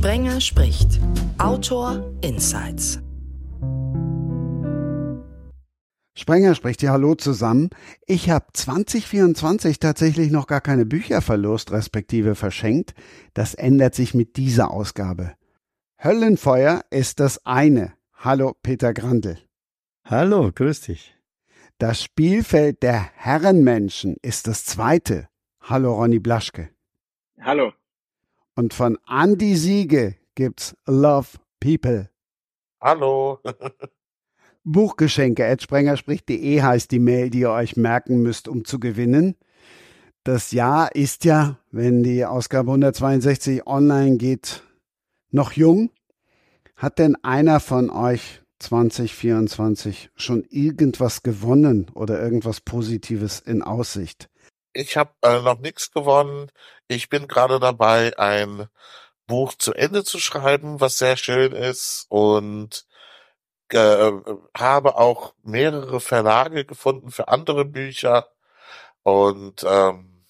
Sprenger spricht. Autor Insights. Sprenger spricht ja Hallo zusammen. Ich habe 2024 tatsächlich noch gar keine Bücher verlost, respektive verschenkt. Das ändert sich mit dieser Ausgabe. Höllenfeuer ist das eine. Hallo Peter Grandl. Hallo, grüß dich. Das Spielfeld der Herrenmenschen ist das zweite. Hallo Ronny Blaschke. Hallo. Und von Andy Siege gibt's Love People. Hallo. Buchgeschenke at sprengerspricht.de heißt die Mail, die ihr euch merken müsst, um zu gewinnen. Das Jahr ist ja, wenn die Ausgabe 162 online geht, noch jung. Hat denn einer von euch 2024 schon irgendwas gewonnen oder irgendwas Positives in Aussicht? Ich habe äh, noch nichts gewonnen. Ich bin gerade dabei, ein Buch zu Ende zu schreiben, was sehr schön ist und äh, habe auch mehrere Verlage gefunden für andere Bücher und ähm,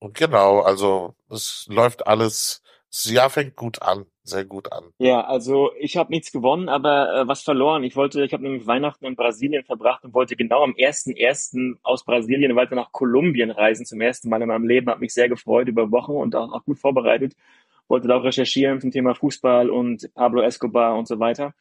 genau, also es läuft alles. Das Jahr fängt gut an, sehr gut an. Ja, also ich habe nichts gewonnen, aber äh, was verloren. Ich wollte, ich habe nämlich Weihnachten in Brasilien verbracht und wollte genau am ersten ersten aus Brasilien weiter nach Kolumbien reisen zum ersten Mal in meinem Leben. Habe mich sehr gefreut über Wochen und auch, auch gut vorbereitet. Wollte da auch recherchieren zum Thema Fußball und Pablo Escobar und so weiter.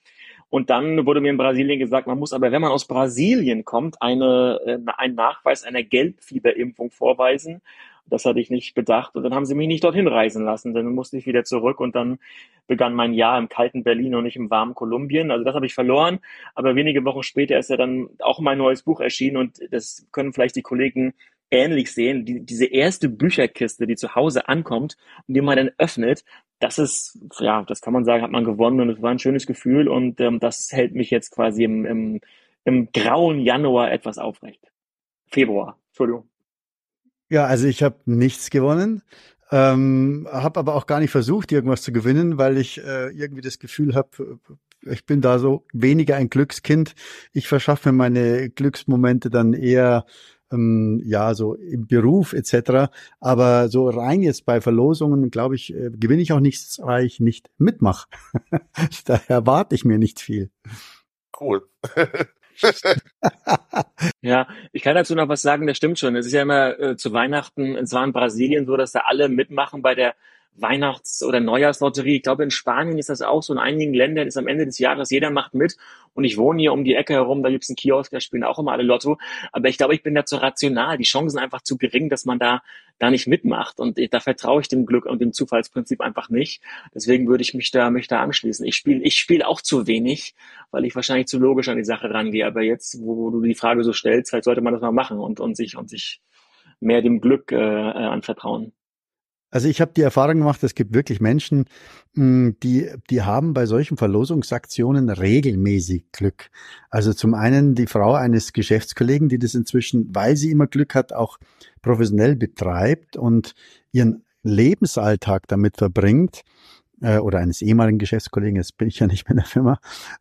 Und dann wurde mir in Brasilien gesagt, man muss aber, wenn man aus Brasilien kommt, eine, äh, einen Nachweis einer Gelbfieberimpfung vorweisen. Das hatte ich nicht bedacht. Und dann haben sie mich nicht dorthin reisen lassen. Dann musste ich wieder zurück und dann begann mein Jahr im kalten Berlin und nicht im warmen Kolumbien. Also das habe ich verloren. Aber wenige Wochen später ist ja dann auch mein neues Buch erschienen und das können vielleicht die Kollegen ähnlich sehen. Die, diese erste Bücherkiste, die zu Hause ankommt und die man dann öffnet, das ist, ja, das kann man sagen, hat man gewonnen und es war ein schönes Gefühl und ähm, das hält mich jetzt quasi im, im, im grauen Januar etwas aufrecht. Februar, Entschuldigung. Ja, also ich habe nichts gewonnen, ähm, habe aber auch gar nicht versucht, irgendwas zu gewinnen, weil ich äh, irgendwie das Gefühl habe, ich bin da so weniger ein Glückskind. Ich verschaffe mir meine Glücksmomente dann eher ähm, ja, so im Beruf etc. Aber so rein jetzt bei Verlosungen, glaube ich, äh, gewinne ich auch nichts, weil ich nicht mitmache. da erwarte ich mir nicht viel. Cool. ja, ich kann dazu noch was sagen, das stimmt schon. Es ist ja immer äh, zu Weihnachten, es war in Brasilien so, dass da alle mitmachen bei der Weihnachts- oder Neujahrslotterie. Ich glaube, in Spanien ist das auch so. In einigen Ländern ist am Ende des Jahres jeder macht mit. Und ich wohne hier um die Ecke herum, da gibt's einen Kiosk, da spielen auch immer alle Lotto. Aber ich glaube, ich bin da zu rational. Die Chancen sind einfach zu gering, dass man da, da nicht mitmacht. Und da vertraue ich dem Glück und dem Zufallsprinzip einfach nicht. Deswegen würde ich mich da, mich da anschließen. Ich spiele, ich spiele auch zu wenig, weil ich wahrscheinlich zu logisch an die Sache rangehe. Aber jetzt, wo du die Frage so stellst, halt sollte man das mal machen und, und sich, und sich mehr dem Glück äh, äh anvertrauen. Also ich habe die Erfahrung gemacht, es gibt wirklich Menschen, hm, die, die haben bei solchen Verlosungsaktionen regelmäßig Glück. Also zum einen die Frau eines Geschäftskollegen, die das inzwischen, weil sie immer Glück hat, auch professionell betreibt und ihren Lebensalltag damit verbringt, äh, oder eines ehemaligen Geschäftskollegen, jetzt bin ich ja nicht mehr in der Firma,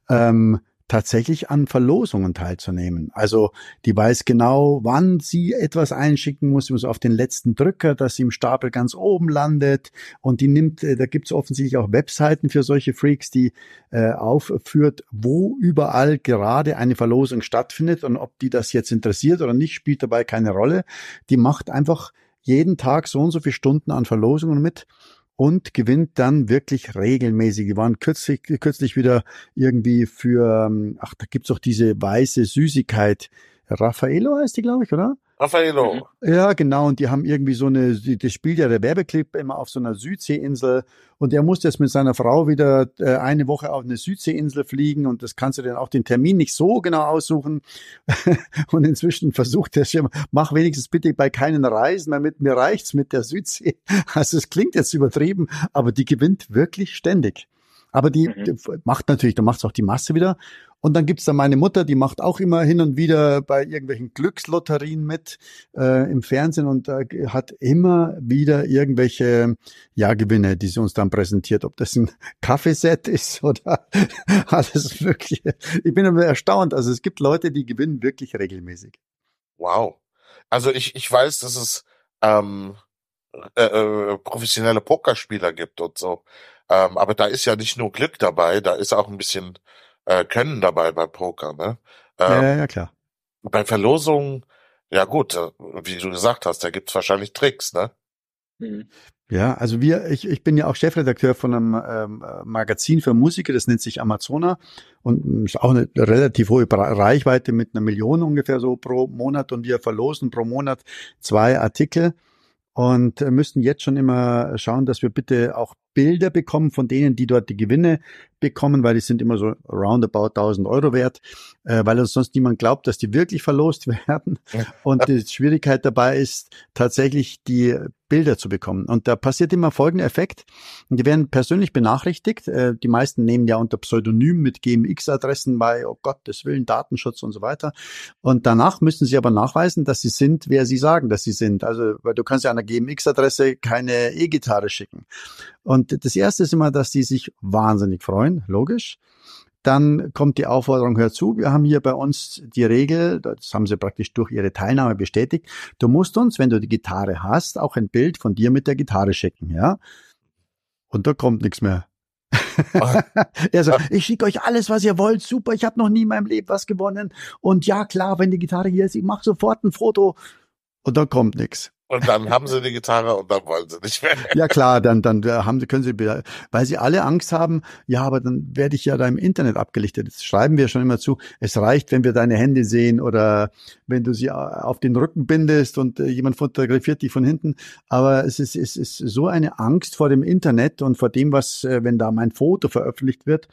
ähm, tatsächlich an Verlosungen teilzunehmen. Also die weiß genau, wann sie etwas einschicken muss, sie muss auf den letzten Drücker, dass sie im Stapel ganz oben landet. Und die nimmt, äh, da gibt es offensichtlich auch Webseiten für solche Freaks, die äh, aufführt, wo überall gerade eine Verlosung stattfindet und ob die das jetzt interessiert oder nicht, spielt dabei keine Rolle. Die macht einfach jeden Tag so und so viele Stunden an Verlosungen mit und gewinnt dann wirklich regelmäßig. Die waren kürzlich, kürzlich wieder irgendwie für, ähm, ach, da gibt's doch diese weiße Süßigkeit. Raffaello heißt die, glaube ich, oder? Raffaello. Mhm. Ja, genau. Und die haben irgendwie so eine, das spielt ja der Werbeclip immer auf so einer Südseeinsel. Und er musste jetzt mit seiner Frau wieder äh, eine Woche auf eine Südseeinsel fliegen. Und das kannst du dann auch den Termin nicht so genau aussuchen. und inzwischen versucht er sich, mach wenigstens bitte bei keinen Reisen mehr mit, mir reicht's mit der Südsee. Also es klingt jetzt übertrieben, aber die gewinnt wirklich ständig. Aber die, mhm. die macht natürlich, du machst auch die Masse wieder. Und dann gibt's da meine Mutter, die macht auch immer hin und wieder bei irgendwelchen Glückslotterien mit äh, im Fernsehen und äh, hat immer wieder irgendwelche ja, Gewinne, die sie uns dann präsentiert. Ob das ein Kaffeeset ist oder alles Mögliche. Ich bin immer erstaunt. Also es gibt Leute, die gewinnen wirklich regelmäßig. Wow. Also ich, ich weiß, dass es ähm, äh, äh, professionelle Pokerspieler gibt und so. Ähm, aber da ist ja nicht nur Glück dabei, da ist auch ein bisschen äh, Können dabei bei Poker, ne? Ähm, Ja, ja, ja, klar. Bei Verlosungen, ja gut, äh, wie du gesagt hast, da gibt's wahrscheinlich Tricks, ne? Mhm. Ja, also wir, ich, ich bin ja auch Chefredakteur von einem ähm, Magazin für Musiker, das nennt sich Amazona und ähm, ist auch eine relativ hohe Reichweite mit einer Million ungefähr so pro Monat und wir verlosen pro Monat zwei Artikel und äh, müssen jetzt schon immer schauen, dass wir bitte auch Bilder bekommen von denen, die dort die Gewinne bekommen, weil die sind immer so roundabout 1000 Euro wert, äh, weil uns sonst niemand glaubt, dass die wirklich verlost werden. Und die Schwierigkeit dabei ist, tatsächlich die Bilder zu bekommen. Und da passiert immer folgender Effekt. Die werden persönlich benachrichtigt. Äh, Die meisten nehmen ja unter Pseudonym mit GMX-Adressen bei, oh Gottes Willen, Datenschutz und so weiter. Und danach müssen sie aber nachweisen, dass sie sind, wer sie sagen, dass sie sind. Also, weil du kannst ja an einer GMX-Adresse keine E-Gitarre schicken. Und das erste ist immer, dass die sich wahnsinnig freuen, logisch. Dann kommt die Aufforderung, hör zu, wir haben hier bei uns die Regel, das haben sie praktisch durch ihre Teilnahme bestätigt, du musst uns, wenn du die Gitarre hast, auch ein Bild von dir mit der Gitarre schicken, ja? Und da kommt nichts mehr. er sagt, ich schicke euch alles, was ihr wollt, super, ich habe noch nie in meinem Leben was gewonnen. Und ja, klar, wenn die Gitarre hier ist, ich mache sofort ein Foto. Und da kommt nichts. Und dann haben sie die Gitarre und dann wollen sie nicht mehr. Ja klar, dann dann haben sie können sie weil sie alle Angst haben, ja, aber dann werde ich ja da im Internet abgelichtet. Das schreiben wir schon immer zu. Es reicht, wenn wir deine Hände sehen oder wenn du sie äh, auf den Rücken bindest und äh, jemand fotografiert dich von hinten, aber es ist es ist so eine Angst vor dem Internet und vor dem, was äh, wenn da mein Foto veröffentlicht wird.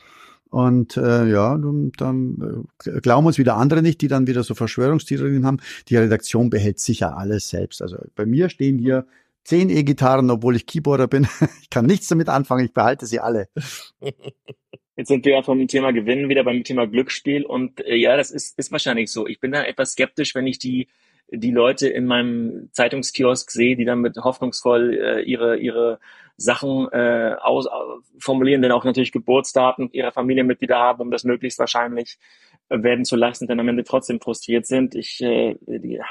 Und äh, ja, dann, äh, glauben uns wieder andere nicht, die dann wieder so Verschwörungstheorien haben. Die Redaktion behält sicher alles selbst. Also bei mir stehen hier zehn E-Gitarren, obwohl ich Keyboarder bin. Ich kann nichts damit anfangen, ich behalte sie alle. Jetzt sind wir ja vom Thema Gewinnen wieder beim Thema Glücksspiel und äh, ja, das ist, ist wahrscheinlich so. Ich bin da etwas skeptisch, wenn ich die, die Leute in meinem Zeitungskiosk sehe, die dann mit hoffnungsvoll äh, ihre, ihre Sachen äh, aus, au- formulieren, dann auch natürlich Geburtsdaten ihrer Familienmitglieder haben, um das möglichst wahrscheinlich äh, werden zu lassen, dann am Ende trotzdem frustriert sind. Ich äh,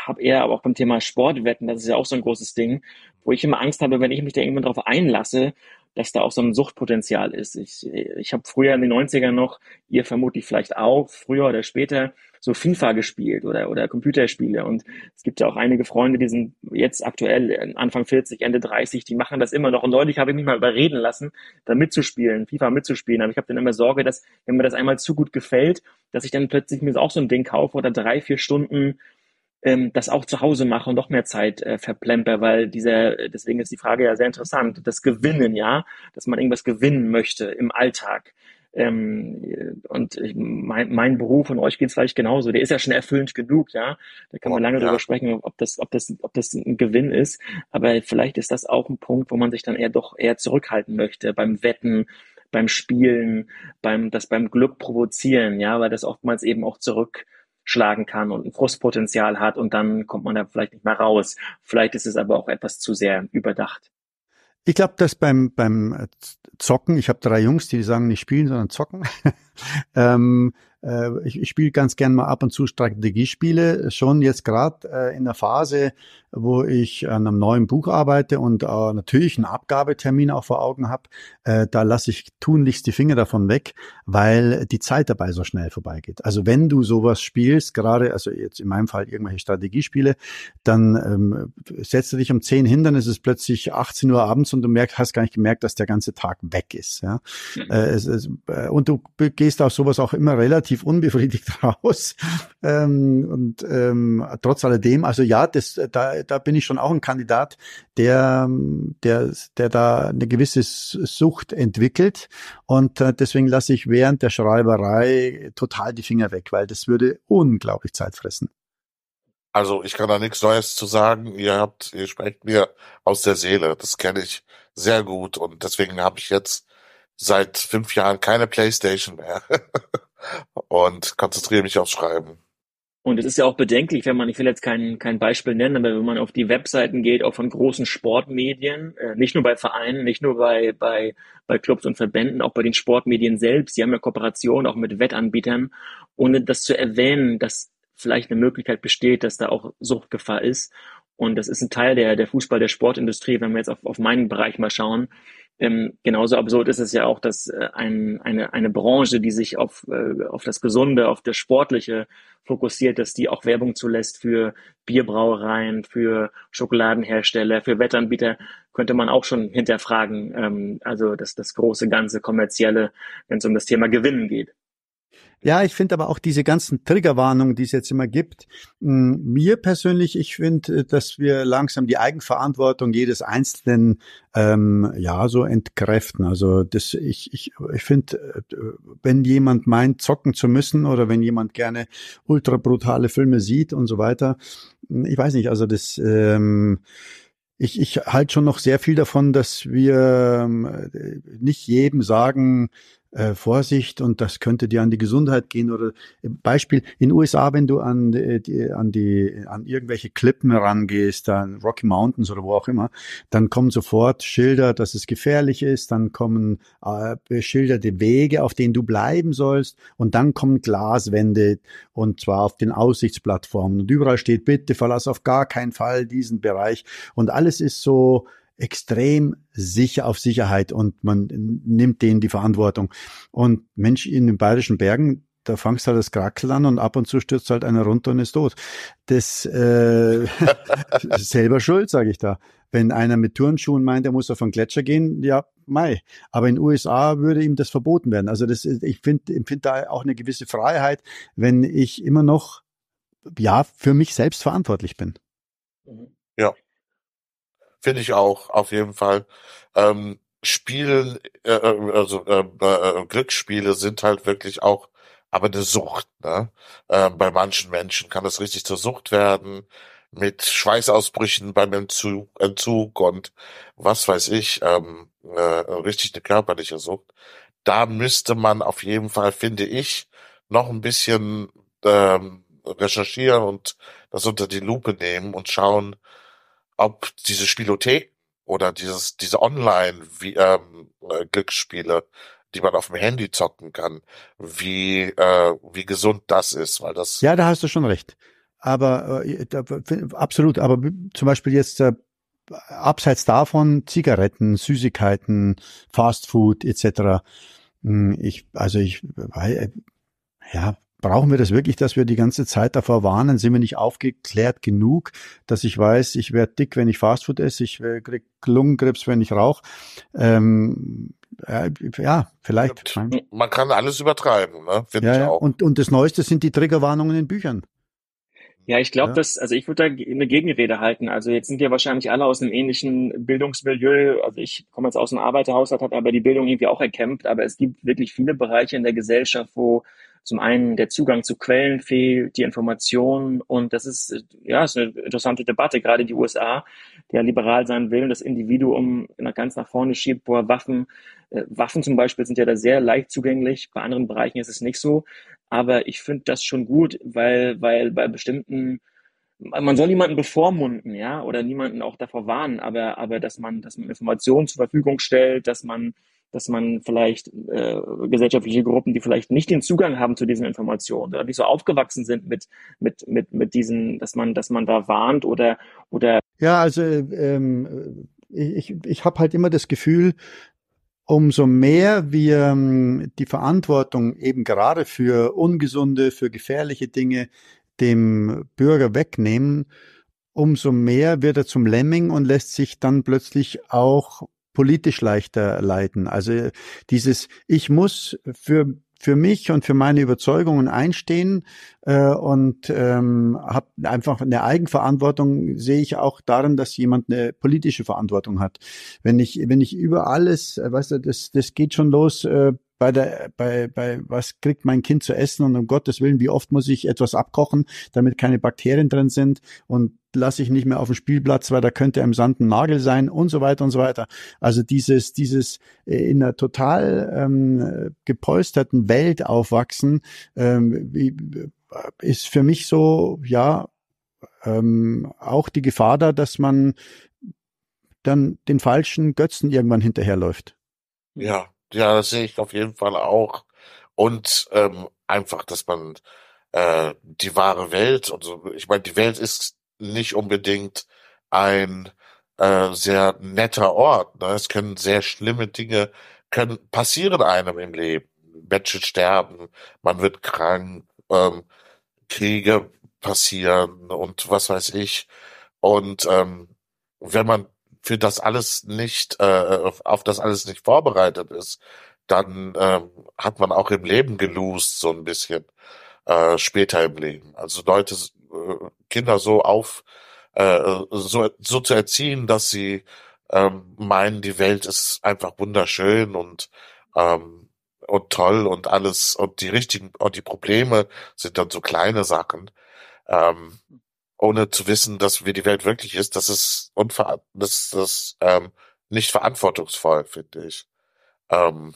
habe eher aber auch beim Thema Sportwetten, das ist ja auch so ein großes Ding, wo ich immer Angst habe, wenn ich mich da irgendwann drauf einlasse, dass da auch so ein Suchtpotenzial ist. Ich, ich habe früher in den 90ern noch, ihr vermutlich vielleicht auch, früher oder später, so FIFA gespielt oder, oder Computerspiele. Und es gibt ja auch einige Freunde, die sind jetzt aktuell Anfang 40, Ende 30, die machen das immer noch. Und neulich habe ich mich mal überreden lassen, da mitzuspielen, FIFA mitzuspielen. Aber ich habe dann immer Sorge, dass, wenn mir das einmal zu gut gefällt, dass ich dann plötzlich mir auch so ein Ding kaufe oder drei, vier Stunden ähm, das auch zu Hause mache und noch mehr Zeit äh, verplemper, weil dieser, deswegen ist die Frage ja sehr interessant, das Gewinnen, ja, dass man irgendwas gewinnen möchte im Alltag. Ähm, und ich, mein, mein Beruf und euch geht's vielleicht genauso, der ist ja schon erfüllend genug, ja. Da kann man lange Ja. drüber sprechen, ob das, ob das, ob das ein Gewinn ist. Aber vielleicht ist das auch ein Punkt, wo man sich dann eher doch eher zurückhalten möchte beim Wetten, beim Spielen, beim, das beim Glück provozieren, ja, weil das oftmals eben auch zurückschlagen kann und ein Frustpotenzial hat und dann kommt man da vielleicht nicht mehr raus. Vielleicht ist es aber auch etwas zu sehr überdacht. Ich glaube, dass beim beim Zocken, ich habe drei Jungs, die sagen nicht spielen, sondern zocken. ähm, äh, ich ich spiele ganz gern mal ab und zu Strategiespiele, schon jetzt gerade äh, in der Phase, wo ich an einem neuen Buch arbeite und äh, natürlich einen Abgabetermin auch vor Augen habe. Äh, da lasse ich tunlichst die Finger davon weg, weil die Zeit dabei so schnell vorbeigeht. Also wenn du sowas spielst, gerade, also jetzt in meinem Fall irgendwelche Strategiespiele, dann ähm, setzt du dich um 10 hin, dann ist es plötzlich 18 Uhr abends und du merkst, hast gar nicht gemerkt, dass der ganze Tag weg ist. Ja? Mhm. Äh, es, es, äh, und du be- gehst aus sowas auch immer relativ unbefriedigt raus. Ähm, und ähm, trotz alledem, also ja, das, da, da bin ich schon auch ein Kandidat, der, der, der da eine gewisse Sucht entwickelt. Und äh, deswegen lasse ich während der Schreiberei total die Finger weg, weil das würde unglaublich Zeit fressen. Also ich kann da nichts Neues zu sagen. Ihr habt, ihr sprecht mir aus der Seele. Das kenne ich sehr gut und deswegen habe ich jetzt seit fünf Jahren keine Playstation mehr und konzentriere mich aufs Schreiben. Und es ist ja auch bedenklich, wenn man, ich will jetzt kein, kein Beispiel nennen, aber wenn man auf die Webseiten geht, auch von großen Sportmedien, äh, nicht nur bei Vereinen, nicht nur bei, bei, bei Clubs und Verbänden, auch bei den Sportmedien selbst, die haben ja Kooperationen auch mit Wettanbietern, ohne das zu erwähnen, dass vielleicht eine Möglichkeit besteht, dass da auch Suchtgefahr ist. Und das ist ein Teil der, der Fußball, der Sportindustrie, wenn wir jetzt auf, auf meinen Bereich mal schauen. Ähm, genauso absurd ist es ja auch, dass äh, ein, eine, eine Branche, die sich auf, äh, auf das Gesunde, auf das Sportliche fokussiert, dass die auch Werbung zulässt für Bierbrauereien, für Schokoladenhersteller, für Wettanbieter, könnte man auch schon hinterfragen. Ähm, also das, das große ganze kommerzielle, wenn es um das Thema Gewinnen geht. Ja, ich finde aber auch diese ganzen Triggerwarnungen, die es jetzt immer gibt, hm, mir persönlich, ich finde, dass wir langsam die Eigenverantwortung jedes Einzelnen ähm, ja so entkräften. Also das, ich, ich, ich finde, wenn jemand meint, zocken zu müssen oder wenn jemand gerne ultra brutale Filme sieht und so weiter, hm, ich weiß nicht, also das ähm, ich, ich halte schon noch sehr viel davon, dass wir ähm, nicht jedem sagen, äh, Vorsicht und das könnte dir an die Gesundheit gehen oder äh, Beispiel in USA, wenn du an äh, die, an die an irgendwelche Klippen rangehst, dann Rocky Mountains oder wo auch immer, dann kommen sofort Schilder, dass es gefährlich ist, dann kommen äh, beschilderte Wege, auf denen du bleiben sollst und dann kommen Glaswände und zwar auf den Aussichtsplattformen und überall steht bitte verlass auf gar keinen Fall diesen Bereich und alles ist so extrem sicher auf Sicherheit und man nimmt denen die Verantwortung. Und Mensch, in den bayerischen Bergen, da fangst halt das Krackel an und ab und zu stürzt halt einer runter und ist tot. Das äh, selber schuld, sage ich da. Wenn einer mit Turnschuhen meint, er muss auf einen Gletscher gehen, ja, mei. Aber in den USA würde ihm das verboten werden. Also das, ich finde, empfinde da auch eine gewisse Freiheit, wenn ich immer noch ja für mich selbst verantwortlich bin. Ja, Finde ich auch, auf jeden Fall. Ähm, Spielen, äh, äh also äh, äh, Glücksspiele sind halt wirklich auch aber eine Sucht. Ne? Äh, bei manchen Menschen kann das richtig zur Sucht werden, mit Schweißausbrüchen beim Entzug, Entzug und was weiß ich, ähm, äh, richtig eine körperliche Sucht. Da müsste man auf jeden Fall, finde ich, noch ein bisschen ähm, recherchieren und das unter die Lupe nehmen und schauen, ob diese Spielothek oder dieses, diese Online wie, ähm, äh, Glücksspiele, die man auf dem Handy zocken kann, wie, äh, wie gesund das ist, weil das. Ja, da hast du schon recht. Aber äh, da, absolut, aber zum Beispiel jetzt äh, abseits davon Zigaretten, Süßigkeiten, Fastfood etc. Hm, ich, also ich, äh, ja, brauchen wir das wirklich, dass wir die ganze Zeit davor warnen? Sind wir nicht aufgeklärt genug, dass ich weiß, ich werde dick, wenn ich Fastfood esse, ich krieg Lungenkrebs, wenn ich rauche? Ähm, ja, vielleicht. Man kann alles übertreiben, ne? Finde ja, ich auch. Und, und das Neueste sind die Triggerwarnungen in Büchern. Ja, ich glaube, ja. dass, also ich würde da eine Gegenrede halten. Also jetzt sind wir wahrscheinlich alle aus einem ähnlichen Bildungsmilieu. Also ich komme jetzt aus einem Arbeiterhaushalt, habe aber die Bildung irgendwie auch erkämpft. Aber es gibt wirklich viele Bereiche in der Gesellschaft, wo zum einen der Zugang zu Quellen fehlt, die Information und das ist ja ist eine interessante Debatte. Gerade die USA, der liberal sein will, das Individuum ganz nach vorne schiebt, wo er Waffen, äh, Waffen zum Beispiel sind ja da sehr leicht zugänglich. Bei anderen Bereichen ist es nicht so. Aber ich finde das schon gut, weil weil bei bestimmten man soll niemanden bevormunden, ja, oder niemanden auch davor warnen, aber, aber dass man, dass man Informationen zur Verfügung stellt, dass man dass man vielleicht äh, gesellschaftliche Gruppen, die vielleicht nicht den Zugang haben zu diesen Informationen oder nicht so aufgewachsen sind mit mit mit mit diesen, dass man dass man da warnt oder oder ja also ähm, ich ich habe halt immer das Gefühl umso mehr wir ähm, die Verantwortung eben gerade für ungesunde, für gefährliche Dinge dem Bürger wegnehmen, umso mehr wird er zum Lemming und lässt sich dann plötzlich auch politisch leichter leiten. Also dieses, ich muss für für mich und für meine Überzeugungen einstehen äh, und ähm, habe einfach eine Eigenverantwortung sehe ich auch darin, dass jemand eine politische Verantwortung hat. Wenn ich wenn ich über alles, äh, weißt du, das das geht schon los äh, bei der, bei, bei, was kriegt mein Kind zu essen und um Gottes Willen, wie oft muss ich etwas abkochen, damit keine Bakterien drin sind und lasse ich nicht mehr auf dem Spielplatz, weil da könnte im Sand ein Nagel sein und so weiter und so weiter. Also dieses, dieses äh, in einer total ähm, gepolsterten Welt aufwachsen, ähm, äh, ist für mich so, ja, ähm, auch die Gefahr da, dass man dann den falschen Götzen irgendwann hinterherläuft. Ja, ja, das sehe ich auf jeden Fall auch. Und ähm, einfach, dass man äh, die wahre Welt und so, ich meine, die Welt ist nicht unbedingt ein äh, sehr netter Ort. Ne? Es können sehr schlimme Dinge können passieren einem im Leben. Menschen sterben, man wird krank, ähm, Kriege passieren und was weiß ich. Und ähm, wenn man für das alles nicht, äh, auf das alles nicht vorbereitet ist, dann ähm, hat man auch im Leben gelost so ein bisschen äh, später im Leben. Also Leute, äh, Kinder so auf, äh, so, so zu erziehen, dass sie ähm, meinen, die Welt ist einfach wunderschön und ähm, und toll und alles und die richtigen und die Probleme sind dann so kleine Sachen, ähm, ohne zu wissen, dass wie die Welt wirklich ist. Das ist unver das das ähm, nicht verantwortungsvoll, finde ich. Ähm,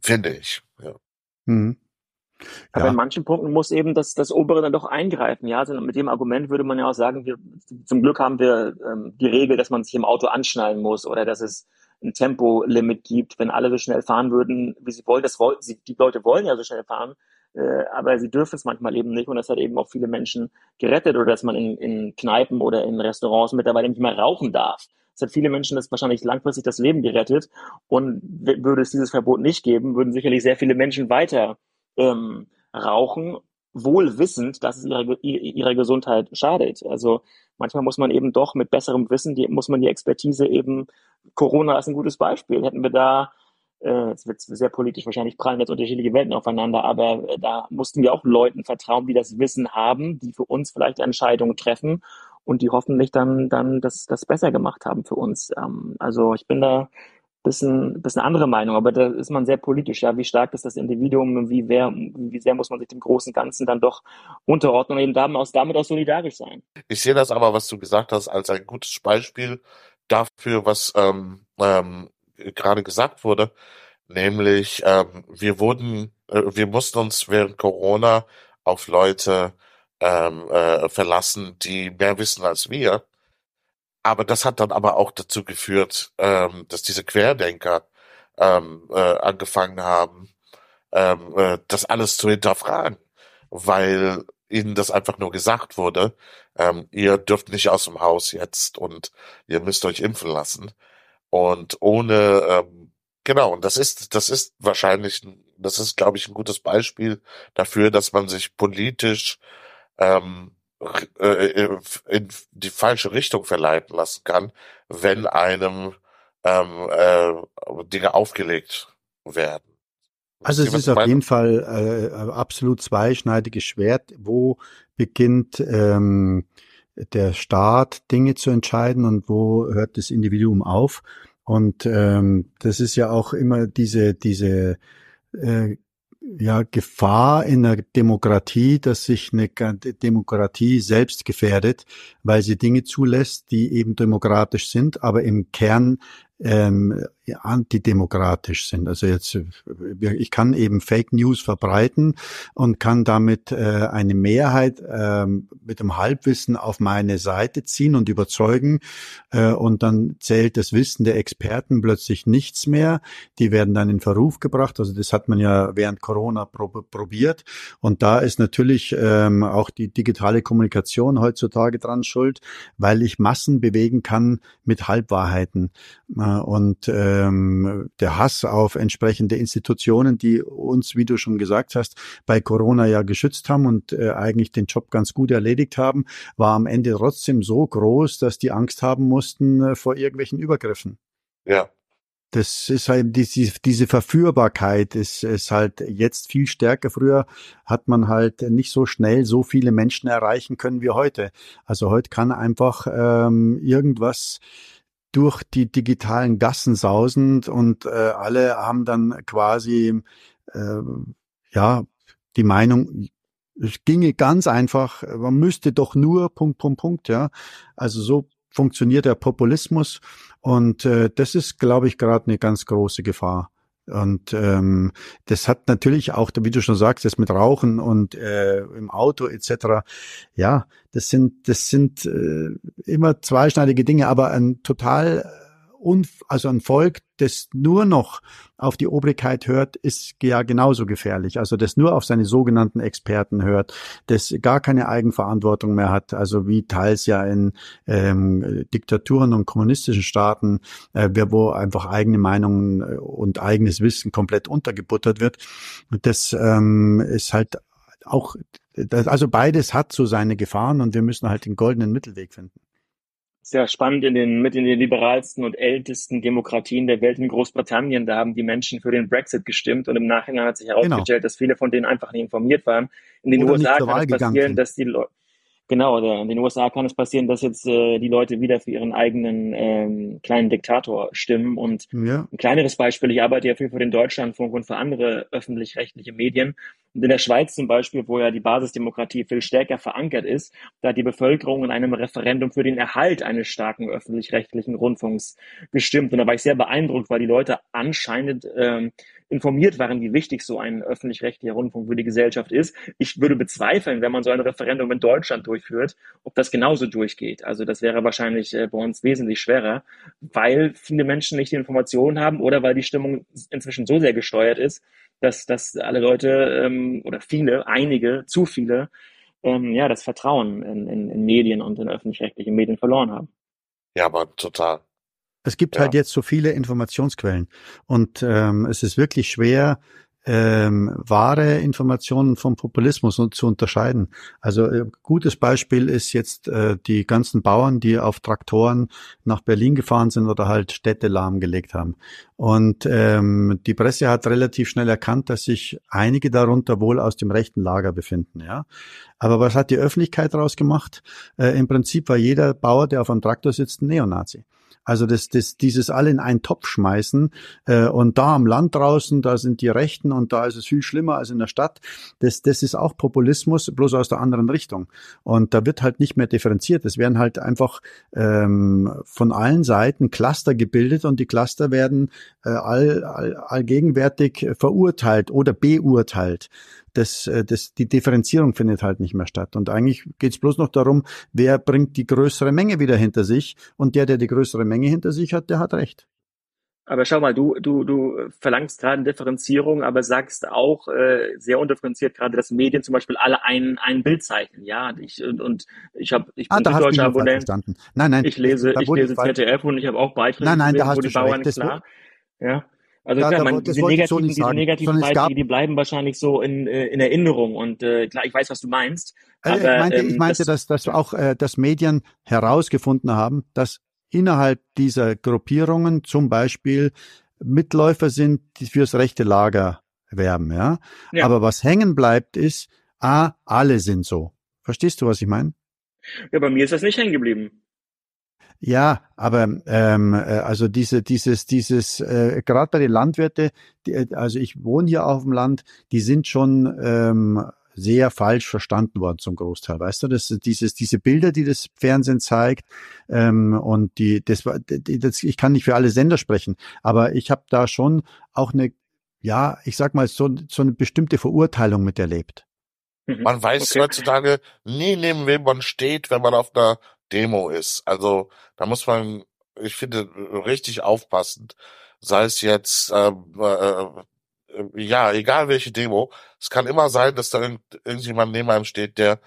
finde ich. Ja. Mhm. Aber ja. in manchen Punkten muss eben das, das Obere dann doch eingreifen. Ja, also mit dem Argument würde man ja auch sagen, wir, zum Glück haben wir ähm, die Regel, dass man sich im Auto anschnallen muss oder dass es ein Tempolimit gibt. Wenn alle so schnell fahren würden, wie sie wollen, das wollen sie, die Leute wollen ja so schnell fahren, äh, aber sie dürfen es manchmal eben nicht und das hat eben auch viele Menschen gerettet oder dass man in, in Kneipen oder in Restaurants mittlerweile nicht mehr rauchen darf. Das hat viele Menschen das wahrscheinlich langfristig das Leben gerettet und würde es dieses Verbot nicht geben, würden sicherlich sehr viele Menschen weiter ähm, rauchen, wohl wissend, dass es ihrer, ihrer Gesundheit schadet. Also manchmal muss man eben doch mit besserem Wissen, die, muss man die Expertise eben, Corona ist ein gutes Beispiel. Hätten wir da, äh, es wird sehr politisch, wahrscheinlich prallen jetzt unterschiedliche Welten aufeinander, aber äh, da mussten wir auch Leuten vertrauen, die das Wissen haben, die für uns vielleicht Entscheidungen treffen und die hoffentlich dann, dann das, das besser gemacht haben für uns. Ähm, also ich bin da bisschen, bisschen andere Meinung, aber da ist man sehr politisch. Ja, wie stark ist das Individuum, wie, wer, wie sehr muss man sich dem großen Ganzen dann doch unterordnen und eben damit auch, damit auch solidarisch sein. Ich sehe das aber, was du gesagt hast, als ein gutes Beispiel dafür, was ähm, ähm, gerade gesagt wurde, nämlich ähm, wir wurden, äh, wir mussten uns während Corona auf Leute ähm, äh, verlassen, die mehr wissen als wir aber das hat dann aber auch dazu geführt, ähm, dass diese Querdenker ähm, äh, angefangen haben, ähm, äh, das alles zu hinterfragen, weil ihnen das einfach nur gesagt wurde, ähm, ihr dürft nicht aus dem Haus jetzt und ihr müsst euch impfen lassen. Und ohne, ähm, genau, und das ist, das ist wahrscheinlich, das ist, glaube ich, ein gutes Beispiel dafür, dass man sich politisch ähm, äh, äh, in die falsche Richtung verleiten lassen kann, wenn einem ähm, äh, Dinge aufgelegt werden. Also es ist auf jeden Fall äh, absolut zweischneidiges Schwert. Wo beginnt ähm, der Staat Dinge zu entscheiden und wo hört das Individuum auf? Und ähm, das ist ja auch immer diese diese äh, ja, Gefahr in der Demokratie, dass sich eine Demokratie selbst gefährdet, weil sie Dinge zulässt, die eben demokratisch sind, aber im Kern ähm, antidemokratisch sind. Also jetzt, ich kann eben Fake News verbreiten und kann damit äh, eine Mehrheit äh, mit dem Halbwissen auf meine Seite ziehen und überzeugen. Äh, und dann zählt das Wissen der Experten plötzlich nichts mehr. Die werden dann in Verruf gebracht. Also das hat man ja während Corona prob probiert. Und da ist natürlich ähm, auch die digitale Kommunikation heutzutage dran schuld, weil ich Massen bewegen kann mit Halbwahrheiten. Äh, und ähm, der Hass auf entsprechende Institutionen, die uns, wie du schon gesagt hast, bei Corona ja geschützt haben und äh, eigentlich den Job ganz gut erledigt haben, war am Ende trotzdem so groß, dass die Angst haben mussten äh, vor irgendwelchen Übergriffen. Ja. Das ist halt diese, diese Verführbarkeit ist, ist halt jetzt viel stärker. Früher hat man halt nicht so schnell so viele Menschen erreichen können wie heute. Also heute kann einfach ähm, irgendwas durch die digitalen Gassen sausend und äh, alle haben dann quasi äh, ja die Meinung, es ginge ganz einfach, man müsste doch nur Punkt, Punkt, Punkt, ja. Also so funktioniert der Populismus und äh, das ist, glaube ich, gerade eine ganz große Gefahr. Und ähm, das hat natürlich auch, wie du schon sagst, das mit Rauchen und äh, im Auto etc. Ja, das sind das sind äh, immer zweischneidige Dinge, aber ein total also ein Volk, das nur noch auf die Obrigkeit hört, ist ja genauso gefährlich. Also das nur auf seine sogenannten Experten hört, das gar keine Eigenverantwortung mehr hat, also wie teils ja in ähm, Diktaturen und kommunistischen Staaten, äh, wo einfach eigene Meinungen äh, und eigenes Wissen komplett untergebuttert wird. Das ähm, ist halt auch, also beides hat so seine Gefahren und wir müssen halt den goldenen Mittelweg finden sehr spannend in den, mit in den liberalsten und ältesten Demokratien der Welt in Großbritannien. Da haben die Menschen für den Brexit gestimmt und im Nachhinein hat sich genau. herausgestellt, genau. dass viele von denen einfach nicht informiert waren. In den Oder USA kann es passieren, dass die Leute, Genau, in den USA kann es passieren, dass jetzt äh, die Leute wieder für ihren eigenen ähm, kleinen Diktator stimmen. Und ja. ein kleineres Beispiel, ich arbeite ja viel für den Deutschlandfunk und für andere öffentlich-rechtliche Medien. Und in der Schweiz zum Beispiel, wo ja die Basisdemokratie viel stärker verankert ist, da hat die Bevölkerung in einem Referendum für den Erhalt eines starken öffentlich-rechtlichen Rundfunks gestimmt. Und da war ich sehr beeindruckt, weil die Leute anscheinend ähm, informiert waren, wie wichtig so ein öffentlich-rechtlicher Rundfunk für die Gesellschaft ist. Ich würde bezweifeln, wenn man so ein Referendum in Deutschland durchführt, ob das genauso durchgeht. Also das wäre wahrscheinlich äh, bei uns wesentlich schwerer, weil viele Menschen nicht die Informationen haben oder weil die Stimmung inzwischen so sehr gesteuert ist, dass, dass alle Leute ähm, oder viele, einige, zu viele, ähm, ja, das Vertrauen in, in, in Medien und in öffentlich-rechtliche Medien verloren haben. Ja, aber total. Es gibt halt ja. halt jetzt so viele Informationsquellen und ähm, es ist wirklich schwer, ähm, wahre Informationen vom Populismus zu unterscheiden. Also äh, gutes Beispiel ist jetzt äh, die ganzen Bauern, die auf Traktoren nach Berlin gefahren sind oder halt Städte lahmgelegt haben. Und ähm, die Presse hat relativ schnell erkannt, dass sich einige darunter wohl aus dem rechten Lager befinden. Ja, aber was hat die Öffentlichkeit daraus gemacht? Äh, Im Prinzip war jeder Bauer, der auf einem Traktor sitzt, ein Neonazi. Also das, das, dieses alle in einen Topf schmeißen äh, und da am Land draußen, da sind die Rechten und da ist es viel schlimmer als in der Stadt. Das, das ist auch Populismus, bloß aus der anderen Richtung. Und da wird halt nicht mehr differenziert. Es werden halt einfach ähm, von allen Seiten Cluster gebildet und die Cluster werden äh, all, all, allgegenwärtig verurteilt oder beurteilt das, äh, das, die Differenzierung findet halt nicht mehr statt. Und eigentlich geht es bloß noch darum, wer bringt die größere Menge wieder hinter sich. Und der, der die größere Menge hinter sich hat, der hat recht. Aber schau mal, du, du, du verlangst gerade eine Differenzierung, aber sagst auch äh, sehr undifferenziert gerade, dass Medien zum Beispiel alle ein, ein Bild zeichnen. Ja, ich, und, und ich habe ich ah, bin ah, deutscher Abonnent. Nein, nein. Ich lese, ich lese ZDF und ich habe auch Beiträge, nein, nein, da hast wo die Bauern klar. Ja. Also ja, klar, man, diese negativen, so diese negativen Beiträge, die bleiben wahrscheinlich so in, äh, in Erinnerung und äh, klar, ich weiß, was du meinst. Äh, aber, ich meinte, ähm, ich meinte das, dass, dass auch äh, dass Medien herausgefunden haben, dass innerhalb dieser Gruppierungen zum Beispiel Mitläufer sind, die fürs rechte Lager werben, ja. ja. Aber was hängen bleibt, ist, ah, alle sind so. Verstehst du, was ich meine? Ja, bei mir ist das nicht hängen geblieben. Ja, aber ähm, äh, also diese, dieses, dieses, äh, gerade bei den Landwirte, die, äh, also ich wohne hier auf dem Land, die sind schon ähm, sehr falsch verstanden worden zum Großteil. Weißt du, das dieses diese Bilder, die das Fernsehen zeigt ähm, und die das war das, ich kann nicht für alle Sender sprechen, aber ich habe da schon auch eine ja, ich sag mal so so eine bestimmte Verurteilung miterlebt. Mhm. Man weiß okay. heutzutage nie neben wem man steht, wenn man auf einer Demo ist. Also da muss man, ich finde, richtig aufpassen. Sei es jetzt, ähm, äh, äh, ja, egal welche Demo. Es kann immer sein, dass da irgend, irgendjemand neben einem steht, der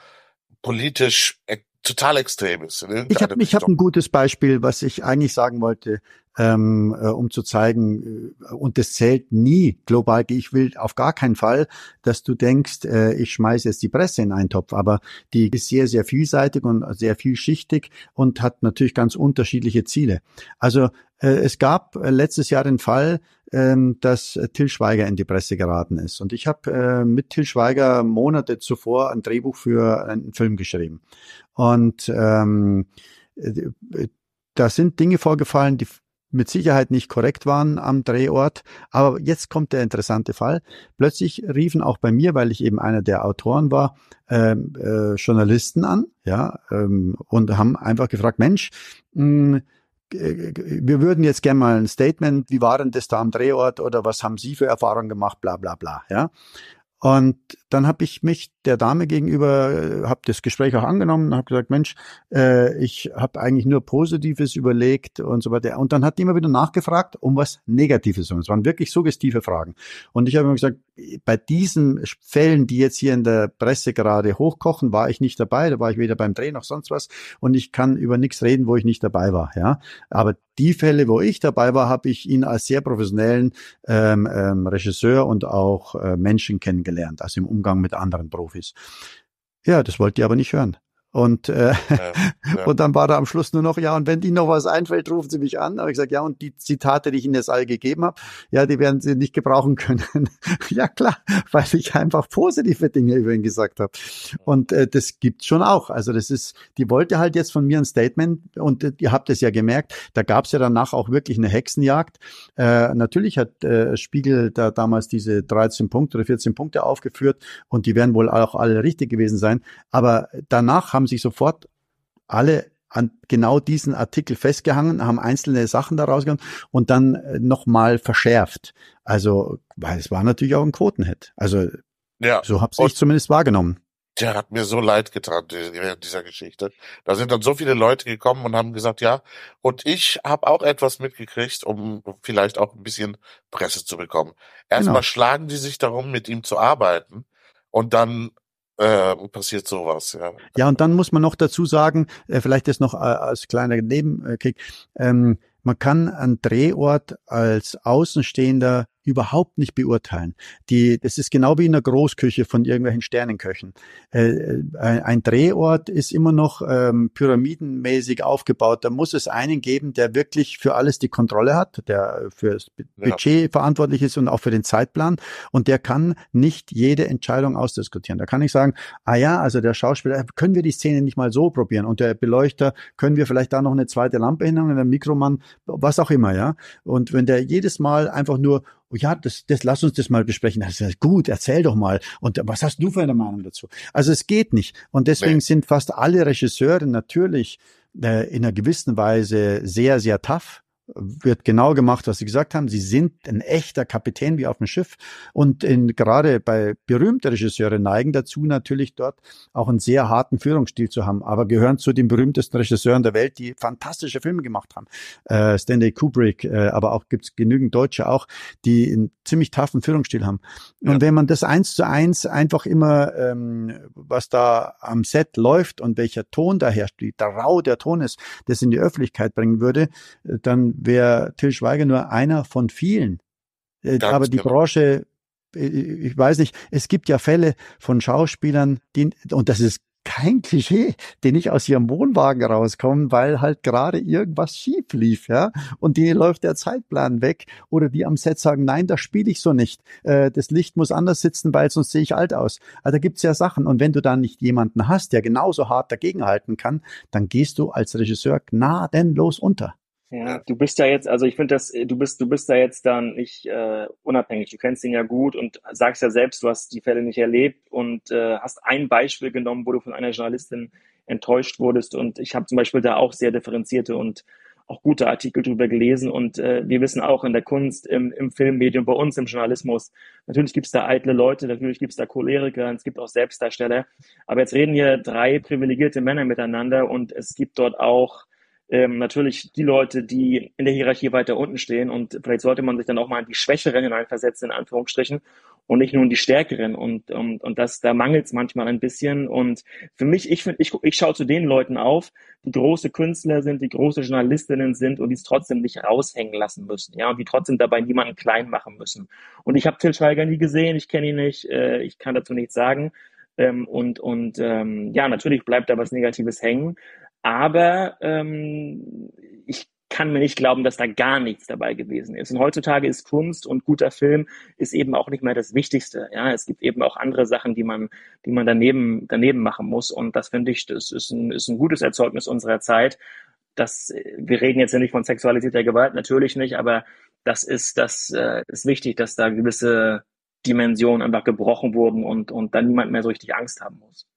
politisch total extrem ist. Ich habe ich hab ein gutes Beispiel, was ich eigentlich sagen wollte ähm, äh, um zu zeigen, äh, und das zählt nie global. Ich will auf gar keinen Fall, dass du denkst, äh, ich schmeiße jetzt die Presse in einen Topf, aber die ist sehr, sehr vielseitig und sehr vielschichtig und hat natürlich ganz unterschiedliche Ziele. Also äh, es gab äh, letztes Jahr den Fall, ähm, dass Till Schweiger in die Presse geraten ist. Und ich habe äh, mit Till Schweiger Monate zuvor ein Drehbuch für einen Film geschrieben. Und ähm, da sind Dinge vorgefallen, die mit Sicherheit nicht korrekt waren am Drehort. Aber jetzt kommt der interessante Fall. Plötzlich riefen auch bei mir, weil ich eben einer der Autoren war, ähm, äh, Journalisten an, ja, ähm, und haben einfach gefragt, Mensch, mh, hm, wir würden jetzt gerne mal ein Statement, wie war denn das da am Drehort oder was haben Sie für Erfahrungen gemacht, bla bla bla, ja. Und dann habe ich mich der Dame gegenüber, äh, habe das Gespräch auch angenommen, habe gesagt, Mensch, äh, ich habe eigentlich nur Positives überlegt und so weiter. Und dann hat die immer wieder nachgefragt, um was Negatives. Und es waren wirklich suggestive Fragen. Und ich habe immer gesagt, bei diesen Fällen, die jetzt hier in der Presse gerade hochkochen, war ich nicht dabei. Da war ich weder beim Dreh noch sonst was. Und ich kann über nichts reden, wo ich nicht dabei war. Ja, aber die Fälle, wo ich dabei war, habe ich ihn als sehr professionellen ähm, ähm, Regisseur und auch äh, Menschen kennengelernt, also im Umgang mit anderen Profis. Ja, das wollt ihr aber nicht hören. Und, äh, ja, ja. und dann war da am Schluss nur noch, ja, und wenn Ihnen noch was einfällt, rufen Sie mich an. Aber ich gesagt, ja, und die Zitate, die ich Ihnen jetzt alle gegeben habe, ja, die werden Sie nicht gebrauchen können. ja, klar, weil ich einfach positive Dinge über ihn gesagt habe. Und äh, das gibt's schon auch. Also das ist, die wollte halt jetzt von mir ein Statement und äh, ihr habt es ja gemerkt, da gab's ja danach auch wirklich eine Hexenjagd. Äh, natürlich hat äh, Spiegel da damals diese 13 Punkte oder 14 Punkte aufgeführt und die werden wohl auch alle richtig gewesen sein. Aber danach haben sich sofort alle an genau diesen Artikel festgehangen, haben einzelne Sachen daraus genommen und dann äh, nochmal verschärft. Also, weil es war natürlich auch ein Quotenhit. Also, ja. so habe ich zumindest wahrgenommen. Der hat mir so leid getan während dieser Geschichte. Da sind dann so viele Leute gekommen und haben gesagt, ja, und ich habe auch etwas mitgekriegt, um vielleicht auch ein bisschen Presse zu bekommen. Erstmal genau. schlagen die sich darum, mit ihm zu arbeiten und dann äh, passiert sowas, ja. Ja, und dann muss man noch dazu sagen, äh, vielleicht das noch äh, als kleiner Nebenkick, ähm, man kann einen Drehort als Außenstehender überhaupt nicht beurteilen. Die, das ist genau wie in einer Großküche von irgendwelchen Sternenköchen. Äh, äh, ein Drehort ist immer noch ähm, pyramidenmäßig aufgebaut. Da muss es einen geben, der wirklich für alles die Kontrolle hat, der für das Budget ja. verantwortlich ist und auch für den Zeitplan. Und der kann nicht jede Entscheidung ausdiskutieren. Da kann ich sagen, ah ja, also der Schauspieler, können wir die Szene nicht mal so probieren? Und der Beleuchter, können wir vielleicht da noch eine zweite Lampe hinhaben, der Mikromann, was auch immer, ja. Und wenn der jedes Mal einfach nur oh ja, das, das lass uns das mal besprechen. Das ist gut, erzähl doch mal. Und was hast du für eine Meinung dazu? Also es geht nicht. Und deswegen nee. sind fast alle Regisseure natürlich äh, in einer gewissen Weise sehr, sehr tough wird genau gemacht, was Sie gesagt haben. Sie sind ein echter Kapitän wie auf dem Schiff. Und in, gerade bei berühmten Regisseure neigen dazu natürlich dort auch einen sehr harten Führungsstil zu haben, aber gehören zu den berühmtesten Regisseuren der Welt, die fantastische Filme gemacht haben. Äh, Stanley Kubrick, äh, aber auch gibt's genügend Deutsche auch, die einen ziemlich taffen Führungsstil haben. Und ja. wenn man das eins zu eins einfach immer, ähm, was da am Set läuft und welcher Ton da herrscht, wie der rau der Ton ist, das in die Öffentlichkeit bringen würde, äh, dann wäre Till Schweiger nur einer von vielen. Äh, Ganz Aber die genau. Branche, äh, ich weiß nicht, es gibt ja Fälle von Schauspielern, die, und das ist kein Klischee, die nicht aus ihrem Wohnwagen rauskommen, weil halt gerade irgendwas schief lief, ja. Und denen läuft der Zeitplan weg. Oder die am Set sagen, nein, das spiele ich so nicht. Äh, das Licht muss anders sitzen, weil sonst sehe ich alt aus. Also da gibt's ja Sachen. Und wenn du dann nicht jemanden hast, der genauso hart dagegenhalten kann, dann gehst du als Regisseur gnadenlos unter. Ja, du bist ja jetzt, also ich finde das, du bist, du bist da jetzt dann nicht äh, unabhängig. Du kennst ihn ja gut und sagst ja selbst, du hast die Fälle nicht erlebt und äh, hast ein Beispiel genommen, wo du von einer Journalistin enttäuscht wurdest. Und ich habe zum Beispiel da auch sehr differenzierte und auch gute Artikel drüber gelesen. Und äh, wir wissen auch in der Kunst, im, im Filmmedium, bei uns im Journalismus, natürlich gibt es da eitle Leute, natürlich gibt es da Choleriker, es gibt auch Selbstdarsteller. Aber jetzt reden hier drei privilegierte Männer miteinander und es gibt dort auch ähm, natürlich die Leute, die in der Hierarchie weiter unten stehen und vielleicht sollte man sich dann auch mal in die Schwächeren hineinversetzen, in Anführungsstrichen, und nicht nur in die Stärkeren. Und, und, und das, da mangelt es manchmal ein bisschen. Und für mich, ich ich, ich schaue zu den Leuten auf, die große Künstler sind, die große Journalistinnen sind und die es trotzdem nicht raushängen lassen müssen, ja, und die trotzdem dabei niemanden klein machen müssen. Und ich habe Till Schweiger nie gesehen, ich kenne ihn nicht, äh, ich kann dazu nichts sagen, ähm, und und ähm, ja, natürlich bleibt da was Negatives hängen, aber ähm, ich kann mir nicht glauben, dass da gar nichts dabei gewesen ist. Und heutzutage ist Kunst und guter Film ist eben auch nicht mehr das Wichtigste. Ja, es gibt eben auch andere Sachen, die man, die man daneben, daneben machen muss. Und das finde ich, das ist ein, ist ein gutes Erzeugnis unserer Zeit. Das, wir reden jetzt ja nicht von Sexualität der Gewalt, natürlich nicht, aber das ist, das äh, ist wichtig, dass da gewisse Dimensionen einfach gebrochen wurden und, und dann niemand mehr so richtig Angst haben muss.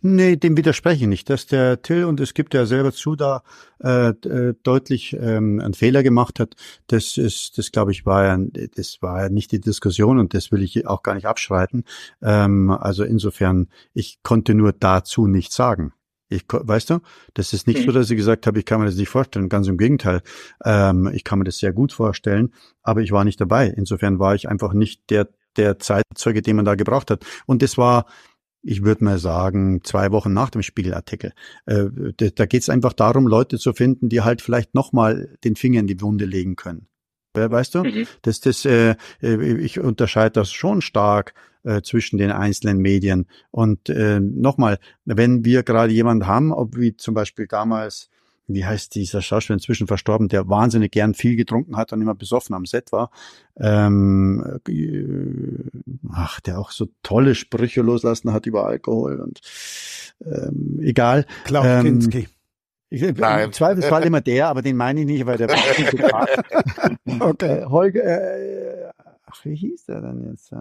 Nee, dem widerspreche ich nicht, dass der Till, und es gibt ja selber zu, da äh, äh, deutlich ähm, einen Fehler gemacht hat. Das ist, das glaube ich, war ja, das war ja nicht die Diskussion und das will ich auch gar nicht abschreiten. Ähm, also insofern, ich konnte nur dazu nichts sagen. Ich, weißt du, das ist nicht mhm. so, dass ich gesagt habe, ich kann mir das nicht vorstellen. Ganz im Gegenteil. Ähm, ich kann mir das sehr gut vorstellen, aber ich war nicht dabei. Insofern war ich einfach nicht der, der Zeitzeuge, den man da gebraucht hat. Und das war, ich würde mal sagen, zwei Wochen nach dem Spiegelartikel. Äh, da da geht es einfach darum, Leute zu finden, die halt vielleicht nochmal den Finger in die Wunde legen können. Weißt du? Mhm. Das, das, äh, äh, ich unterscheide das schon stark äh, zwischen den einzelnen Medien. Und äh, nochmal, wenn wir gerade jemanden haben, ob wie zum Beispiel damals wie heißt dieser Schauspieler inzwischen verstorben, der wahnsinnig gern viel getrunken hat und immer besoffen am Set war. Ähm, äh, ach, der auch so tolle Sprüche loslassen hat über Alkohol und ähm, egal. Klaus ähm, Kinski. Ich, Nein. Im Zweifelsfall immer der, aber den meine ich nicht, weil der Okay. Holger, äh, ach, wie hieß der denn jetzt?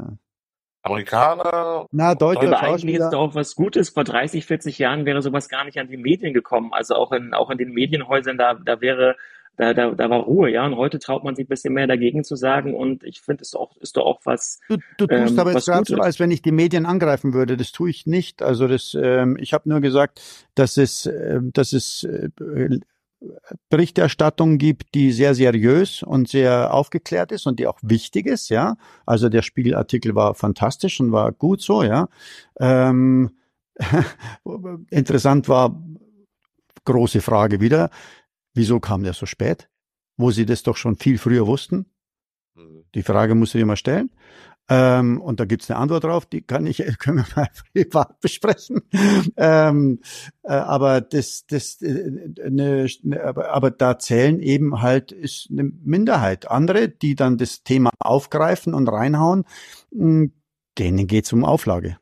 Amerikaner. Na, deutscher Aber eigentlich ist doch was Gutes. Vor 30, 40 Jahren wäre sowas gar nicht an die Medien gekommen. Also auch in, auch in den Medienhäusern, da, da wäre, da, da, da war Ruhe, ja. Und heute traut man sich ein bisschen mehr dagegen zu sagen. Und ich finde, es auch, ist doch auch was. Du, du tust ähm, aber jetzt gerade so, als wenn ich die Medien angreifen würde. Das tue ich nicht. Also das, ähm, ich habe nur gesagt, dass es, äh, dass es äh, Berichterstattung gibt, die sehr seriös und sehr aufgeklärt ist und die auch wichtig ist, ja. Also der Spiegelartikel war fantastisch und war gut so, ja. Ähm, interessant war, große Frage wieder, wieso kam der so spät? Wo sie das doch schon viel früher wussten? Mhm. Die Frage musst du dir mal stellen. Ähm, und da gibt's eine Antwort drauf, die kann ich, können wir mal privat besprechen. ähm, äh, aber das, das, äh, ne, ne, aber, aber da zählen eben halt ist eine Minderheit. Andere, die dann das Thema aufgreifen und reinhauen, mh, denen geht's um Auflage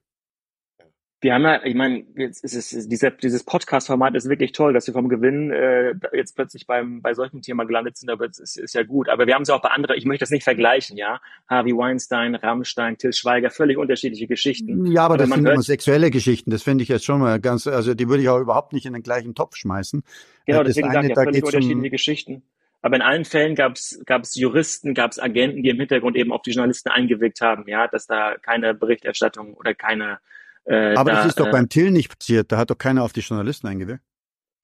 wir haben ja, ich meine, jetzt ist es, dieser, dieses Podcast-Format ist wirklich toll, dass wir vom Gewinn äh, jetzt plötzlich beim bei solchem Thema gelandet sind, aber es ist, ist ja gut. Aber wir haben es auch bei anderen, ich möchte das nicht vergleichen, ja. Harvey Weinstein, Rammstein, Till Schweiger, völlig unterschiedliche Geschichten. Ja, aber, aber das sind hört, immer sexuelle Geschichten, das finde ich jetzt schon mal ganz, also die würde ich auch überhaupt nicht in den gleichen Topf schmeißen. Genau, das deswegen sage ich ja, völlig unterschiedliche um, Geschichten. Aber in allen Fällen gab es Juristen, gab es Agenten, die im Hintergrund eben auf die Journalisten eingewirkt haben, ja, dass da keine Berichterstattung oder keine äh, Aber da, das ist doch äh, beim Till nicht passiert. Da hat doch keiner auf die Journalisten eingewirkt.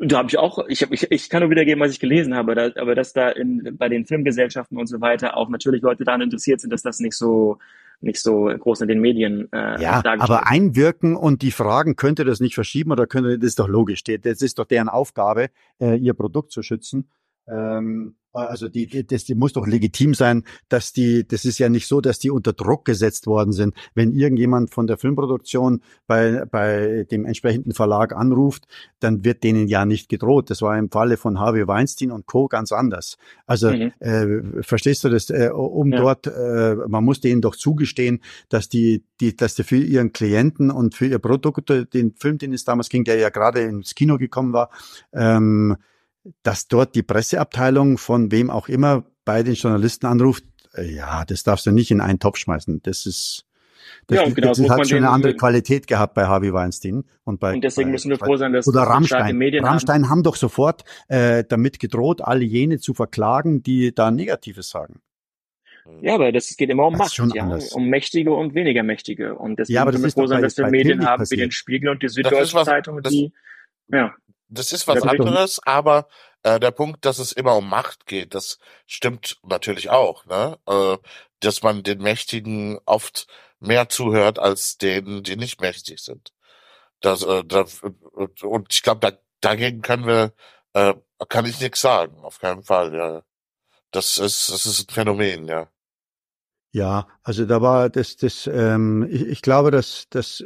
Da habe ich auch, ich, hab, ich, ich kann nur wiedergeben, was ich gelesen habe, da, aber dass da in, bei den Filmgesellschaften und so weiter auch natürlich Leute daran interessiert sind, dass das nicht so nicht so groß in den Medien äh, Ja, aber einwirken und die Fragen, könnte das nicht verschieben oder könnte, das ist doch logisch. Das ist doch deren Aufgabe, äh, ihr Produkt zu schützen. Ähm, also die, die, das die muss doch legitim sein, dass die, das ist ja nicht so, dass die unter Druck gesetzt worden sind. Wenn irgendjemand von der Filmproduktion bei, bei dem entsprechenden Verlag anruft, dann wird denen ja nicht gedroht. Das war im Falle von Harvey Weinstein und Co. ganz anders. Also mhm. äh, verstehst du das? Äh, um ja. dort, äh, man muss denen doch zugestehen, dass die, die, dass die für ihren Klienten und für ihr Produkt, den Film, den es damals ging, der ja gerade ins Kino gekommen war, ähm, dass dort die Presseabteilung von wem auch immer bei den Journalisten anruft, äh, ja, das darfst du nicht in einen Topf schmeißen. Das ist, das, ja, genau, das hat schon eine andere Qualität gehabt bei Harvey Weinstein und bei und deswegen bei, müssen wir froh sein, dass oder Rammstein. Medien Rammstein haben. haben doch sofort äh, damit gedroht, alle jene zu verklagen, die da Negatives sagen. Ja, aber das geht immer um das Macht, ja, um Mächtige und weniger Mächtige. Und deswegen ja, aber müssen wir froh sein, dass wir Medien haben passiert. wie den Spiegel und die Süddeutsche Zeitung, die ja. Das ist was anderes, aber äh, der Punkt, dass es immer um Macht geht, das stimmt natürlich auch, ne? Äh, dass man den Mächtigen oft mehr zuhört als denen, die nicht mächtig sind. Das, äh, das, und ich glaube, da, dagegen können wir, äh, kann ich nichts sagen, auf keinen Fall. Ja, das ist, das ist ein Phänomen, ja. Ja, also da war das, das, ähm, ich, ich glaube, dass das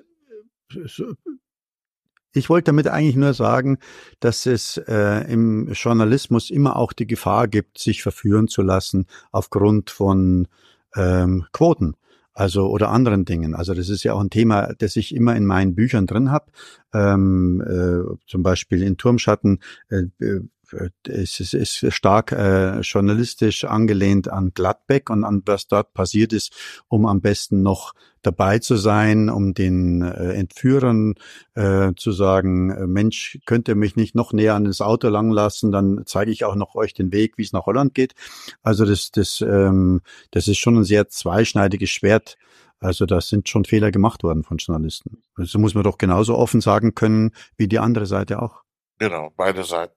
ich wollte damit eigentlich nur sagen, dass es äh, im Journalismus immer auch die Gefahr gibt, sich verführen zu lassen aufgrund von ähm, Quoten. Also oder anderen Dingen. Also das ist ja auch ein Thema, das ich immer in meinen Büchern drin habe. Ähm, äh, zum Beispiel in Turmschatten äh, es ist, ist stark äh, journalistisch angelehnt an Gladbeck und an was dort passiert ist, um am besten noch dabei zu sein, um den äh, Entführern äh, zu sagen, äh, Mensch, könnt ihr mich nicht noch näher an das Auto lang lassen, dann zeige ich auch noch euch den Weg, wie es nach Holland geht. Also das, das, ähm, das ist schon ein sehr zweischneidiges Schwert. Also da sind schon Fehler gemacht worden von Journalisten. Das muss man doch genauso offen sagen können wie die andere Seite auch. Genau, beide Seiten.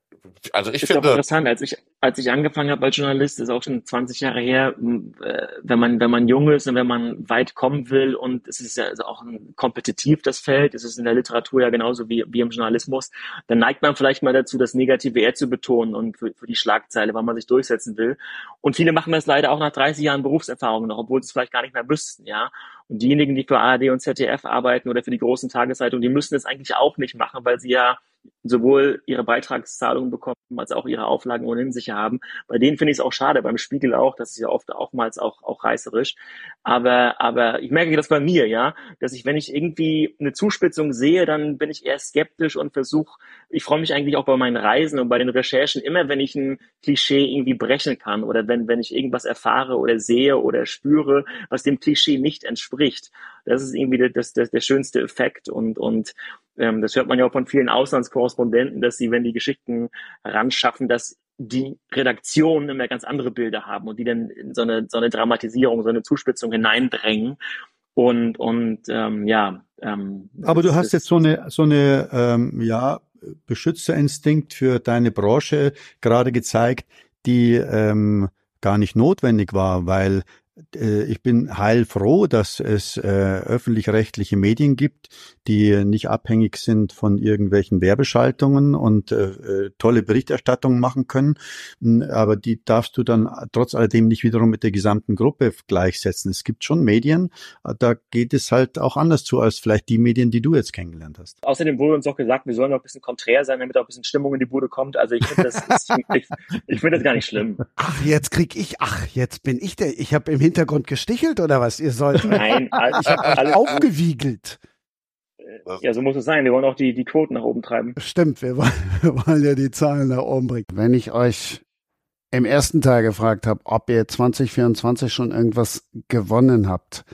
Also ich ist finde. Auch interessant, als ich, als ich angefangen habe als Journalist, ist auch schon 20 Jahre her, äh, wenn man, wenn man jung ist und wenn man weit kommen will und es ist ja also auch ein kompetitiv das Feld, es ist in der Literatur ja genauso wie, wie im Journalismus, dann neigt man vielleicht mal dazu, das Negative eher zu betonen und für, für die Schlagzeile, weil man sich durchsetzen will. Und viele machen das leider auch nach 30 Jahren Berufserfahrung noch, obwohl sie es vielleicht gar nicht mehr wüssten, ja. Und diejenigen, die für ARD und ZDF arbeiten oder für die großen Tageszeitungen, die müssen es eigentlich auch nicht machen, weil sie ja sowohl ihre Beitragszahlungen bekommen als auch ihre Auflagen ohnehin sicher haben. Bei denen finde ich es auch schade, beim Spiegel auch, das ist ja oft oftmals auch, auch reißerisch. Aber, aber ich merke das bei mir, ja, dass ich, wenn ich irgendwie eine Zuspitzung sehe, dann bin ich eher skeptisch und versuche, ich freue mich eigentlich auch bei meinen Reisen und bei den Recherchen immer, wenn ich ein Klischee irgendwie brechen kann oder wenn, wenn ich irgendwas erfahre oder sehe oder spüre, was dem Klischee nicht entspricht. Das ist irgendwie das, das, der schönste Effekt und, und ähm, das hört man ja auch von vielen Auslandskorrespondenten, dass sie, wenn die Geschichten heranschaffen, dass die Redaktionen immer ganz andere Bilder haben und die dann in so eine, so eine Dramatisierung, so eine Zuspitzung hineindrängen. Und, und ähm, ja. Ähm, Aber du hast jetzt so eine, so eine ähm, ja, Beschützerinstinkt für deine Branche gerade gezeigt, die ähm, gar nicht notwendig war, weil ich bin heilfroh, dass es äh, öffentlich-rechtliche Medien gibt, die nicht abhängig sind von irgendwelchen Werbeschaltungen und äh, äh tolle Berichterstattungen machen können. Hm, aber die darfst du dann trotz alledem nicht wiederum mit der gesamten Gruppe gleichsetzen. Es gibt schon Medien, äh, da geht es halt auch anders zu als vielleicht die Medien, die du jetzt kennengelernt hast. Außerdem wurde uns auch gesagt, wir sollen auch ein bisschen konträr sein, damit auch ein bisschen Stimmung in die Bude kommt. Also ich finde das, ich, ich finde das gar nicht schlimm. Ach, jetzt krieg ich, ach, jetzt bin ich der, ich habe im Hintergrund gestichelt oder was? Ihr sollt. Nein, ich habe euch aufgewiegelt. Ja, so muss es sein. Wir wollen auch die, die Quoten nach oben treiben. Stimmt, wir wollen, wir wollen ja die Zahlen nach oben bringen. Wenn ich euch im ersten Teil gefragt habe, ob ihr 2024 schon irgendwas gewonnen habt,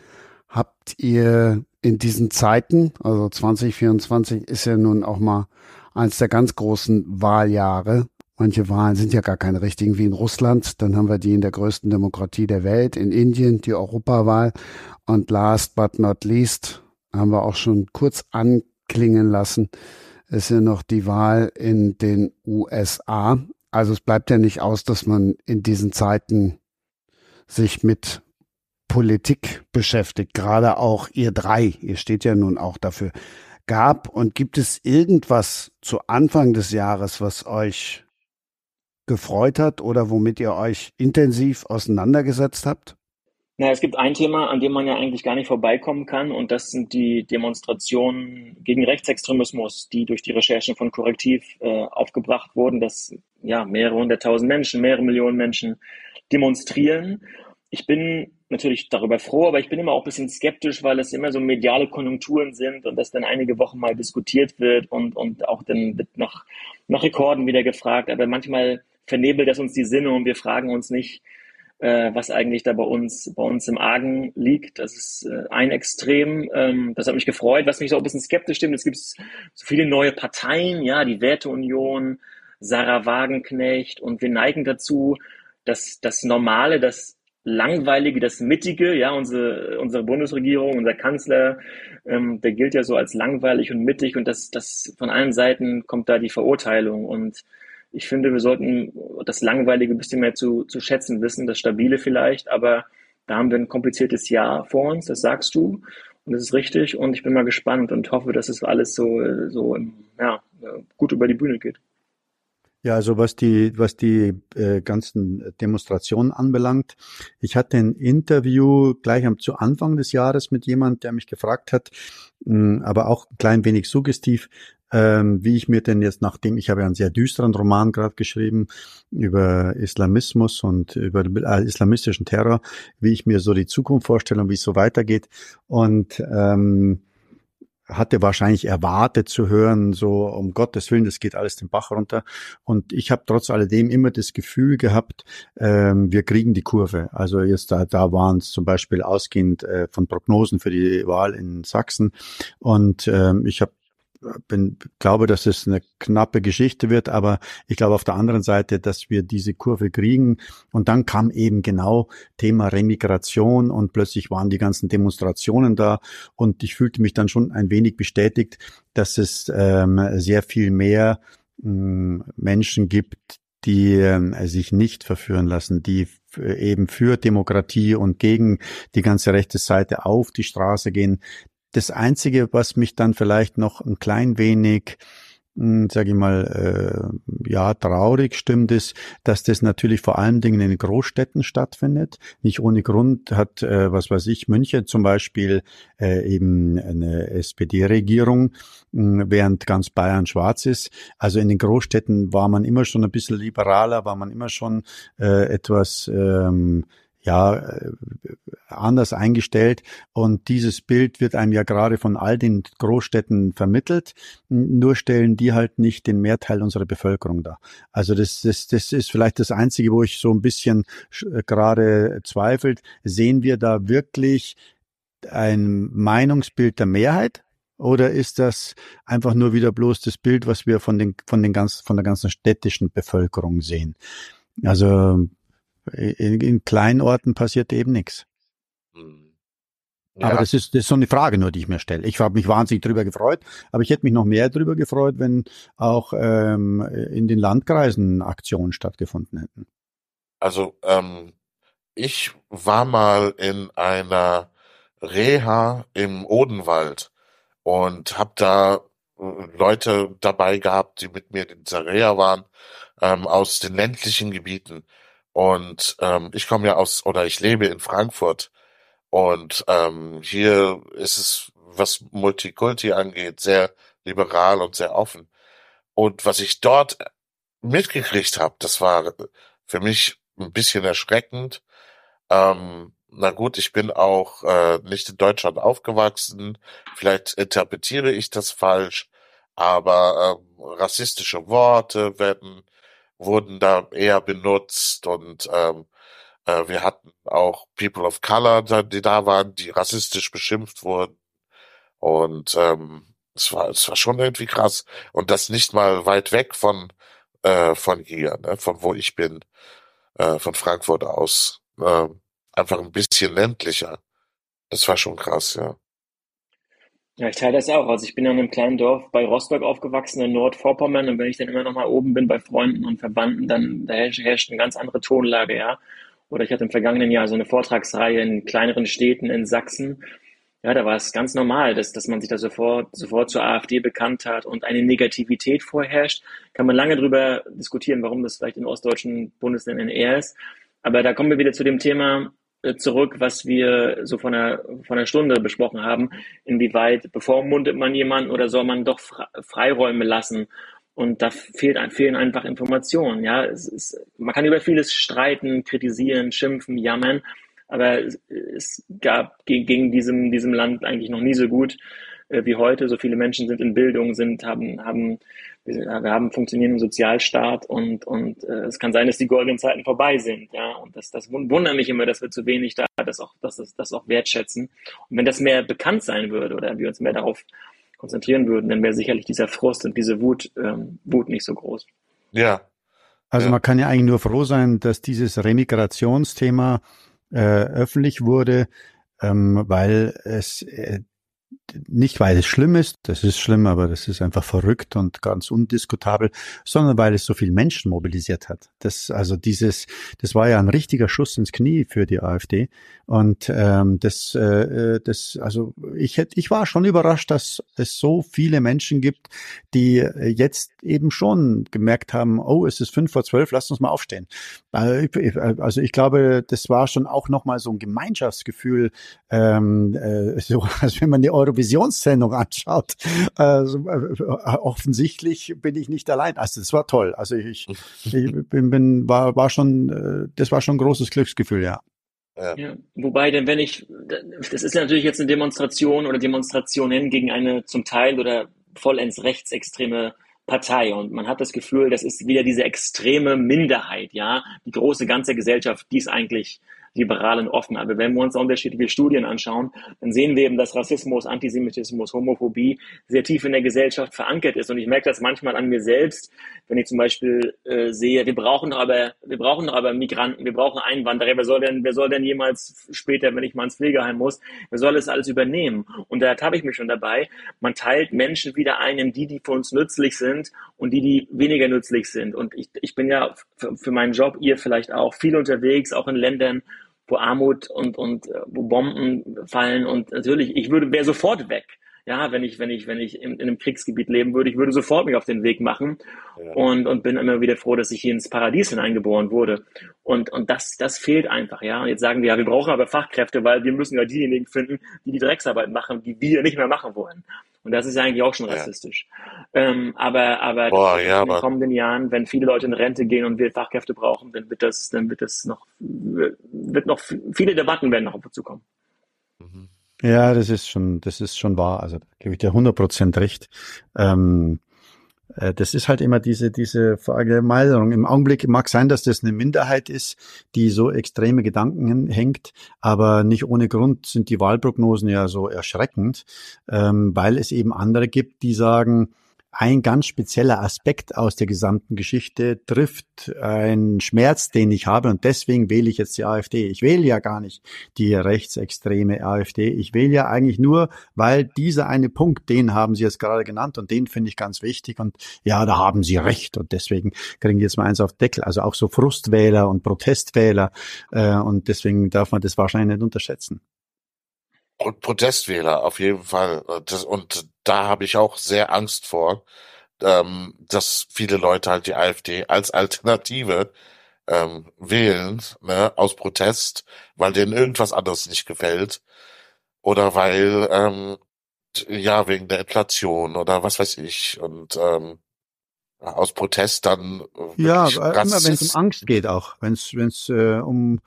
habt ihr in diesen Zeiten, also 2024 ist ja nun auch mal eins der ganz großen Wahljahre, Manche Wahlen sind ja gar keine richtigen, wie in Russland. Dann haben wir die in der größten Demokratie der Welt, in Indien, die Europawahl. Und last but not least haben wir auch schon kurz anklingen lassen, ist ja noch die Wahl in den USA. Also es bleibt ja nicht aus, dass man in diesen Zeiten sich mit Politik beschäftigt. Gerade auch ihr drei, ihr steht ja nun auch dafür. Gab und gibt es irgendwas zu Anfang des Jahres, was euch gefreut hat oder womit ihr euch intensiv auseinandergesetzt habt? Na, es gibt ein Thema, an dem man ja eigentlich gar nicht vorbeikommen kann, und das sind die Demonstrationen gegen Rechtsextremismus, die durch die Recherchen von Korrektiv äh, aufgebracht wurden, dass ja mehrere hunderttausend Menschen, mehrere Millionen Menschen demonstrieren. Ich bin natürlich darüber froh, aber ich bin immer auch ein bisschen skeptisch, weil es immer so mediale Konjunkturen sind und das dann einige Wochen mal diskutiert wird und, und auch dann wird nach, nach Rekorden wieder gefragt. Aber manchmal vernebelt das uns die Sinne und wir fragen uns nicht, äh, was eigentlich da bei uns, bei uns im Argen liegt. Das ist äh, ein Extrem. Ähm, das hat mich gefreut. Was mich so ein bisschen skeptisch stimmt, es gibt so viele neue Parteien, ja, die Werteunion, Sarah Wagenknecht und wir neigen dazu, dass das Normale, das Langweilige, das Mittige, ja, unsere, unsere Bundesregierung, unser Kanzler, ähm, der gilt ja so als langweilig und mittig und das, das von allen Seiten kommt da die Verurteilung und ich finde, wir sollten das Langweilige ein bisschen mehr zu, zu schätzen wissen, das Stabile vielleicht, aber da haben wir ein kompliziertes Jahr vor uns, das sagst du. Und das ist richtig. Und ich bin mal gespannt und hoffe, dass es alles so, so ja, gut über die Bühne geht. Ja, also was die, was die äh, ganzen Demonstrationen anbelangt, ich hatte ein Interview gleich am zu Anfang des Jahres mit jemand, der mich gefragt hat, mh, aber auch ein klein wenig suggestiv, ähm, wie ich mir denn jetzt, nachdem ich habe einen sehr düsteren Roman gerade geschrieben über Islamismus und über äh, islamistischen Terror, wie ich mir so die Zukunft vorstelle und wie es so weitergeht. Und ähm, hatte wahrscheinlich erwartet zu hören, so um Gottes Willen, das geht alles den Bach runter. Und ich habe trotz alledem immer das Gefühl gehabt, ähm, wir kriegen die Kurve. Also jetzt da, da waren es zum Beispiel ausgehend äh, von Prognosen für die Wahl in Sachsen. Und ähm, ich habe bin, glaube, dass es eine knappe Geschichte wird, aber ich glaube auf der anderen Seite, dass wir diese Kurve kriegen. Und dann kam eben genau Thema Remigration und plötzlich waren die ganzen Demonstrationen da und ich fühlte mich dann schon ein wenig bestätigt, dass es ähm, sehr viel mehr ähm, Menschen gibt, die äh, sich nicht verführen lassen, die eben für Demokratie und gegen die ganze rechte Seite auf die Straße gehen, das Einzige, was mich dann vielleicht noch ein klein wenig hm, sage ich mal, äh, ja, traurig stimmt ist, dass das natürlich vor allen Dingen in den Großstädten stattfindet. Nicht ohne Grund hat, äh, was weiß ich, München zum Beispiel äh, eben eine SPD-Regierung, äh, während ganz Bayern schwarz ist. Also in den Großstädten war man immer schon ein bisschen liberaler, war man immer schon äh, etwas ähm, ja äh, anders eingestellt und dieses Bild wird einem ja gerade von all den Großstädten vermittelt, nur stellen die halt nicht den Mehrteil unserer Bevölkerung dar. Also das, das, das ist vielleicht das Einzige, wo ich so ein bisschen äh, gerade zweifelt. Sehen wir da wirklich ein Meinungsbild der Mehrheit? Oder ist das einfach nur wieder bloß das Bild, was wir von den, von den ganz, von der ganzen städtischen Bevölkerung sehen? Also in, in kleinen Orten passiert eben nichts. Hm. Ja. Aber das ist, das ist so eine Frage nur, die ich mir stelle. Ich habe mich wahnsinnig drüber gefreut, aber ich hätte mich noch mehr drüber gefreut, wenn auch ähm, in den Landkreisen Aktionen stattgefunden hätten. Also ähm, ich war mal in einer Reha im Odenwald und habe da äh, Leute dabei gehabt, die mit mir in dieser Reha waren, ähm, aus den ländlichen Gebieten. Und ähm, ich komme ja aus, oder ich lebe in Frankfurt. Und ähm, hier ist es, was Multikulti angeht, sehr liberal und sehr offen. Und was ich dort mitgekriegt habe, das war für mich ein bisschen erschreckend. Ähm, na gut, ich bin auch äh, nicht in Deutschland aufgewachsen. Vielleicht interpretiere ich das falsch, aber ähm, rassistische Worte werden wurden da eher benutzt und ähm, äh, wir hatten auch People of Color, die da waren, die rassistisch beschimpft wurden. Und ähm, es war, es war schon irgendwie krass. Und das nicht mal weit weg von, äh, von hier, ne, von wo ich bin, äh, von Frankfurt aus. Äh, einfach ein bisschen ländlicher. Das war schon krass, ja. Ja, ich teile das auch. Also ich bin ja in einem kleinen Dorf bei Rostock aufgewachsen in Nordvorpommern und wenn ich dann immer noch mal oben bin bei Freunden und Verwandten, dann da herrscht, eine ganz andere Tonlage, ja. Oder ich hatte im vergangenen Jahr so eine Vortragsreihe in kleineren Städten in Sachsen. Ja, da war es ganz normal, dass, dass man sich da sofort, sofort zur AfD bekannt hat und eine Negativität vorherrscht. Kann man lange drüber diskutieren, warum das vielleicht in ostdeutschen Bundesländern eher ist. Aber da kommen wir wieder zu dem Thema, zurück, was wir so von einer, von einer Stunde besprochen haben. Inwieweit bevormundet man jemanden oder soll man doch Freiräume lassen? Und da fehlt, fehlen einfach Informationen. Ja, ist, man kann über vieles streiten, kritisieren, schimpfen, jammern, aber es, es gab gegen diesem, diesem Land eigentlich noch nie so gut äh, wie heute. So viele Menschen sind in Bildung, sind, haben, haben wir, wir haben einen funktionierenden Sozialstaat und, und äh, es kann sein, dass die goldenen Zeiten vorbei sind. Ja? Und das, das wundert mich immer, dass wir zu wenig da das auch, das, das, das auch wertschätzen. Und wenn das mehr bekannt sein würde oder wir uns mehr darauf konzentrieren würden, dann wäre sicherlich dieser Frust und diese Wut, ähm, Wut nicht so groß. Ja. Also ja. man kann ja eigentlich nur froh sein, dass dieses Remigrationsthema äh, öffentlich wurde, ähm, weil es äh, nicht weil es schlimm ist, das ist schlimm, aber das ist einfach verrückt und ganz undiskutabel, sondern weil es so viel Menschen mobilisiert hat. Das, also dieses, das war ja ein richtiger Schuss ins Knie für die AfD. Und ähm, das, äh, das, also ich hätte, ich war schon überrascht, dass es so viele Menschen gibt, die jetzt eben schon gemerkt haben, oh, es ist fünf vor zwölf, lasst uns mal aufstehen. Also ich glaube, das war schon auch nochmal so ein Gemeinschaftsgefühl, ähm, äh, so, als wenn man die Eurovisionssendung anschaut. Also, äh, offensichtlich bin ich nicht allein. Also das war toll. Also ich, ich bin, bin war, war schon, äh, das war schon ein großes Glücksgefühl, ja. Ja. ja. Wobei, denn wenn ich, das ist ja natürlich jetzt eine Demonstration oder Demonstrationen gegen eine zum Teil oder vollends rechtsextreme Partei und man hat das Gefühl, das ist wieder diese extreme Minderheit, ja, die große ganze Gesellschaft, die ist eigentlich liberal und offen. Aber wenn wir uns unterschiedliche Studien anschauen, dann sehen wir eben, dass Rassismus, Antisemitismus, Homophobie sehr tief in der Gesellschaft verankert ist. Und ich merke das manchmal an mir selbst, wenn ich zum Beispiel äh, sehe, wir brauchen doch aber, wir brauchen doch aber Migranten, wir brauchen Einwanderer. Wer soll denn, wer soll denn jemals später, wenn ich mal ins Pflegeheim muss, wer soll das alles übernehmen? Und da habe ich mich schon dabei. Man teilt Menschen wieder ein in die, die für uns nützlich sind und die, die weniger nützlich sind. Und ich, ich bin ja für meinen Job, ihr vielleicht auch, viel unterwegs, auch in Ländern, wo Armut und, und äh, wo Bomben fallen. Und natürlich, ich würde, wäre sofort weg. Ja, wenn ich, wenn ich, wenn ich in, in einem Kriegsgebiet leben würde, ich würde sofort mich auf den Weg machen ja. und, und bin immer wieder froh, dass ich hier ins Paradies hineingeboren wurde. Und, und das, das fehlt einfach, ja. Und jetzt sagen wir, ja, wir brauchen aber Fachkräfte, weil wir müssen ja diejenigen finden, die die Drecksarbeit machen, die wir nicht mehr machen wollen. Und das ist ja eigentlich auch schon rassistisch. Ja. Ähm, aber aber Boah, ja, in den kommenden Jahren, wenn viele Leute in Rente gehen und wir Fachkräfte brauchen, dann wird das, dann wird das noch, wird noch viele Debatten werden noch auf uns zukommen. Mhm. Ja, das ist schon, das ist schon wahr. Also da gebe ich dir 100 Prozent recht. Ähm, äh, das ist halt immer diese, diese Verallgemeinerung. Im Augenblick mag sein, dass das eine Minderheit ist, die so extreme Gedanken hängt, aber nicht ohne Grund sind die Wahlprognosen ja so erschreckend, ähm, weil es eben andere gibt, die sagen, ein ganz spezieller Aspekt aus der gesamten Geschichte trifft einen Schmerz, den ich habe und deswegen wähle ich jetzt die AfD. Ich wähle ja gar nicht die rechtsextreme AfD. Ich wähle ja eigentlich nur, weil dieser eine Punkt, den haben Sie jetzt gerade genannt und den finde ich ganz wichtig und ja, da haben Sie recht und deswegen kriegen die jetzt mal eins auf Deckel. Also auch so Frustwähler und Protestwähler äh, und deswegen darf man das wahrscheinlich nicht unterschätzen. Protestwähler auf jeden Fall. Das, und da habe ich auch sehr Angst vor, ähm, dass viele Leute halt die AfD als Alternative ähm, wählen, ne, aus Protest, weil denen irgendwas anderes nicht gefällt. Oder weil, ähm, ja, wegen der Inflation oder was weiß ich. Und ähm, aus Protest dann. Äh, ja, immer wenn es um Angst geht auch, wenn es wenn es äh, um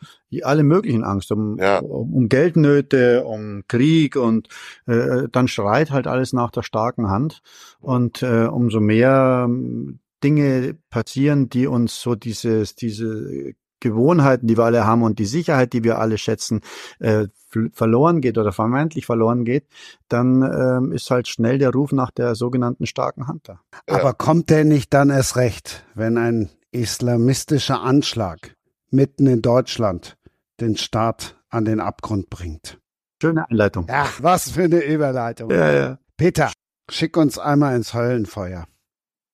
alle möglichen Angst, um, ja. um, um Geldnöte, um Krieg und äh, dann schreit halt alles nach der starken Hand und äh, umso mehr ähm, Dinge passieren, die uns so dieses diese Gewohnheiten, die wir alle haben und die Sicherheit, die wir alle schätzen, äh, verloren geht oder vermeintlich verloren geht, dann ähm, ist halt schnell der Ruf nach der sogenannten starken Hand da. Aber kommt der nicht dann erst recht, wenn ein islamistischer Anschlag mitten in Deutschland den Staat an den Abgrund bringt? Schöne Einleitung. Ja, was für eine Überleitung. Ja, ja. Peter, schick uns einmal ins Höllenfeuer.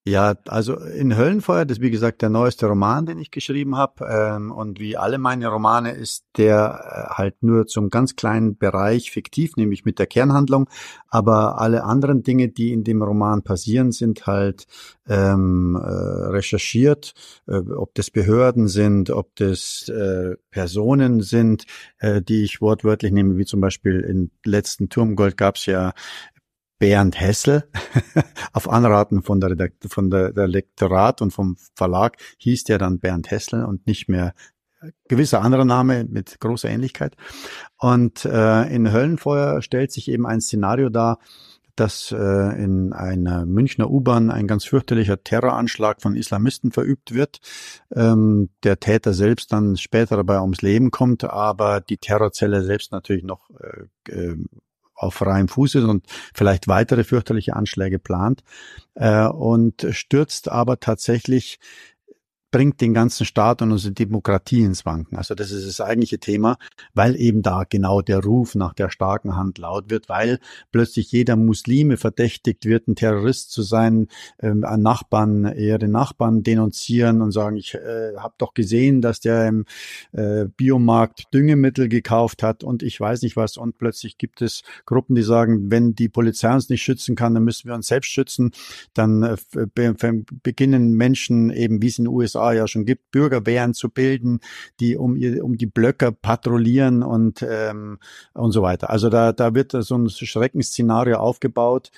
Ja, also in Höllenfeuer, das ist wie gesagt der neueste Roman, den ich geschrieben habe. Ähm, und wie alle meine Romane ist der äh, halt nur zum ganz kleinen Bereich fiktiv, nämlich mit der Kernhandlung. Aber alle anderen Dinge, die in dem Roman passieren, sind halt ähm, äh, recherchiert, äh, ob das Behörden sind, ob das äh, Personen sind, äh, die ich wortwörtlich nehme, wie zum Beispiel im letzten Turmgold gab es ja Bernd Hessel. Auf Anraten von der, von der, der Lektorat und vom Verlag hieß der dann Bernd Hessel und nicht mehr gewisser anderer Name mit großer Ähnlichkeit. Und äh, in Höllenfeuer stellt sich eben ein Szenario dar, dass äh, in einer Münchner U-Bahn ein ganz fürchterlicher Terroranschlag von Islamisten verübt wird. Ähm, der Täter selbst dann später dabei ums Leben kommt, aber die Terrorzelle selbst natürlich noch äh auf freiem Fuß ist und vielleicht weitere fürchterliche Anschläge plant äh, und stürzt aber tatsächlich bringt den ganzen Staat und unsere Demokratie ins Wanken. Also das ist das eigentliche Thema, weil eben da genau der Ruf nach der starken Hand laut wird, weil plötzlich jeder Muslime verdächtigt wird, ein Terrorist zu sein, an Nachbarn, den Nachbarn denunzieren und sagen, ich äh, habe doch gesehen, dass der im äh, Biomarkt Düngemittel gekauft hat und ich weiß nicht was. Und plötzlich gibt es Gruppen, die sagen, wenn die Polizei uns nicht schützen kann, dann müssen wir uns selbst schützen. Dann äh, be beginnen Menschen eben, wie es in den USA USA ja schon gibt, Bürgerwehren zu bilden, die um, um die Blöcke patrouillieren und, ähm, und so weiter. Also da, da wird so ein Schreckensszenario aufgebaut,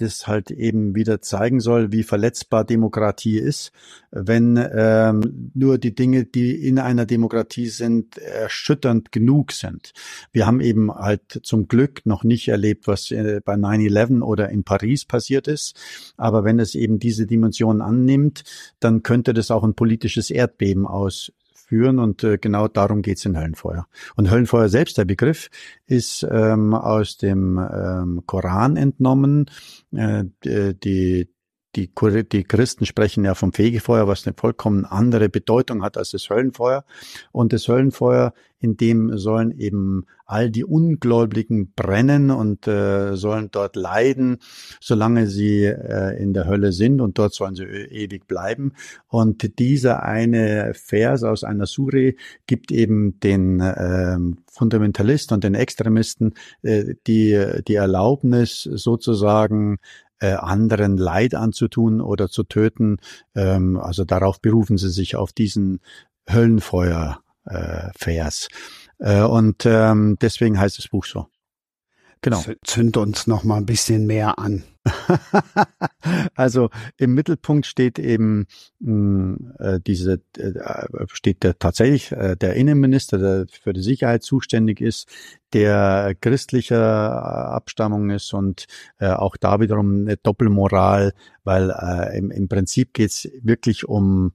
das halt eben wieder zeigen soll, wie verletzbar Demokratie ist, wenn ähm, nur die Dinge, die in einer Demokratie sind, erschütternd genug sind. Wir haben eben halt zum Glück noch nicht erlebt, was äh, bei 9-11 oder in Paris passiert ist. Aber wenn es eben diese Dimension annimmt, dann könnte das auch ein politisches Erdbeben aus führen und äh, genau darum geht's in Höllenfeuer. Und Höllenfeuer selbst, der Begriff, ist ähm, aus dem ähm, Koran entnommen. Äh, die, die, die Christen sprechen ja vom Fegefeuer, was eine vollkommen andere Bedeutung hat als das Höllenfeuer. Und das Höllenfeuer, in dem sollen eben all die Ungläubigen brennen und äh, sollen dort leiden, solange sie äh, in der Hölle sind und dort sollen sie ewig bleiben. Und dieser eine Vers aus einer Sure gibt eben den äh, Fundamentalisten und den Extremisten äh, die, die Erlaubnis sozusagen äh, anderen Leid anzutun oder zu töten. Ähm, also darauf berufen sie sich auf diesen Höllenfeuer-Vers. Äh, und ähm, deswegen heißt das Buch so. Genau. Zünd uns noch mal ein bisschen mehr an. also im Mittelpunkt steht eben mh, hm, äh, diese äh, steht der tatsächlich äh, der Innenminister, der für die Sicherheit zuständig ist, der christlicher Abstammung ist und äh, auch da wiederum eine Doppelmoral, weil äh, im, im Prinzip geht's wirklich um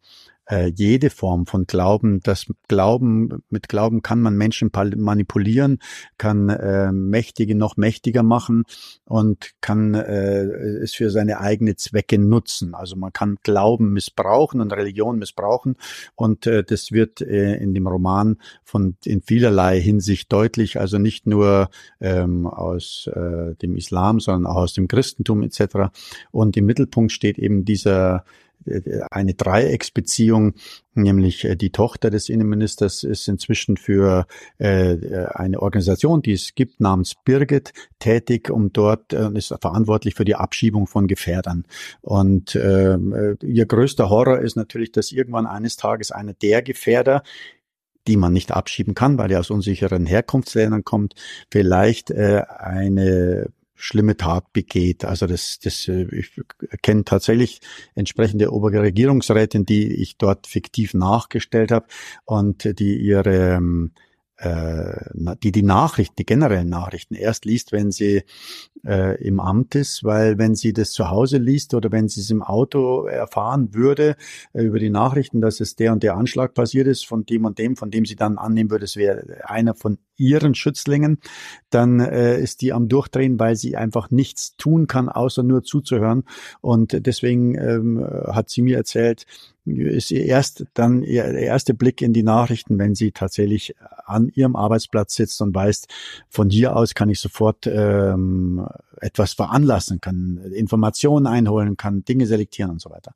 äh, jede Form von Glauben. Das Glauben, mit Glauben kann man Menschen manipulieren, kann äh, Mächtige noch mächtiger machen und kann äh, es für seine eigene Zwecke nutzen. Also man kann Glauben missbrauchen und Religion missbrauchen und äh, das wird äh, in dem Roman von in vielerlei Hinsicht deutlich. Also nicht nur ähm, aus äh, dem Islam, sondern auch aus dem Christentum etc. Und im Mittelpunkt steht eben dieser eine Dreiecksbeziehung, nämlich äh, die Tochter des Innenministers ist inzwischen für äh, eine Organisation, die es gibt, namens Birgit, tätig, um dort äh, ist verantwortlich für die Abschiebung von Gefährdern. Und äh, ihr größter Horror ist natürlich, dass irgendwann eines Tages einer der Gefährder die man nicht abschieben kann, weil er aus unsicheren Herkunftsländern kommt, vielleicht äh, eine schlimme Tat begeht. Also das, das äh, ich kenne tatsächlich entsprechende Oberregierungsrätin, die ich dort fiktiv nachgestellt habe und die ihre ähm, äh, die die Nachrichten, die generellen Nachrichten erst liest, wenn sie äh, im Amt ist, weil wenn sie das zu Hause liest oder wenn sie es im Auto erfahren würde äh, über die Nachrichten, dass es der und der Anschlag passiert ist von dem und dem, von dem sie dann annehmen würde, es wäre einer von ihren Schützlingen, dann äh, ist die am Durchdrehen, weil sie einfach nichts tun kann, außer nur zuzuhören. Und deswegen ähm, hat sie mir erzählt, ist ihr erst dann ihr erste Blick in die Nachrichten, wenn sie tatsächlich an ihrem Arbeitsplatz sitzt und weiß, von hier aus kann ich sofort ähm, etwas veranlassen, kann Informationen einholen, kann Dinge selektieren und so weiter.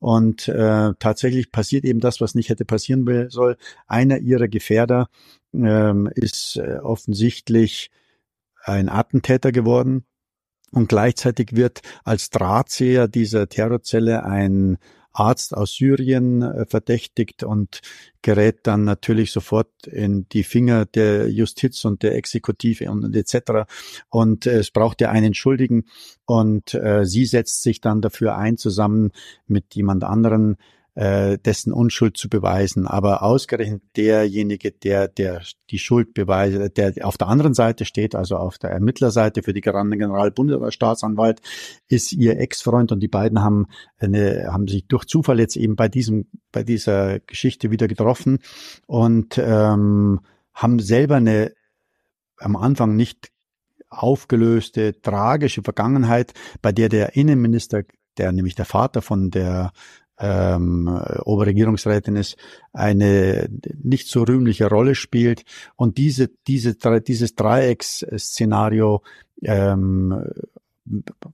Und äh, tatsächlich passiert eben das, was nicht hätte passieren soll. Einer ihrer Gefährder ähm, ist äh, offensichtlich ein Attentäter geworden. Und gleichzeitig wird als Drahtseher dieser Terrorzelle ein Arzt aus Syrien äh, verdächtigt und gerät dann natürlich sofort in die Finger der Justiz und der Exekutive und etc. Und äh, es braucht ja einen Schuldigen und äh, sie setzt sich dann dafür ein, zusammen mit jemand anderen äh, dessen Unschuld zu beweisen. Aber ausgerechnet derjenige, der, der die Schuld beweist, der auf der anderen Seite steht, also auf der Ermittlerseite für die Generalbundesstaatsanwalt, ist ihr Ex-Freund und die beiden haben eine, haben sich durch Zufall jetzt eben bei diesem, bei dieser Geschichte wieder getroffen und ähm, haben selber eine am Anfang nicht aufgelöste, tragische Vergangenheit, bei der der Innenminister, der nämlich der Vater von der ähm, Oberregierungsrätin ist, eine nicht so rühmliche Rolle spielt. Und diese, diese, dieses Dreiecksszenario ähm,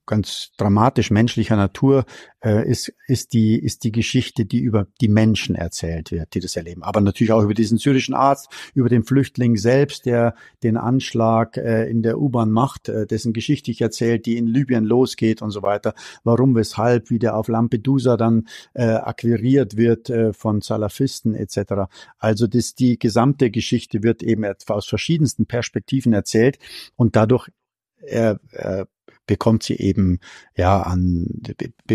ganz dramatisch menschlicher Natur äh, ist, ist, die, ist die Geschichte, die über die Menschen erzählt wird, die das erleben. Aber natürlich auch über diesen syrischen Arzt, über den Flüchtling selbst, der den Anschlag äh, in der U-Bahn macht, äh, dessen Geschichte ich erzählt, die in Libyen losgeht und so weiter. Warum, weshalb, wie der auf Lampedusa dann äh, akquiriert wird äh, von Salafisten etc. Also das, die gesamte Geschichte wird eben aus verschiedensten Perspektiven erzählt und dadurch er, er bekommt sie eben ja an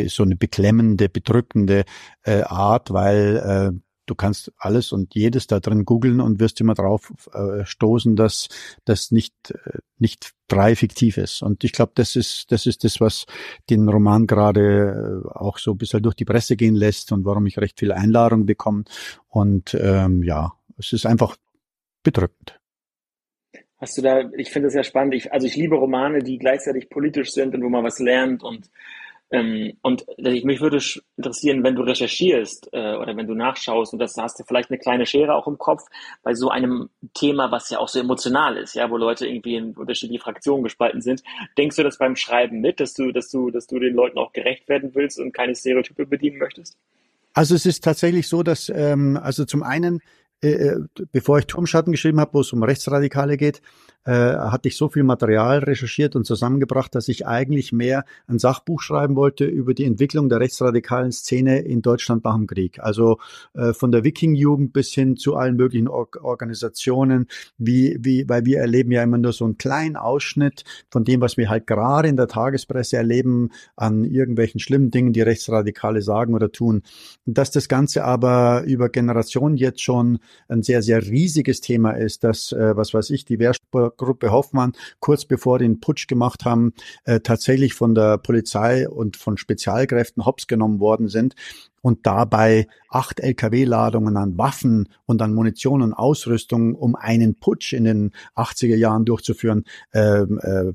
so eine beklemmende, bedrückende äh, Art, weil äh, du kannst alles und jedes da drin googeln und wirst immer drauf äh, stoßen, dass das nicht äh, nicht frei fiktiv ist. Und ich glaube, das ist das ist das, was den Roman gerade äh, auch so ein bisschen durch die Presse gehen lässt und warum ich recht viel Einladung bekomme. Und ähm, ja, es ist einfach bedrückend. Hast du da, ich finde es sehr spannend, ich, also ich liebe Romane, die gleichzeitig politisch sind und wo man was lernt und ähm, und mich würde interessieren, wenn du recherchierst äh, oder wenn du nachschaust und das hast du vielleicht eine kleine Schere auch im Kopf bei so einem Thema, was ja auch so emotional ist, ja, wo Leute irgendwie in unterschiedliche Fraktionen gespalten sind. Denkst du das beim Schreiben mit, dass du, dass du, dass du den Leuten auch gerecht werden willst und keine Stereotype bedienen möchtest? Also es ist tatsächlich so, dass ähm, also zum einen äh, äh bevor ich Turmschatten geschrieben habe, wo es um Rechtsradikale geht, äh, hatte ich so viel Material recherchiert und zusammengebracht, dass ich eigentlich mehr ein Sachbuch schreiben wollte über die Entwicklung der rechtsradikalen Szene in Deutschland nach dem Krieg. Also äh, von der Wiking-Jugend bis hin zu allen möglichen Or Organisationen, wie, wie, weil wir erleben ja immer nur so einen kleinen Ausschnitt von dem, was wir halt gerade in der Tagespresse erleben, an irgendwelchen schlimmen Dingen, die Rechtsradikale sagen oder tun. Dass das Ganze aber über Generationen jetzt schon ein sehr, sehr riesiges Thema ist, dass, äh, was weiß ich, die Wehrspur Gruppe Hoffmann kurz bevor den Putsch gemacht haben, äh, tatsächlich von der Polizei und von Spezialkräften hops genommen worden sind und dabei acht Lkw-Ladungen an Waffen und an Munition und Ausrüstung, um einen Putsch in den 80er Jahren durchzuführen, äh, äh,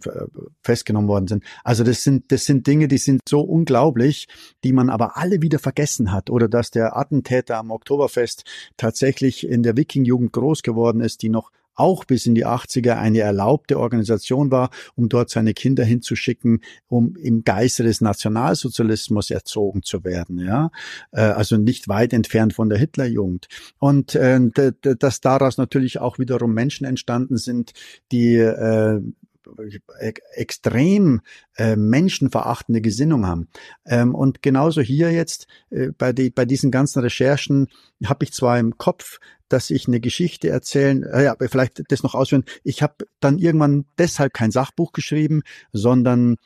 festgenommen worden sind. Also das sind, das sind Dinge, die sind so unglaublich, die man aber alle wieder vergessen hat. Oder dass der Attentäter am Oktoberfest tatsächlich in der Wiking-Jugend groß geworden ist, die noch auch bis in die 80er eine erlaubte Organisation war, um dort seine Kinder hinzuschicken, um im Geiste des Nationalsozialismus erzogen zu werden. Ja, äh, also nicht weit entfernt von der Hitlerjugend. Und äh, dass daraus natürlich auch wiederum Menschen entstanden sind, die äh, extrem äh, menschenverachtende Gesinnung haben. Ähm, und genauso hier jetzt äh, bei, die, bei diesen ganzen Recherchen habe ich zwar im Kopf, dass ich eine Geschichte erzählen, äh, ja, vielleicht das noch ausführen. Ich habe dann irgendwann deshalb kein Sachbuch geschrieben, sondern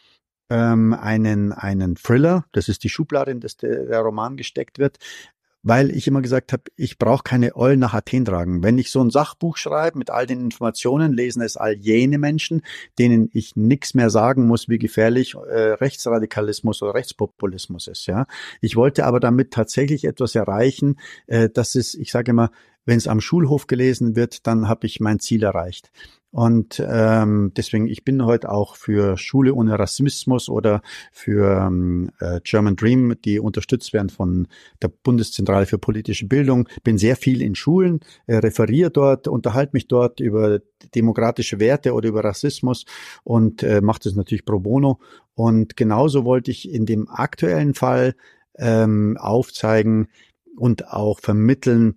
ähm, einen, einen Thriller, das ist die Schublade, in das der Roman gesteckt wird, weil ich immer gesagt habe, ich brauche keine Eulen nach Athen tragen. Wenn ich so ein Sachbuch schreibe mit all den Informationen, lesen es all jene Menschen, denen ich nichts mehr sagen muss, wie gefährlich äh, Rechtsradikalismus oder Rechtspopulismus ist. Ja, ich wollte aber damit tatsächlich etwas erreichen, äh, dass es, ich sage immer, wenn es am Schulhof gelesen wird, dann habe ich mein Ziel erreicht. Und ähm, deswegen, ich bin heute auch für Schule ohne Rassismus oder für ähm, äh, German Dream, die unterstützt werden von der Bundeszentrale für politische Bildung. Bin sehr viel in Schulen, äh, referiere dort, unterhalte mich dort über demokratische Werte oder über Rassismus und äh, mache das natürlich pro bono. Und genauso wollte ich in dem aktuellen Fall ähm, aufzeigen und auch vermitteln,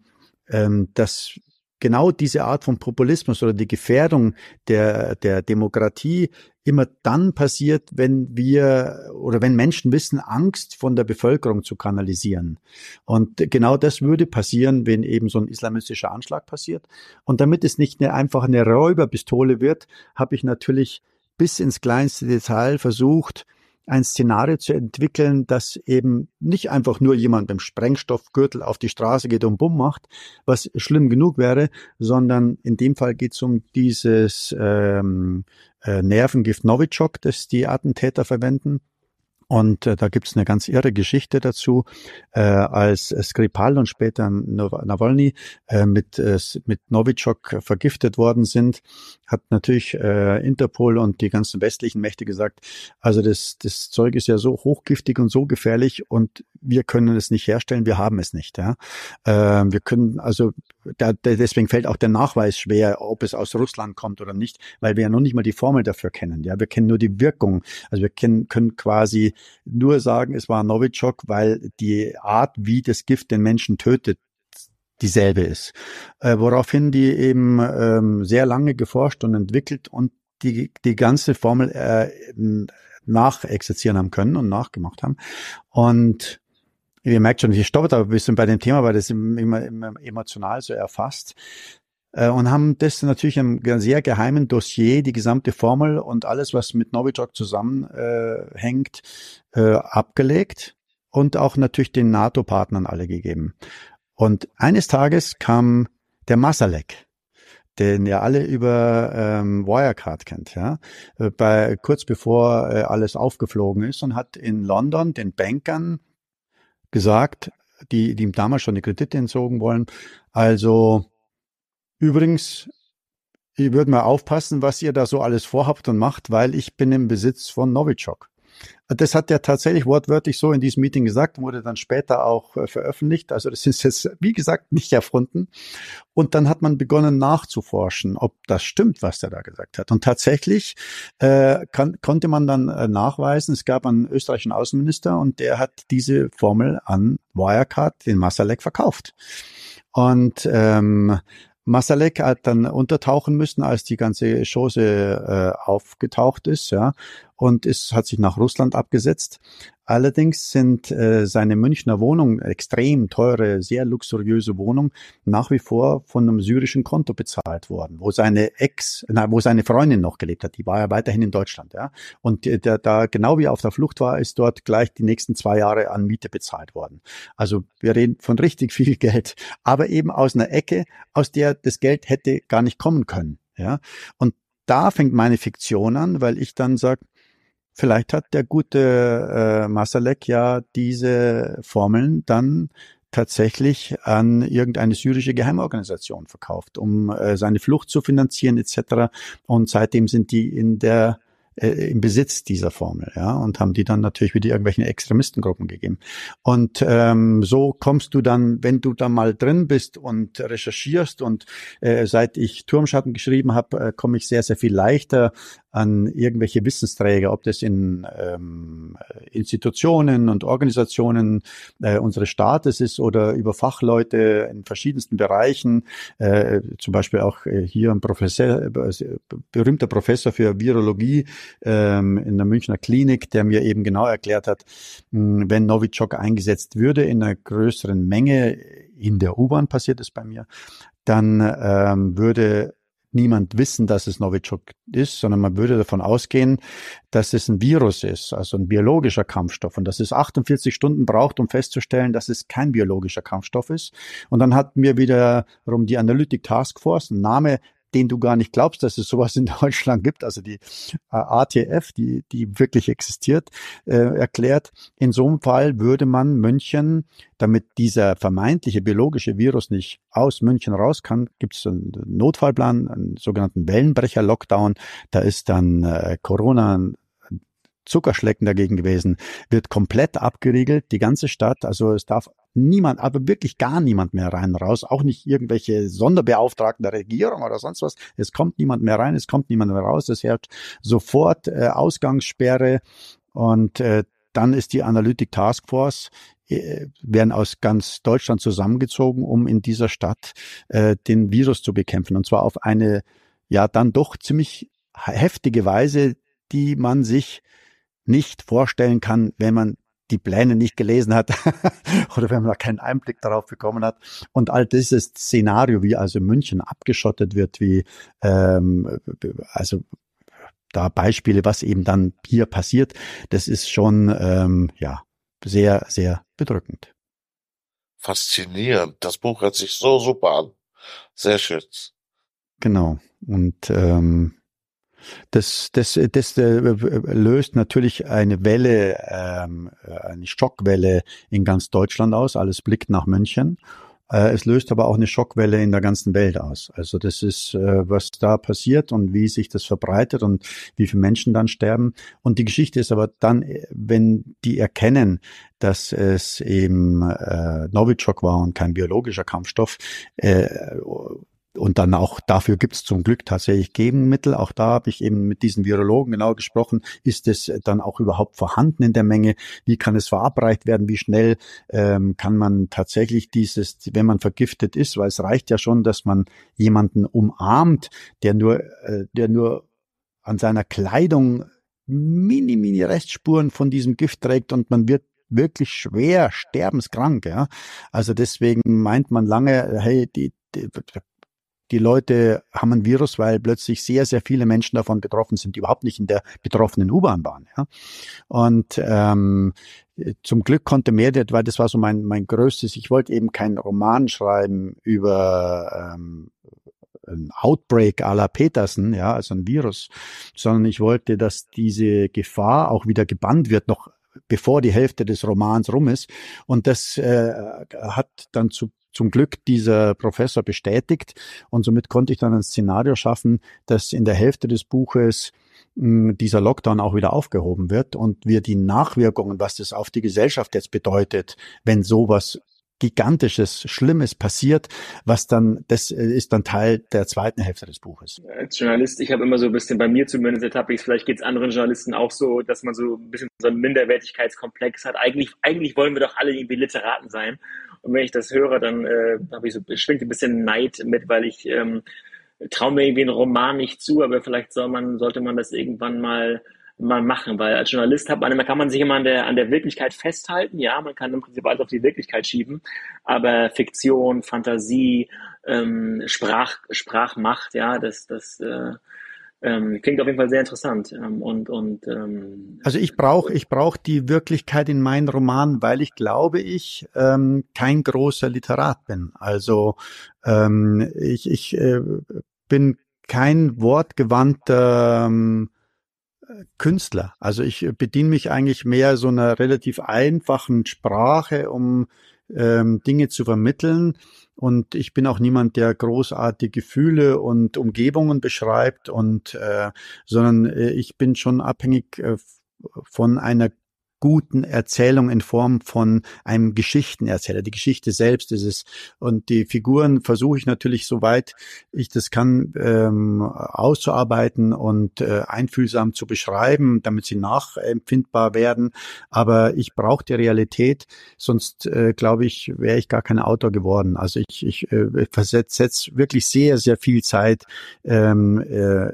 ähm, dass genau diese Art von Populismus oder die Gefährdung der, der Demokratie immer dann passiert, wenn wir oder wenn Menschen wissen, Angst von der Bevölkerung zu kanalisieren. Und genau das würde passieren, wenn eben so ein islamistischer Anschlag passiert. Und damit es nicht eine, einfach eine Räuberpistole wird, habe ich natürlich bis ins kleinste Detail versucht, ein Szenario zu entwickeln, das eben nicht einfach nur jemand beim Sprengstoffgürtel auf die Straße geht und Bumm macht, was schlimm genug wäre, sondern in dem Fall geht es um dieses ähm, äh, Nervengift Novichok, das die Attentäter verwenden. Und äh, da gibt's eine ganz irre Geschichte dazu, äh, als Skripal und später Nawalny äh, mit, äh, mit Novichok vergiftet worden sind, hat natürlich äh, Interpol und die ganzen westlichen Mächte gesagt, also das, das Zeug ist ja so hochgiftig und so gefährlich und wir können es nicht herstellen, wir haben es nicht. Ja? Äh, wir können, also da, deswegen fällt auch der Nachweis schwer, ob es aus Russland kommt oder nicht, weil wir ja noch nicht mal die Formel dafür kennen. Ja, wir kennen nur die Wirkung. Also wir kennen, können quasi nur sagen, es war Novichok, weil die Art, wie das Gift den Menschen tötet, dieselbe ist. Äh, woraufhin die eben ähm, sehr lange geforscht und entwickelt und die, die ganze Formel äh, nachexerzieren haben können und nachgemacht haben. Und ihr merkt schon, ich stoppe da ein bisschen bei dem Thema, weil das immer, immer emotional so erfasst. äh, und haben das natürlich im sehr geheimen Dossier, die gesamte Formel und alles, was mit Novichok zusammenhängt, äh, äh, abgelegt und auch natürlich den NATO-Partnern alle gegeben. Und eines Tages kam der Masalek, den ihr alle über ähm, Wirecard kennt, ja, bei kurz bevor äh, alles aufgeflogen ist und hat in London den Bankern gesagt, die, die ihm damals schon die Kredite entzogen wollen, also übrigens, ihr würdet mal aufpassen, was ihr da so alles vorhabt und macht, weil ich bin im Besitz von Novichok. Das hat er tatsächlich wortwörtlich so in diesem Meeting gesagt, wurde dann später auch äh, veröffentlicht. Also das ist jetzt, wie gesagt, nicht erfunden. Und dann hat man begonnen nachzuforschen, ob das stimmt, was er da gesagt hat. Und tatsächlich äh, kann, konnte man dann äh, nachweisen, es gab einen österreichischen Außenminister und der hat diese Formel an Wirecard, den Masalek, verkauft. Und ähm, Masalek hat dann untertauchen müssen, als die ganze Chose äh, aufgetaucht ist, ja, und es hat sich nach Russland abgesetzt. Allerdings sind äh, seine Münchner Wohnung, extrem teure, sehr luxuriöse Wohnung, nach wie vor von einem syrischen Konto bezahlt worden, wo seine Ex, na, wo seine Freundin noch gelebt hat. Die war ja weiterhin in Deutschland, ja. Und äh, der, da genau wie er auf der Flucht war, ist dort gleich die nächsten zwei Jahre an Miete bezahlt worden. Also wir reden von richtig viel Geld, aber eben aus einer Ecke, aus der das Geld hätte gar nicht kommen können, ja. Und da fängt meine Fiktion an, weil ich dann sage, Vielleicht hat der gute äh, Masalek ja diese Formeln dann tatsächlich an irgendeine syrische Geheimorganisation verkauft, um äh, seine Flucht zu finanzieren etc. Und seitdem sind die in der äh, im Besitz dieser Formel, ja, und haben die dann natürlich wieder irgendwelchen Extremistengruppen gegeben. Und ähm, so kommst du dann, wenn du da mal drin bist und recherchierst und äh, seit ich Turmschatten geschrieben habe, äh, komme ich sehr, sehr viel leichter an irgendwelche Wissensträger, ob das in ähm, Institutionen und Organisationen äh, unseres Staates ist oder über Fachleute in verschiedensten Bereichen, äh, zum Beispiel auch äh, hier ein Professor, berühmter Professor für Virologie ähm, in der Münchner Klinik, der mir eben genau erklärt hat, mh, hm, wenn Novichok eingesetzt würde in einer größeren Menge, in der U-Bahn passiert es bei mir, dann ähm, würde niemand wissen, dass es Novichok ist, sondern man würde davon ausgehen, dass es ein Virus ist, also ein biologischer Kampfstoff und dass es 48 Stunden braucht, um festzustellen, dass es kein biologischer Kampfstoff ist. Und dann hatten wir wiederum die Analytic Task Force, ein Name, den du gar nicht glaubst, dass es sowas in Deutschland gibt, also die äh, ATF, die, die wirklich existiert, äh, erklärt. In so einem Fall würde man München, damit dieser vermeintliche biologische Virus nicht aus München raus kann, gibt es einen Notfallplan, einen sogenannten Wellenbrecher-Lockdown. Da ist dann äh, Corona Zuckerschlecken dagegen gewesen, wird komplett abgeriegelt, die ganze Stadt. Also es darf niemand, aber wirklich gar niemand mehr rein raus, auch nicht irgendwelche Sonderbeauftragten der Regierung oder sonst was. Es kommt niemand mehr rein, es kommt niemand mehr raus. Es herrscht sofort äh, Ausgangssperre und äh, dann ist die Analytic Task Force äh, werden aus ganz Deutschland zusammengezogen, um in dieser Stadt äh, den Virus zu bekämpfen. Und zwar auf eine ja dann doch ziemlich heftige Weise, die man sich nicht vorstellen kann, wenn man die Pläne nicht gelesen hat oder wenn man da keinen Einblick darauf bekommen hat. Und all dieses Szenario, wie also München abgeschottet wird, wie ähm, also da Beispiele, was eben dann hier passiert, das ist schon ähm, ja sehr, sehr bedrückend. Faszinierend. Das Buch hört sich so super an. Sehr schön. Genau. Und ähm, das, das, das äh, löst natürlich eine Welle, ähm, eine Schockwelle in ganz Deutschland aus. Alles blickt nach München. Äh, es löst aber auch eine Schockwelle in der ganzen Welt aus. Also das ist, äh, was da passiert und wie sich das verbreitet und wie viele Menschen dann sterben. Und die Geschichte ist aber dann, wenn die erkennen, dass es eben äh, Novichok war und kein biologischer Kampfstoff, äh, und dann auch dafür gibt es zum Glück tatsächlich Gegenmittel. Auch da habe ich eben mit diesen Virologen genau gesprochen. Ist es dann auch überhaupt vorhanden in der Menge? Wie kann es verabreicht werden? Wie schnell ähm, kann man tatsächlich dieses, wenn man vergiftet ist, weil es reicht ja schon, dass man jemanden umarmt, der nur, äh, der nur an seiner Kleidung mini, mini Restspuren von diesem Gift trägt und man wird wirklich schwer sterbenskrank, ja. Also deswegen meint man lange, hey, die, die die Leute haben ein Virus, weil plötzlich sehr, sehr viele Menschen davon betroffen sind, die überhaupt nicht in der betroffenen U-Bahn waren. Ja? Und ähm, zum Glück konnte mehr, weil das war so mein, mein größtes, ich wollte eben keinen Roman schreiben über ähm, ein Outbreak à la Peterson, ja, also ein Virus, sondern ich wollte, dass diese Gefahr auch wieder gebannt wird, noch bevor die Hälfte des Romans rum ist. Und das äh, hat dann zu zum Glück dieser Professor bestätigt und somit konnte ich dann ein Szenario schaffen, dass in der Hälfte des Buches hm, dieser Lockdown auch wieder aufgehoben wird und wir die Nachwirkungen, was das auf die Gesellschaft jetzt bedeutet, wenn sowas Gigantisches, Schlimmes passiert, was dann, das äh, ist dann Teil der zweiten Hälfte des Buches. Als Journalist, ich habe immer so ein bisschen bei mir zumindest ertappe ich vielleicht geht es anderen Journalisten auch so, dass man so ein bisschen so einen Minderwertigkeitskomplex hat. Eigentlich, eigentlich wollen wir doch alle irgendwie Literaten sein. Und wenn ich das höre, dann äh, habe ich so, schwingt ein bisschen Neid mit, weil ich ähm, traue mir irgendwie einen Roman nicht zu, aber vielleicht soll man, sollte man das irgendwann mal mal machen, weil als Journalist hat man, kann man sich immer an der, an der Wirklichkeit festhalten, ja, man kann im Prinzip alles auf die Wirklichkeit schieben, aber Fiktion, Fantasie, ähm, Sprach, Sprachmacht, ja, das, das äh, ähm, klingt auf jeden Fall sehr interessant ähm, und und ähm, also ich brauche ich brauche die Wirklichkeit in meinen Romanen, weil ich glaube ich ähm, kein großer Literat bin. Also ähm, ich ich äh, bin kein wortgewandter ähm, Künstler. Also ich bediene mich eigentlich mehr so einer relativ einfachen Sprache, um ähm, Dinge zu vermitteln. Und ich bin auch niemand, der großartige Gefühle und Umgebungen beschreibt und äh, sondern äh, ich bin schon abhängig äh, von einer guten Erzählung in Form von einem Geschichtenerzähler. Die Geschichte selbst ist es. Und die Figuren versuche ich natürlich, soweit ich das kann, ähm, auszuarbeiten und äh, einfühlsam zu beschreiben, damit sie nachempfindbar werden. Aber ich brauche die Realität, sonst äh, glaube ich, wäre ich gar kein Autor geworden. Also ich, ich äh, versetze wirklich sehr, sehr viel Zeit ähm, äh,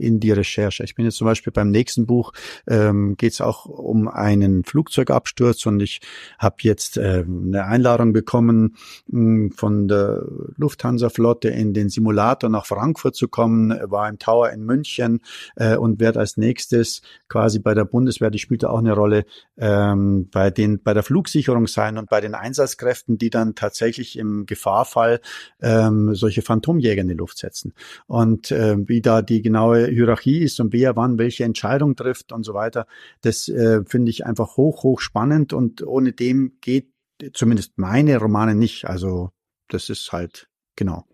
in die Recherche. Ich bin jetzt zum Beispiel beim nächsten Buch, ähm, geht es auch um einen Flugzeugabsturz und ich habe jetzt äh, eine Einladung bekommen, mh, hm, von der Lufthansa-Flotte in den Simulator nach Frankfurt zu kommen, war im Tower in München äh, und werde als nächstes quasi bei der Bundeswehr, die spielt auch eine Rolle, ähm, bei den bei der Flugsicherung sein und bei den Einsatzkräften, die dann tatsächlich im Gefahrfall ähm, solche Phantomjäger in die Luft setzen. Und äh, wie da die genaue Hierarchie ist und wer wann welche Entscheidung trifft und so weiter. Das äh, finde ich einfach hoch, hoch spannend und ohne dem geht zumindest meine Romane nicht. Also das ist halt genau.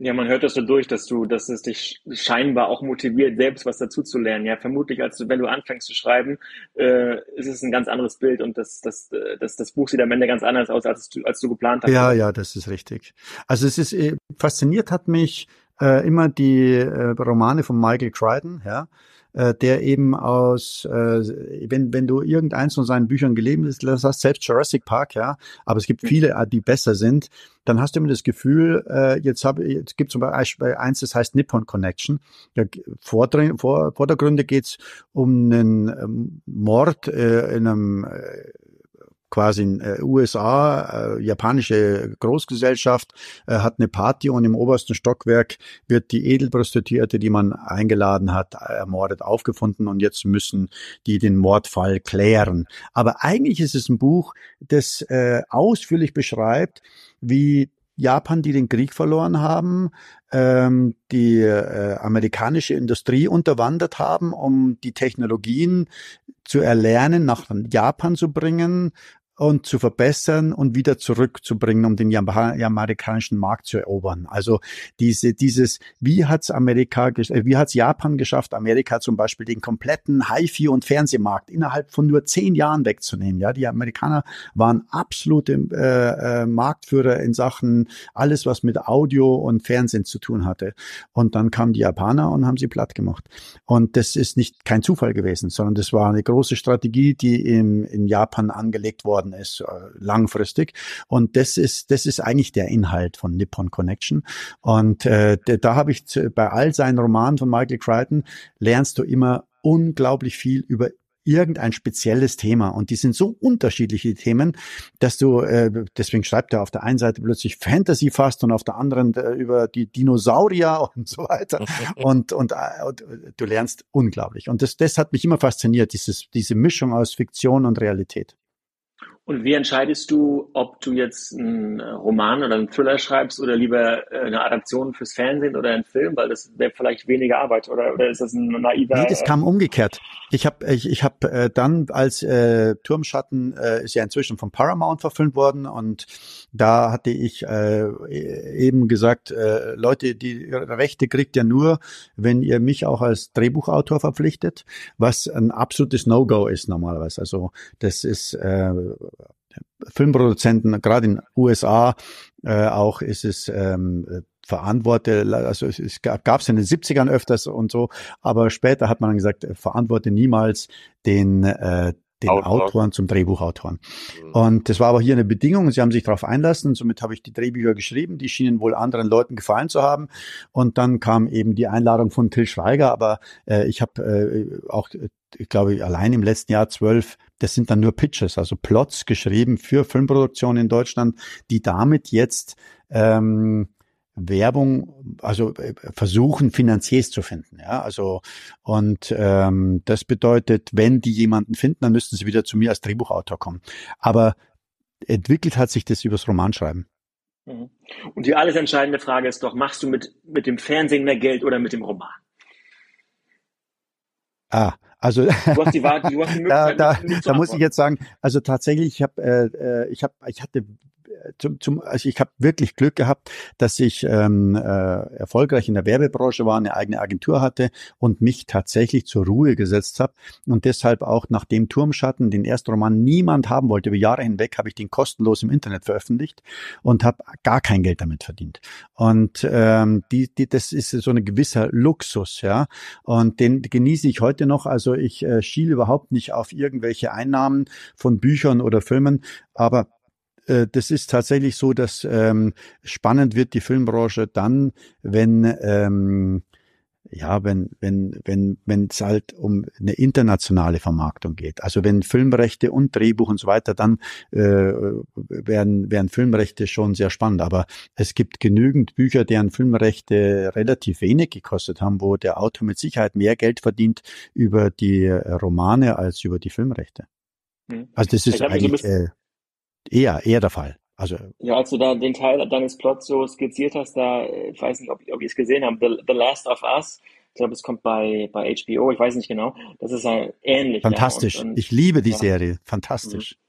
Ja, man hört das so durch, dass du, dass es dich scheinbar auch motiviert, selbst was dazu zu lernen. Ja, vermutlich, als du, wenn du anfängst zu schreiben, äh, ist es ein ganz anderes Bild und das, das, das, das Buch sieht am Ende ganz anders aus, als du, als du geplant hast. Ja, ja, das ist richtig. Also es ist äh, fasziniert hat mich äh, immer die äh, Romane von Michael Crichton, ja, äh, der eben aus, äh, wenn, wenn du irgendeins von seinen Büchern gelesen hast, selbst Jurassic Park, ja, aber es gibt mhm. viele, äh, die besser sind, dann hast du immer das Gefühl, äh, jetzt habe jetzt gibt zum Beispiel eins, das heißt Nippon Connection. Ja, vor, vor, Vordergründe geht's um einen ähm, Mord in einem quasi in äh, USA, äh, japanische Großgesellschaft, äh, hat eine Party und im obersten Stockwerk wird die Edelprostituierte, die man eingeladen hat, ermordet aufgefunden und jetzt müssen die den Mordfall klären. Aber eigentlich ist es ein Buch, das äh, ausführlich beschreibt, wie Japan, die den Krieg verloren haben, ähm, die äh, amerikanische Industrie unterwandert haben, um die Technologien zu erlernen, nach Japan zu bringen, und zu verbessern und wieder zurückzubringen, um den amerikanischen Markt zu erobern. Also diese, dieses, wie hat's Amerika, äh, wie hat's Japan geschafft, Amerika zum Beispiel den kompletten HiFi und Fernsehmarkt innerhalb von nur zehn Jahren wegzunehmen. Ja, die Amerikaner waren absolute äh, äh, Marktführer in Sachen alles, was mit Audio und Fernsehen zu tun hatte. Und dann kamen die Japaner und haben sie platt gemacht. Und das ist nicht kein Zufall gewesen, sondern das war eine große Strategie, die im, in Japan angelegt worden geworden ist, äh, langfristig. Und das ist, das ist eigentlich der Inhalt von Nippon Connection. Und äh, da habe ich zu, bei all seinen Romanen von Michael Crichton lernst du immer unglaublich viel über irgendein spezielles Thema. Und die sind so unterschiedliche Themen, dass du, äh, deswegen schreibt er auf der einen Seite plötzlich Fantasy fast und auf der anderen äh, über die Dinosaurier und so weiter. und, und, äh, und du lernst unglaublich. Und das, das hat mich immer fasziniert, dieses, diese Mischung aus Fiktion und Realität. Und wie entscheidest du, ob du jetzt einen Roman oder einen Thriller schreibst oder lieber äh, eine Adaption fürs Fernsehen oder einen Film, weil das wäre vielleicht weniger Arbeit oder, oder ist das ein naiver? Nee, das kam umgekehrt. Ich habe ich, ich hab, äh, dann, als äh, Turmschatten äh, ist ja inzwischen von Paramount verfilmt worden und da hatte ich äh, eben gesagt, äh, Leute, die Rechte kriegt ihr nur, wenn ihr mich auch als Drehbuchautor verpflichtet, was ein absolutes No-Go ist normalerweise. Also das ist äh, Filmproduzenten, gerade in USA äh, auch ist es ähm, verantworte, also es gab es in den 70ern öfters und so, aber später hat man dann gesagt, verantworte niemals den äh, den Autor. Autoren zum Drehbuchautoren. Mhm. Und das war aber hier eine Bedingung. Sie haben sich darauf einlassen. Somit habe ich die Drehbücher geschrieben. Die schienen wohl anderen Leuten gefallen zu haben. Und dann kam eben die Einladung von Till Schweiger. Aber äh, ich habe äh, auch, ich glaube, allein im letzten Jahr zwölf, das sind dann nur Pitches, also Plots geschrieben für Filmproduktionen in Deutschland, die damit jetzt ähm, Werbung, also äh, versuchen, Finanziers zu finden. Ja, also und ähm, das bedeutet, wenn die jemanden finden, dann müssten sie wieder zu mir als Drehbuchautor kommen. Aber entwickelt hat sich das übers Romanschreiben. Mhm. Und die alles entscheidende Frage ist doch, machst du mit, mit dem Fernsehen mehr Geld oder mit dem Roman? Ah, also du hast die Wahl, du hast die Möglichkeit, da, da, da muss ich jetzt sagen, also tatsächlich, ich habe, äh, äh, ich habe, ich hatte zum, zum, also ich habe wirklich Glück gehabt, dass ich ähm, äh, erfolgreich in der Werbebranche war, eine eigene Agentur hatte und mich tatsächlich zur Ruhe gesetzt habe und deshalb auch nach dem Turmschatten, den ersten Roman niemand haben wollte, über Jahre hinweg habe ich den kostenlos im Internet veröffentlicht und habe gar kein Geld damit verdient. Und ähm, die, die, das ist so ein gewisser Luxus, ja. Und den genieße ich heute noch. Also ich äh, schiele überhaupt nicht auf irgendwelche Einnahmen von Büchern oder Filmen, aber äh, das ist tatsächlich so, dass ähm, spannend wird die Filmbranche dann, wenn ähm, ja, wenn wenn wenn wenn es halt um eine internationale Vermarktung geht. Also wenn Filmrechte und Drehbuch und so weiter, dann äh, werden werden Filmrechte schon sehr spannend. Aber es gibt genügend Bücher, deren Filmrechte relativ wenig gekostet haben, wo der Autor mit Sicherheit mehr Geld verdient über die Romane als über die Filmrechte. Hm. Also das ist eigentlich äh, eher, eher der Fall. Also, ja, als du da den Teil deines Plots so skizziert hast, da, ich weiß nicht, ob, ob ihr es gesehen habt, The, The Last of Us, ich glaube, es kommt bei, bei HBO, ich weiß nicht genau, das ist ein ähnlich. Fantastisch, ja, und, und, ich liebe die ja. Serie, fantastisch. Mhm.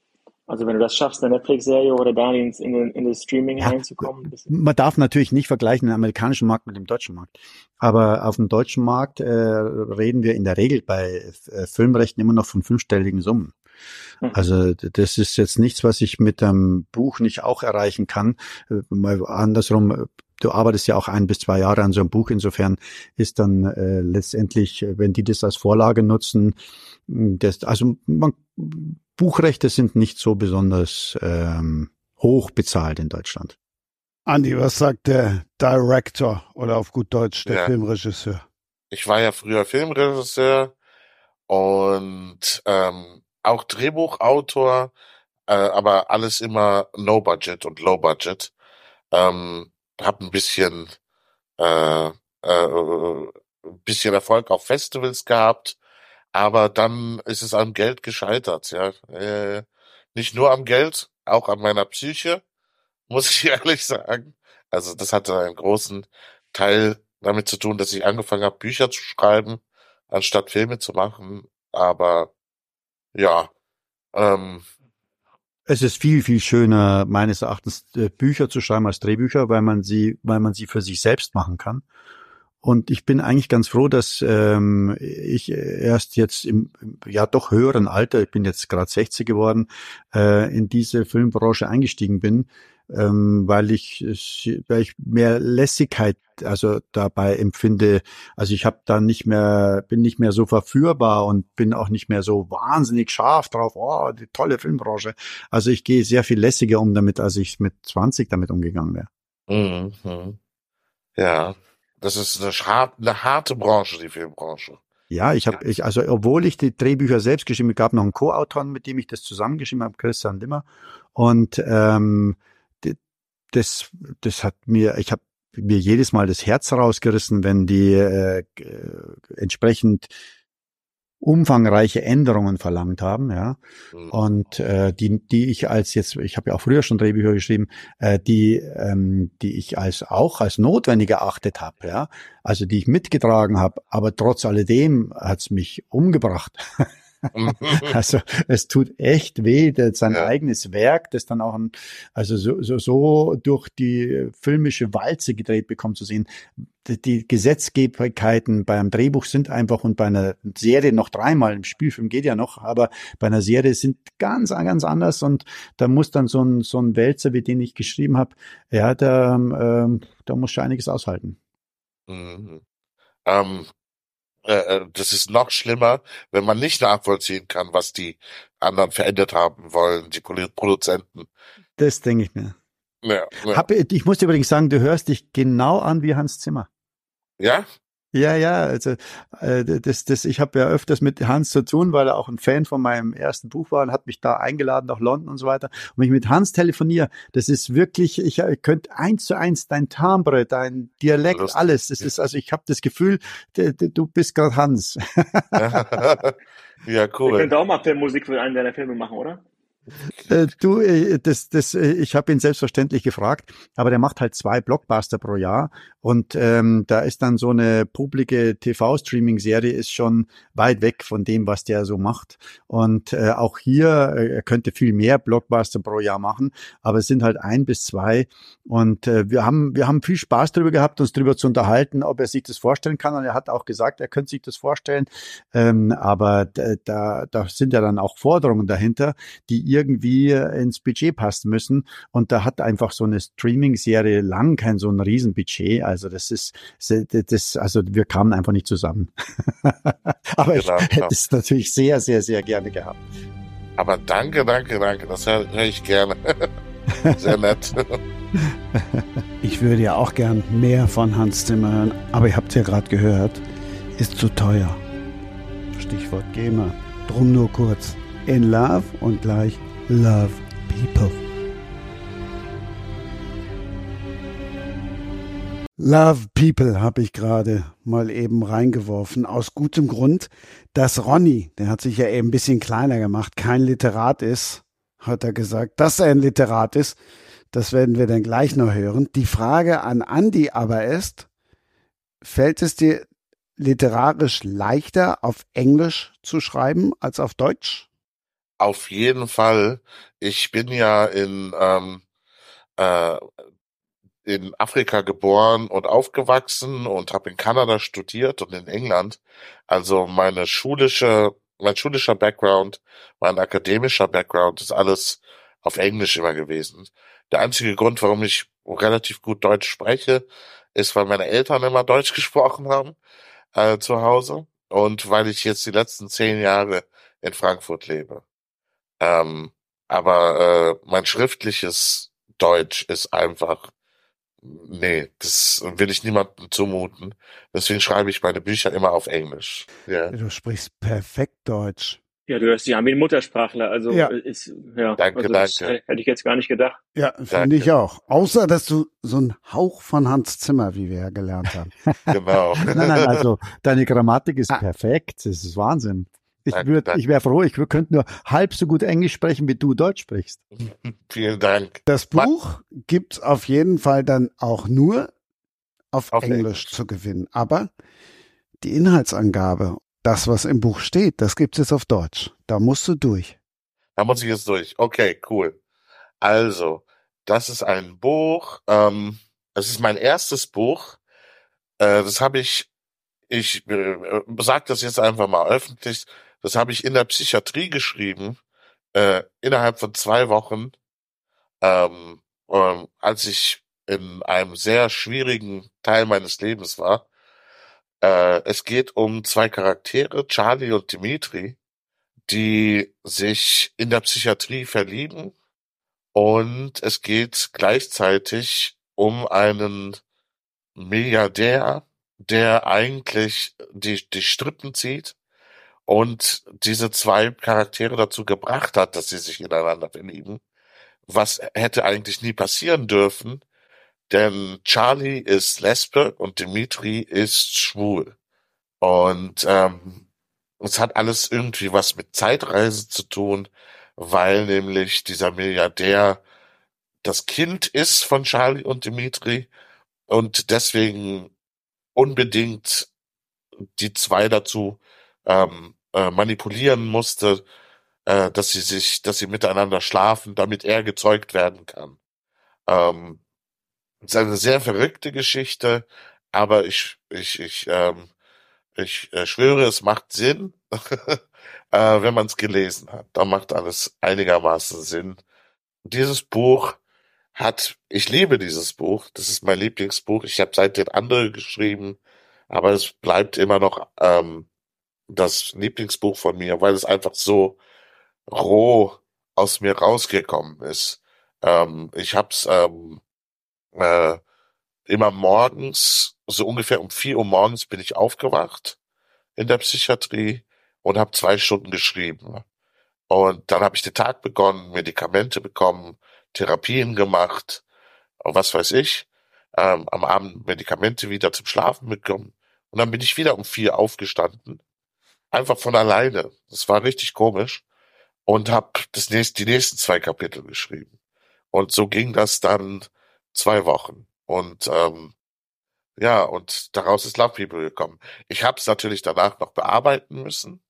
Also wenn du das schaffst, eine Netflix-Serie oder da in, in, in das Streaming ja, reinzukommen. Man darf natürlich nicht vergleichen den amerikanischen Markt mit dem deutschen Markt. Aber auf dem deutschen Markt äh, reden wir in der Regel bei äh, Filmrechten immer noch von fünfstelligen Summen. Mhm. Also das ist jetzt nichts, was ich mit einem Buch nicht auch erreichen kann. Äh, mal andersrum, du arbeitest ja auch ein bis zwei Jahre an so einem Buch. Insofern ist dann äh, letztendlich, wenn die das als Vorlage nutzen, das, also man, Buchrechte sind nicht so besonders ähm, hoch bezahlt in Deutschland. Andi, was sagt der Director oder auf gut Deutsch der ja. Filmregisseur? Ich war ja früher Filmregisseur und ähm, auch Drehbuchautor, äh, aber alles immer No Budget und Low Budget. Ähm, hab ein bisschen äh, äh, ein bisschen Erfolg auf Festivals gehabt, aber dann ist es am Geld gescheitert, ja. Äh, nicht nur am Geld, auch an meiner Psyche, muss ich ehrlich sagen. Also das hatte einen großen Teil damit zu tun, dass ich angefangen habe, Bücher zu schreiben, anstatt Filme zu machen. Aber ja. Ähm, es ist viel, viel schöner, meines Erachtens, äh, Bücher zu schreiben als Drehbücher, weil man sie, weil man sie für sich selbst machen kann. Und ich bin eigentlich ganz froh, dass ähm, ich erst jetzt im ja doch höheren Alter, ich bin jetzt gerade 60 geworden, äh, in diese Filmbranche eingestiegen bin, ähm, weil ich weil ich mehr Lässigkeit also dabei empfinde. Also ich habe da nicht mehr bin nicht mehr so verführbar und bin auch nicht mehr so wahnsinnig scharf drauf. Oh, die tolle Filmbranche. Also ich gehe sehr viel lässiger um damit, als ich mit 20 damit umgegangen wäre. Mhm. Ja, das ist eine, harte Branche, die Filmbranche. Ja, ich habe, ich, also obwohl ich die Drehbücher selbst geschrieben, habe, gab noch einen Co-Autor, mit dem ich das zusammengeschrieben habe, Christian Limmer. Und ähm, das, das hat mir, ich habe mir jedes Mal das Herz rausgerissen, wenn die äh, entsprechend umfangreiche Änderungen verlangt haben, ja. Mhm. Und äh, die, die ich als jetzt, ich habe ja auch früher schon Drehbücher geschrieben, äh, die, ähm, die ich als auch als notwendig erachtet habe, ja. Also die ich mitgetragen habe, aber trotz alledem hat's mich umgebracht. also es tut echt weh, sein ja. eigenes Werk, das dann auch ein, also so, so, so durch die filmische Walze gedreht bekommt zu sehen. Die, die Gesetzgebigkeiten beim Drehbuch sind einfach und bei einer Serie noch dreimal, im Spielfilm geht ja noch, aber bei einer Serie sind ganz, ganz anders und da muss dann so ein, so ein Wälzer, wie den ich geschrieben habe, ja, da, ähm, da muss schon einiges aushalten. Mhm. Ähm, äh, äh, das ist noch schlimmer, wenn man nicht nachvollziehen kann, was die anderen verändert haben wollen, die Produzenten. Das denke ich mir. Ja, ja. Hab, ich muss dir übrigens sagen, du hörst dich genau an wie Hans Zimmer. Ja? Ja, ja, also äh, das, das, ich habe ja öfters mit Hans zu tun, weil er auch ein Fan von meinem ersten Buch war und hat mich da eingeladen nach London und so weiter. Und wenn ich mit Hans telefoniere, das ist wirklich, ich, ich könnte eins zu eins dein Timbre, dein Dialekt, Lustig. alles. Das ist also, ich habe das Gefühl, du, du bist gerade Hans. ja, cool. Ich könnte auch mal Filmmusik für einen deiner Filme machen, oder? Äh, du, äh, das, das, äh, ich habe ihn selbstverständlich gefragt, aber der macht halt zwei Blockbuster pro Jahr und ähm, da ist dann so eine publike TV-Streaming-Serie ist schon weit weg von dem, was der so macht. Und äh, auch hier, äh, er könnte viel mehr Blockbuster pro Jahr machen, aber es sind halt ein bis zwei. Und äh, wir haben wir haben viel Spaß darüber gehabt, uns darüber zu unterhalten, ob er sich das vorstellen kann. Und er hat auch gesagt, er könnte sich das vorstellen. Ähm, aber da, da sind ja dann auch Forderungen dahinter, die irgendwie ins Budget passen müssen. Und da hat einfach so eine Streaming-Serie lang kein so ein Riesenbudget. Also das ist, das, also wir kamen einfach nicht zusammen. Aber genau, ich hätte es natürlich sehr, sehr, sehr gerne gehabt. Aber danke, danke, danke. Das höre ich gerne. Sehr nett. Ich würde ja auch gern mehr von Hans Zimmer hören, aber ihr habt ja gerade gehört, ist zu teuer. Stichwort GEMA. Drum nur kurz. In Love und gleich Love People. Love People habe ich gerade mal eben reingeworfen. Aus gutem Grund, dass Ronny, der hat sich ja eben ein bisschen kleiner gemacht, kein Literat ist, hat er gesagt. Dass er ein Literat ist, das werden wir dann gleich noch hören. Die Frage an Andy aber ist, fällt es dir literarisch leichter, auf Englisch zu schreiben als auf Deutsch? Auf jeden Fall. Ich bin ja in ähm, äh, in Afrika geboren und aufgewachsen und habe in Kanada studiert und in England. Also meine schulische, mein schulischer Background, mein akademischer Background ist alles auf Englisch immer gewesen. Der einzige Grund, warum ich relativ gut Deutsch spreche, ist, weil meine Eltern immer Deutsch gesprochen haben äh, zu Hause und weil ich jetzt die letzten zehn Jahre in Frankfurt lebe. Ähm, aber äh, mein schriftliches Deutsch ist einfach Nee, das will ich niemandem zumuten. Deswegen schreibe ich meine Bücher immer auf Englisch. Ja. Du sprichst perfekt Deutsch. Ja, du hörst dich an wie ein Muttersprachler. Also ja. ist ja. Danke, also danke. Hätte ich jetzt gar nicht gedacht. Ja, finde ich auch. Außer dass du so ein Hauch von Hans Zimmer, wie wir ja gelernt haben. genau. nein, nein, also deine Grammatik ist ah. perfekt. Das ist Wahnsinn. Ich würde, ich wäre froh, ich könnte nur halb so gut Englisch sprechen, wie du Deutsch sprichst. Vielen Dank. Das Buch gibt's auf jeden Fall dann auch nur auf, auf Englisch, Englisch zu gewinnen. Aber die Inhaltsangabe, das, was im Buch steht, das gibt's jetzt auf Deutsch. Da musst du durch. Da muss ich jetzt durch. Okay, cool. Also, das ist ein Buch. Ähm, es ist mein erstes Buch. Äh, das habe ich, ich äh, sag das jetzt einfach mal öffentlich. Das habe ich in der Psychiatrie geschrieben, äh, innerhalb von zwei Wochen, ähm, ähm, als ich in einem sehr schwierigen Teil meines Lebens war. Äh, es geht um zwei Charaktere, Charlie und Dimitri, die sich in der Psychiatrie verlieben. Und es geht gleichzeitig um einen Milliardär, der eigentlich die, die Strippen zieht und diese zwei Charaktere dazu gebracht hat, dass sie sich ineinander verlieben. Was hätte eigentlich nie passieren dürfen, denn Charlie ist Lesbe und Dimitri ist schwul. Und ähm, es hat alles irgendwie was mit Zeitreise zu tun, weil nämlich dieser Milliardär das Kind ist von Charlie und Dimitri und deswegen unbedingt die zwei dazu ähm, äh, manipulieren musste, äh, dass sie sich, dass sie miteinander schlafen, damit er gezeugt werden kann. Ähm, es ist eine sehr verrückte Geschichte, aber ich, ich, ich, ähm, ich äh, schwöre, es macht Sinn, äh, wenn man es gelesen hat. Da macht alles einigermaßen Sinn. Dieses Buch hat, ich liebe dieses Buch, das ist mein Lieblingsbuch. Ich habe seitdem andere geschrieben, aber es bleibt immer noch ähm, das Lieblingsbuch von mir, weil es einfach so roh aus mir rausgekommen ist. Ähm, ich hab's ähm, äh, immer morgens, so ungefähr um vier Uhr morgens bin ich aufgewacht in der Psychiatrie und habe zwei Stunden geschrieben. Und dann habe ich den Tag begonnen, Medikamente bekommen, Therapien gemacht, was weiß ich. Ähm, am Abend Medikamente wieder zum Schlafen bekommen. Und dann bin ich wieder um vier aufgestanden. Einfach von alleine. Das war richtig komisch. Und habe das nächste, die nächsten zwei Kapitel geschrieben. Und so ging das dann zwei Wochen. Und ähm, ja, und daraus ist Love People gekommen. Ich habe es natürlich danach noch bearbeiten müssen.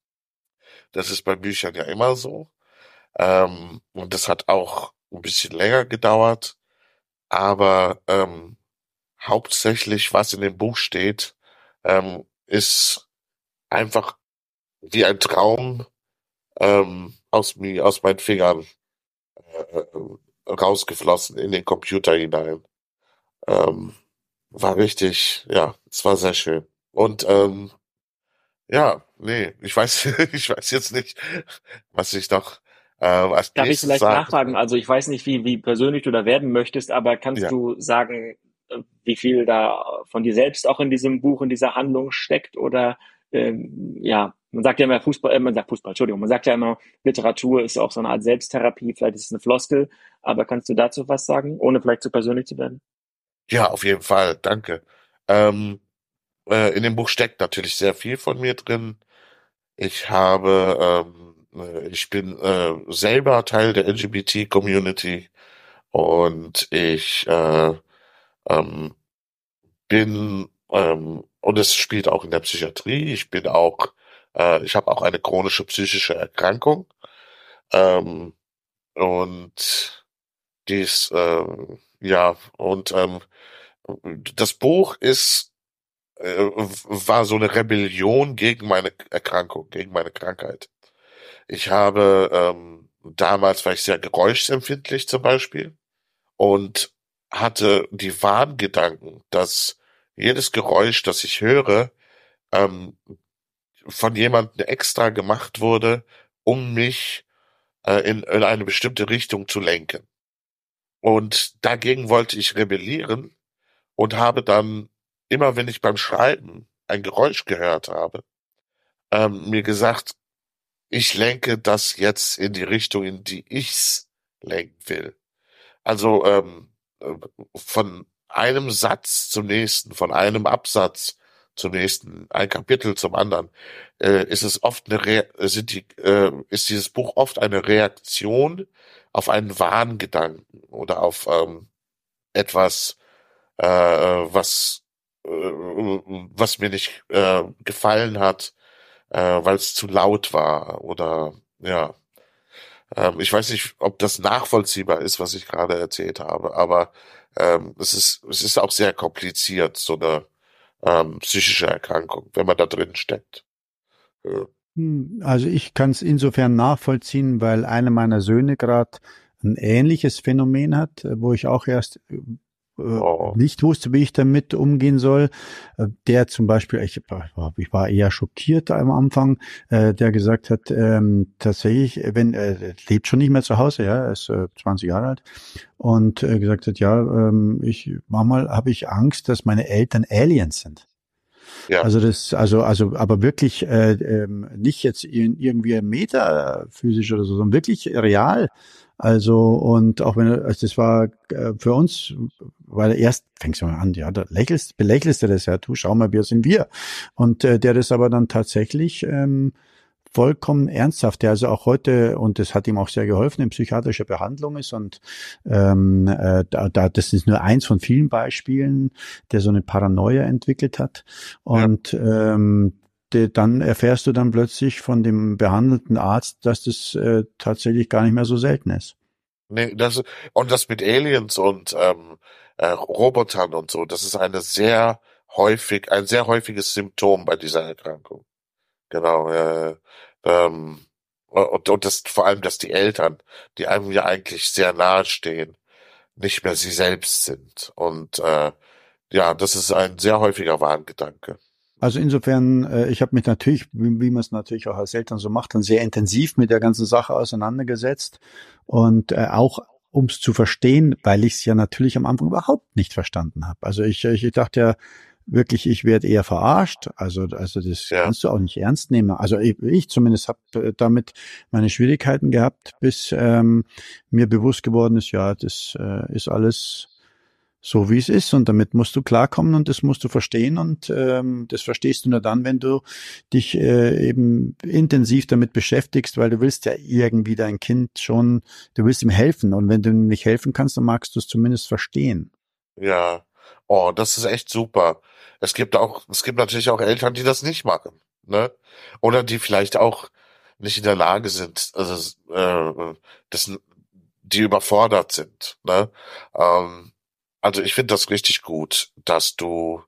Das ist bei Büchern ja immer so. Ähm, und das hat auch ein bisschen länger gedauert. Aber ähm, hauptsächlich, was in dem Buch steht, ähm, ist einfach wie ein Traum ähm, aus mir, aus meinen Fingern äh, rausgeflossen in den Computer hinein. Ähm, war richtig, ja, es war sehr schön. Und ähm, ja, nee, ich weiß, ich weiß jetzt nicht, was ich noch äh, als Darf ich vielleicht sagen. nachfragen? Also ich weiß nicht, wie, wie persönlich du da werden möchtest, aber kannst ja. du sagen, äh, wie viel da von dir selbst auch in diesem Buch, in dieser Handlung steckt? Oder ähm, ja, man sagt ja immer Fußball, äh, man sagt Fußball, Entschuldigung, man sagt ja immer, Literatur ist auch so eine Art Selbsttherapie, vielleicht ist es eine Floskel, aber kannst du dazu was sagen, ohne vielleicht zu persönlich zu werden? Ja, auf jeden Fall, danke. Ähm, äh, in dem Buch steckt natürlich sehr viel von mir drin. Ich habe, ähm, äh, ich bin äh, selber Teil der LGBT-Community und ich äh, ähm, bin ähm, und es spielt auch in der Psychiatrie. Ich bin auch, äh, ich habe auch eine chronische psychische Erkrankung ähm, und dies, äh, ja und ähm, das Buch ist äh, war so eine Rebellion gegen meine Erkrankung, gegen meine Krankheit. Ich habe ähm, damals war ich sehr geräuschempfindlich zum Beispiel und hatte die Wahngedanken, dass jedes Geräusch, das ich höre, ähm, von jemandem extra gemacht wurde, um mich äh, in, in eine bestimmte Richtung zu lenken. Und dagegen wollte ich rebellieren und habe dann immer, wenn ich beim Schreiben ein Geräusch gehört habe, ähm, mir gesagt, ich lenke das jetzt in die Richtung, in die ich's lenken will. Also ähm, äh, von einem Satz zum nächsten, von einem Absatz zum nächsten, ein Kapitel zum anderen, äh, ist es oft eine Re sind die, äh, ist dieses Buch oft eine Reaktion auf einen Wahngedanken oder auf ähm, etwas, äh, was äh, was mir nicht äh, gefallen hat, äh, weil es zu laut war oder ja. Ähm, ich weiß nicht, ob das nachvollziehbar ist, was ich gerade erzählt habe, aber ähm, es ist es ist auch sehr kompliziert, so eine ähm, psychische Erkrankung, wenn man da drin steckt. Ja. Hm, also ich kann es insofern nachvollziehen, weil einer meiner Söhne gerade ein ähnliches Phänomen hat, wo ich auch erst äh, oh. nicht wusste, wie ich damit umgehen soll. Äh, der zum Beispiel, ich, ich war eher schockiert am Anfang, äh, der gesagt hat, ähm, tatsächlich, wenn er lebt schon nicht mehr zu Hause, ja, er ist 20 Jahre alt und gesagt hat, ja, ähm, ich manchmal habe ich Angst, dass meine Eltern Aliens sind. Ja. Also das, also, also, aber wirklich äh, ähm, nicht jetzt in, irgendwie metaphysisch oder so, sondern wirklich real. Also und auch wenn also das war äh, für uns, weil erst fängst du mal an, ja, da lächelst, belächelst du das ja, du schau mal, wir sind wir. Und äh, der das aber dann tatsächlich ähm, vollkommen ernsthaft, der also auch heute, und das hat ihm auch sehr geholfen, in psychiatrischer Behandlung ist und ähm, äh, da, da, das ist nur eins von vielen Beispielen, der so eine Paranoia entwickelt hat. Und ja. ähm, dann erfährst du dann plötzlich von dem behandelten Arzt, dass das äh, tatsächlich gar nicht mehr so selten ist. Nee, das, und das mit Aliens und ähm, äh, Robotern und so, das ist eine sehr häufig, ein sehr häufiges Symptom bei dieser Erkrankung. Genau, äh, ähm, und, und das vor allem, dass die Eltern, die einem ja eigentlich sehr nahe stehen, nicht mehr sie selbst sind. Und äh, ja, das ist ein sehr häufiger Warngedanke. Also insofern, äh, ich habe mich natürlich, wie, wie man es natürlich auch als Eltern so macht, dann sehr intensiv mit der ganzen Sache auseinandergesetzt und äh, auch um es zu verstehen, weil ich es ja natürlich am Anfang überhaupt nicht verstanden habe. Also ich, ich dachte ja, wirklich, ich werde eher verarscht. Also, also das ja. kannst du auch nicht ernst nehmen. Also ich, ich zumindest habe äh, damit meine Schwierigkeiten gehabt, bis ähm, mir bewusst geworden ist, ja, das äh, ist alles so wie es ist und damit musst du klarkommen und das musst du verstehen und ähm, das verstehst du nur dann, wenn du dich äh, eben intensiv damit beschäftigst, weil du willst ja irgendwie dein Kind schon, du willst ihm helfen und wenn du ihm nicht helfen kannst, dann magst du es zumindest verstehen. Ja, oh, das ist echt super. Es gibt auch, es gibt natürlich auch Eltern, die das nicht machen, ne? Oder die vielleicht auch nicht in der Lage sind, also äh, das, die überfordert sind, ne? Ähm, also ich finde das richtig gut, dass du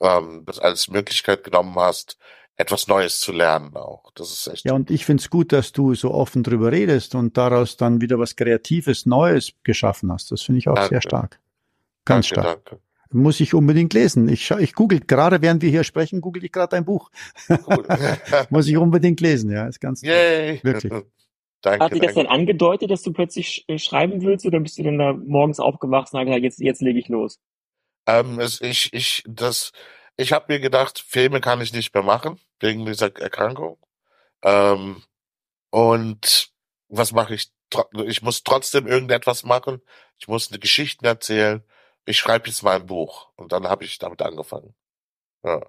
ähm, das als Möglichkeit genommen hast, etwas Neues zu lernen auch. Das ist echt. Ja, und ich finde es gut, dass du so offen drüber redest und daraus dann wieder was Kreatives, Neues geschaffen hast. Das finde ich auch danke. sehr stark. Ganz danke, stark. Danke. Muss ich unbedingt lesen. Ich, ich google, gerade während wir hier sprechen, google ich gerade dein Buch. Cool. Muss ich unbedingt lesen, ja. Ist ganz Yay. wirklich. Danke, Hat sich das dann angedeutet, dass du plötzlich sch schreiben willst oder bist du denn da morgens aufgewacht und gesagt, jetzt, jetzt lege ich los? Ähm, es, ich, ich, das, ich habe mir gedacht, Filme kann ich nicht mehr machen, wegen dieser Erkrankung. Ähm, und was mache ich? Ich muss trotzdem irgendetwas machen. Ich muss eine Geschichte erzählen. Ich schreibe jetzt mal ein Buch. Und dann habe ich damit angefangen. Ja.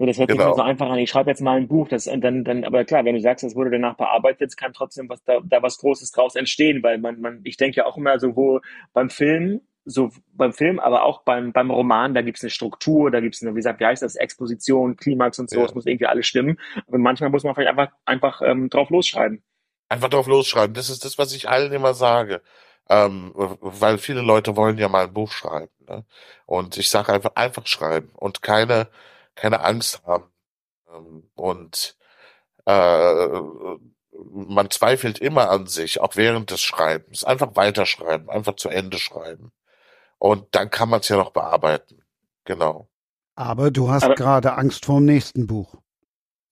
So, das hört genau. sich mal so einfach an. Ich schreibe jetzt mal ein Buch, das dann, dann, aber klar, wenn du sagst, das wurde danach bearbeitet, kann trotzdem was da, da was Großes draus entstehen, weil man, man, ich denke ja auch immer sowohl beim Film, so beim Film, aber auch beim, beim Roman, da gibt's eine Struktur, da gibt's eine, wie gesagt, wie heißt das, Exposition, Klimax und so, es muss irgendwie alles stimmen. Aber manchmal muss man vielleicht einfach, einfach ähm, drauf losschreiben. Einfach drauf losschreiben. Das ist das, was ich allen immer sage. Ähm, weil viele Leute wollen ja mal ein Buch schreiben. Ne? Und ich sage einfach, einfach schreiben und keine keine Angst haben. Ähm, und äh, man zweifelt immer an sich, auch während des Schreibens. Einfach weiterschreiben, einfach zu Ende schreiben. Und dann kann man es ja noch bearbeiten. Genau. Aber du hast gerade Angst vor dem nächsten Buch.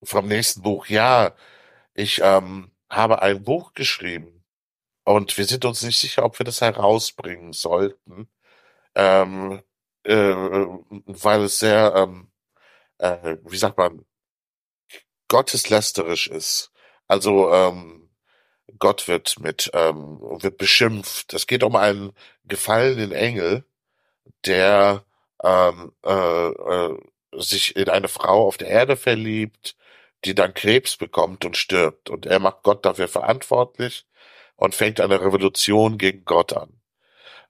Vom nächsten Buch, ja. Ich ähm, habe ein Buch geschrieben und wir sind uns nicht sicher, ob wir das herausbringen sollten, ähm, äh, weil es sehr ähm, äh, wie sagt man, gotteslästerisch ist. Also ähm, Gott wird mit ähm, wird beschimpft. Es geht um einen gefallenen Engel, der ähm, äh, äh, sich in eine Frau auf der Erde verliebt, die dann Krebs bekommt und stirbt. Und er macht Gott dafür verantwortlich und fängt eine Revolution gegen Gott an.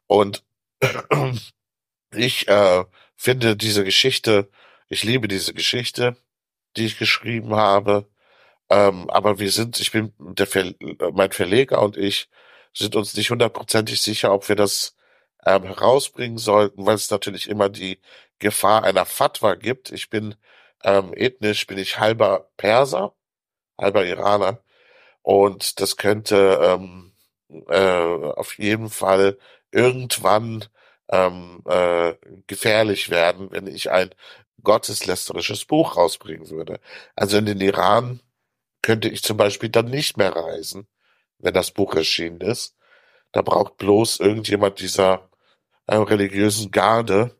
Und ich äh, finde diese Geschichte ich liebe diese Geschichte, die ich geschrieben habe. Ähm, aber wir sind, ich bin, der Ver mein Verleger und ich sind uns nicht hundertprozentig sicher, ob wir das ähm, herausbringen sollten, weil es natürlich immer die Gefahr einer Fatwa gibt. Ich bin ähm, ethnisch, bin ich halber Perser, halber Iraner. Und das könnte ähm, äh, auf jeden Fall irgendwann ähm, äh, gefährlich werden, wenn ich ein gotteslästerisches Buch rausbringen würde. Also in den Iran könnte ich zum Beispiel dann nicht mehr reisen, wenn das Buch erschienen ist. Da braucht bloß irgendjemand dieser äh, religiösen Garde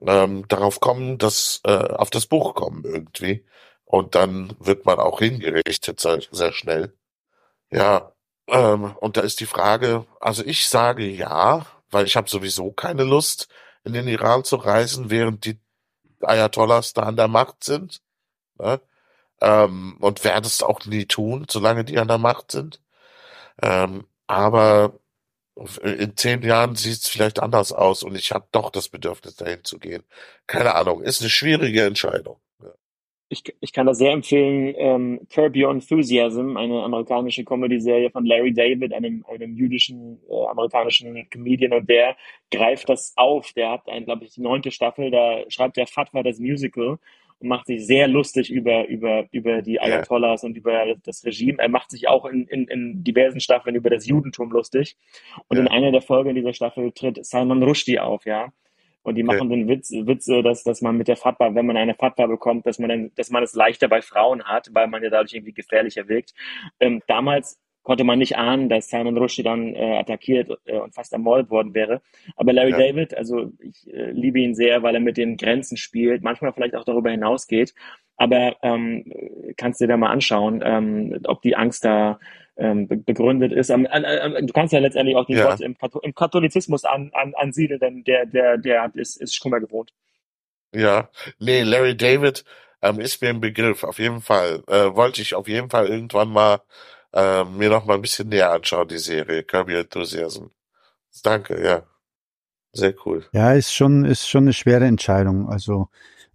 ähm, darauf kommen, dass äh, auf das Buch kommen irgendwie. Und dann wird man auch hingerichtet sehr, sehr schnell. Ja, ähm, und da ist die Frage, also ich sage ja, weil ich habe sowieso keine Lust, in den Iran zu reisen, während die Ayatollahs da an der Macht sind. Ne? Ähm, und werde es auch nie tun, solange die an der Macht sind. Ähm, aber in zehn Jahren sieht es vielleicht anders aus und ich habe doch das Bedürfnis, dahin zu gehen. Keine Ahnung, ist eine schwierige Entscheidung. Ich, ich kann das sehr empfehlen. Ähm, Curb Your Enthusiasm, eine amerikanische Comedy-Serie von Larry David, einem, einem jüdischen äh, amerikanischen Comedian, und der greift das auf. Der hat, glaube ich, die neunte Staffel, da schreibt der Fatwa das Musical und macht sich sehr lustig über, über, über die Ayatollahs und über das Regime. Er macht sich auch in, in, in diversen Staffeln über das Judentum lustig. Und ja. in einer der Folgen dieser Staffel tritt Salman Rushdie auf, ja. Und die machen okay. den Witz, Witze, dass, dass man mit der Fatwa, wenn man eine Fatwa bekommt, dass man dann, dass man es leichter bei Frauen hat, weil man ja dadurch irgendwie gefährlicher wirkt. Ähm, damals konnte man nicht ahnen, dass Simon Rushdie dann äh, attackiert äh, und fast ermordet worden wäre. Aber Larry ja. David, also ich äh, liebe ihn sehr, weil er mit den Grenzen spielt, manchmal vielleicht auch darüber hinausgeht. Aber ähm, kannst dir da mal anschauen, ähm, ob die Angst da ähm, begründet ist. Ähm, äh, du kannst ja letztendlich auch die ja. Gott im, im, Katholizismus an, an, ansiedeln, denn der, der, der hat, ist, ist Schumer gewohnt. Ja, nee, Larry David ähm, ist mir ein Begriff, auf jeden Fall. Äh, wollte ich auf jeden Fall irgendwann mal äh, mir noch mal ein bisschen näher anschauen, die Serie Your Enthusiasm. Danke, ja. Sehr cool. Ja, ist schon, ist schon eine schwere Entscheidung. Also,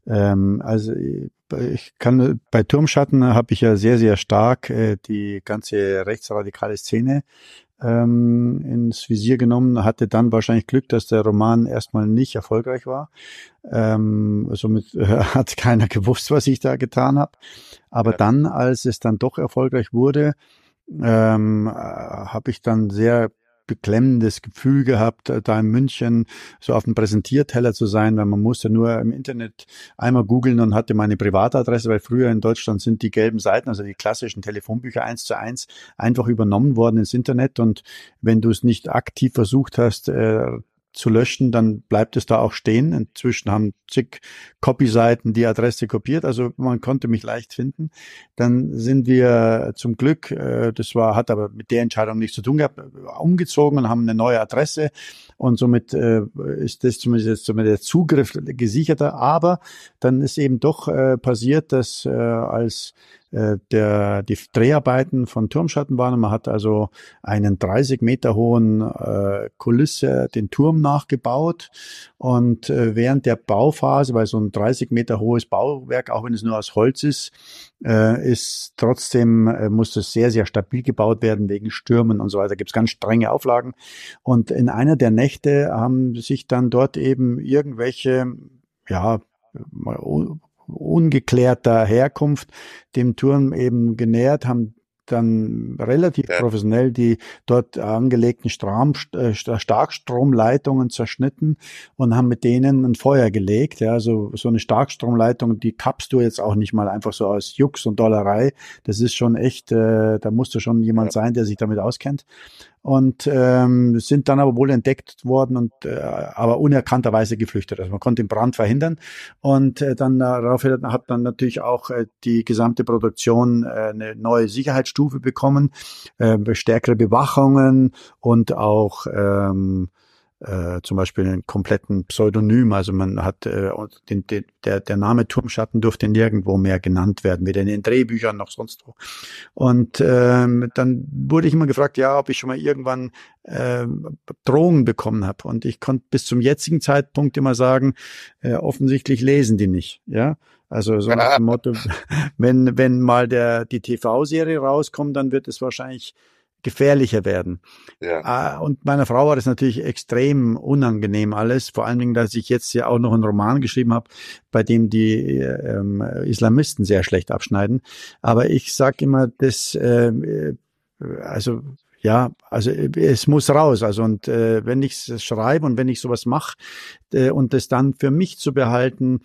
ähm, also ich kann bei Turmschatten habe ich ja sehr, sehr stark äh, die ganze rechtsradikale Szene ähm, ins Visier genommen, hatte dann wahrscheinlich Glück, dass der Roman erstmal nicht erfolgreich war. Ähm, somit äh, hat keiner gewusst, was ich da getan habe. Aber ja. dann, als es dann doch erfolgreich wurde, ähm, äh, habe ich dann sehr beklemmendes Gefühl gehabt, äh, da in München so auf dem Präsentierteller zu sein, weil man musste nur im Internet einmal googeln und hatte meine Privatadresse, weil früher in Deutschland sind die gelben Seiten, also die klassischen Telefonbücher eins zu eins, einfach übernommen worden ins Internet. Und wenn du es nicht aktiv versucht hast, äh, zu löschen, dann bleibt es da auch stehen. Inzwischen haben zig Copy-Seiten die Adresse kopiert, also man konnte mich leicht finden. Dann sind wir zum Glück, äh, das war, hat aber mit der Entscheidung nichts zu tun gehabt, umgezogen und haben eine neue Adresse und somit äh, ist das zumindest jetzt zumindest der Zugriff gesicherter. Aber dann ist eben doch äh, passiert, dass äh, als äh, der, die Dreharbeiten von Turmschatten waren. Man hat also einen 30 Meter hohen äh, Kulisse, den Turm nachgebaut. Und äh, während der Bauphase, weil so ein 30 Meter hohes Bauwerk, auch wenn es nur aus Holz ist, äh, ist trotzdem, äh, muss es sehr, sehr stabil gebaut werden wegen Stürmen und so weiter. Gibt es ganz strenge Auflagen. Und in einer der Nächte haben sich dann dort eben irgendwelche ja, ungeklärter Herkunft dem Turm eben genähert, haben dann relativ ja. professionell die dort angelegten Stram, äh, Starkstromleitungen zerschnitten und haben mit denen ein Feuer gelegt. Ja, also so eine Starkstromleitung, die kappst du jetzt auch nicht mal einfach so aus Jux und Dollerei. Das ist schon echt, äh, da musste schon jemand ja. sein, der sich damit auskennt und ähm, sind dann aber wohl entdeckt worden und äh, aber unerkannterweise geflüchtet. Also man konnte den Brand verhindern und äh, dann daraufhin hat dann natürlich auch äh, die gesamte Produktion äh, eine neue Sicherheitsstufe bekommen, äh, stärkere Bewachungen und auch ähm, äh, zum Beispiel einen kompletten Pseudonym. Also man hat äh, den, den, der, der Name Turmschatten durfte nirgendwo mehr genannt werden, weder in den Drehbüchern noch sonst wo. Und ähm, dann wurde ich immer gefragt, ja, ob ich schon mal irgendwann äh, Drohungen bekommen habe. Und ich konnte bis zum jetzigen Zeitpunkt immer sagen, äh, offensichtlich lesen die nicht. Ja, also so nach dem Motto, wenn wenn mal der die TV-Serie rauskommt, dann wird es wahrscheinlich gefährlicher werden. Ja. Ah, und meiner Frau war das natürlich extrem unangenehm alles, vor allen Dingen, dass ich jetzt ja auch noch einen Roman geschrieben habe, bei dem die ähm, Islamisten sehr schlecht abschneiden. Aber ich sage immer, das, äh, also ja, also es muss raus. Also und äh, wenn ich es schreibe und wenn ich sowas mache äh, und das dann für mich zu behalten,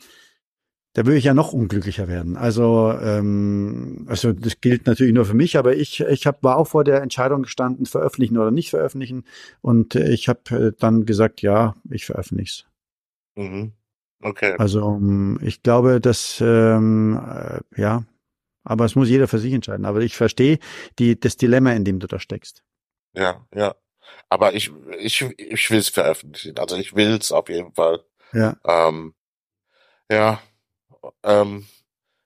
da würde ich ja noch unglücklicher werden. Also, ähm, also das gilt natürlich nur für mich, aber ich, ich hab, war auch vor der Entscheidung gestanden, veröffentlichen oder nicht veröffentlichen. Und ich habe äh, dann gesagt, ja, ich veröffentliche es. Mhm. Okay. Also um, ich glaube, dass ähm, äh, ja, aber es muss jeder für sich entscheiden. Aber ich verstehe die das Dilemma, in dem du da steckst. Ja, ja. Aber ich, ich, ich will es veröffentlichen. Also ich will es auf jeden Fall. Ja. Ähm, ja. Ähm,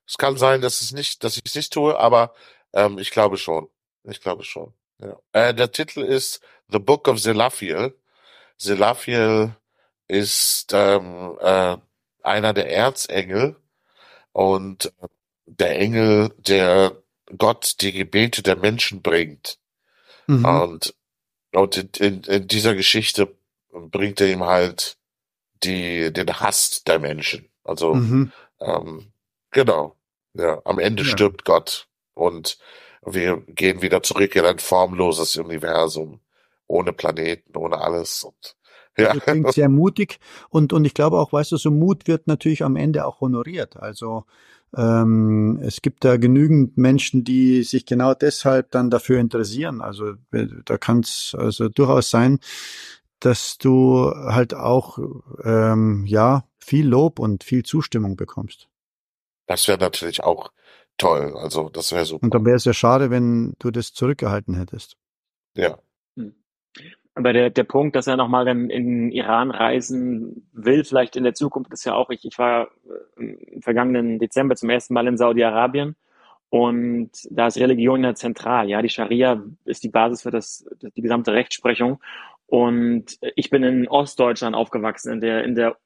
es kann sein, dass es nicht, dass ich es nicht tue, aber ähm, ich glaube schon. Ich glaube schon. Ja. Äh, der Titel ist The Book of Zelaphiel. Zelaphiel ist ähm, äh, einer der Erzengel und äh, der Engel, der Gott die Gebete der Menschen bringt. Mhm. Und, und in, in, in dieser Geschichte bringt er ihm halt die, den Hass der Menschen. Also, Mhm. Ähm, genau. Ja, am Ende Ja. stirbt Gott und wir gehen wieder zurück in ein formloses Universum. Ohne Planeten, ohne alles. Und, ja. Das klingt sehr mutig und, und ich glaube auch, weißt du, so Mut wird natürlich am Ende auch honoriert. Also ähm, es gibt da genügend Menschen, die sich genau deshalb dann dafür interessieren. Also äh, da kann es also durchaus sein, dass du halt auch ähm, ja viel Lob und viel Zustimmung bekommst. Das wäre natürlich auch toll. Also, das wäre super. Und dann wäre es ja schade, wenn du das zurückgehalten hättest. Ja. Aber der, der Punkt, dass er nochmal in den Iran reisen will, vielleicht in der Zukunft, ist ja auch, ich, ich war äh, im vergangenen Dezember zum ersten Mal in Saudi-Arabien und da ist Religion ja zentral. Ja, die Scharia ist die Basis für das, die gesamte Rechtsprechung. Und ich bin in Ostdeutschland aufgewachsen, in der, in der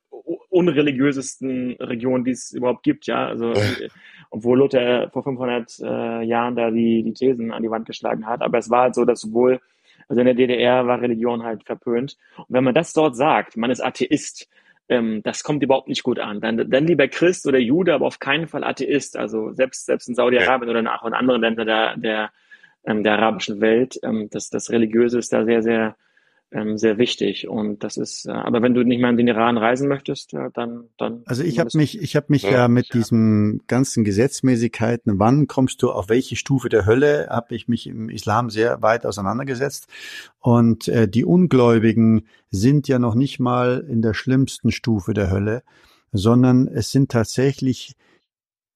unreligiösesten Region, die es überhaupt gibt. Ja, also, obwohl Luther vor 500 äh, Jahren da die, die Thesen an die Wand geschlagen hat. Aber es war halt so, dass sowohl also in der DDR war Religion halt verpönt. Und wenn man das dort sagt, man ist Atheist, ähm, das kommt überhaupt nicht gut an. Dann, dann lieber Christ oder Jude, aber auf keinen Fall Atheist. Also selbst, selbst in Saudi-Arabien oder auch in anderen Ländern der, der, ähm, der arabischen Welt, ähm, das, das Religiöse ist da sehr, sehr, ähm, sehr wichtig. Und das ist, äh, aber wenn du nicht mehr in den Iran reisen möchtest, ja, dann, dann. Also ich habe mich, ich habe mich Ja. ja mit diesen ganzen Gesetzmäßigkeiten, wann kommst du auf welche Stufe der Hölle, habe ich mich im Islam sehr weit auseinandergesetzt. Und äh, die Ungläubigen sind ja noch nicht mal in der schlimmsten Stufe der Hölle, sondern es sind tatsächlich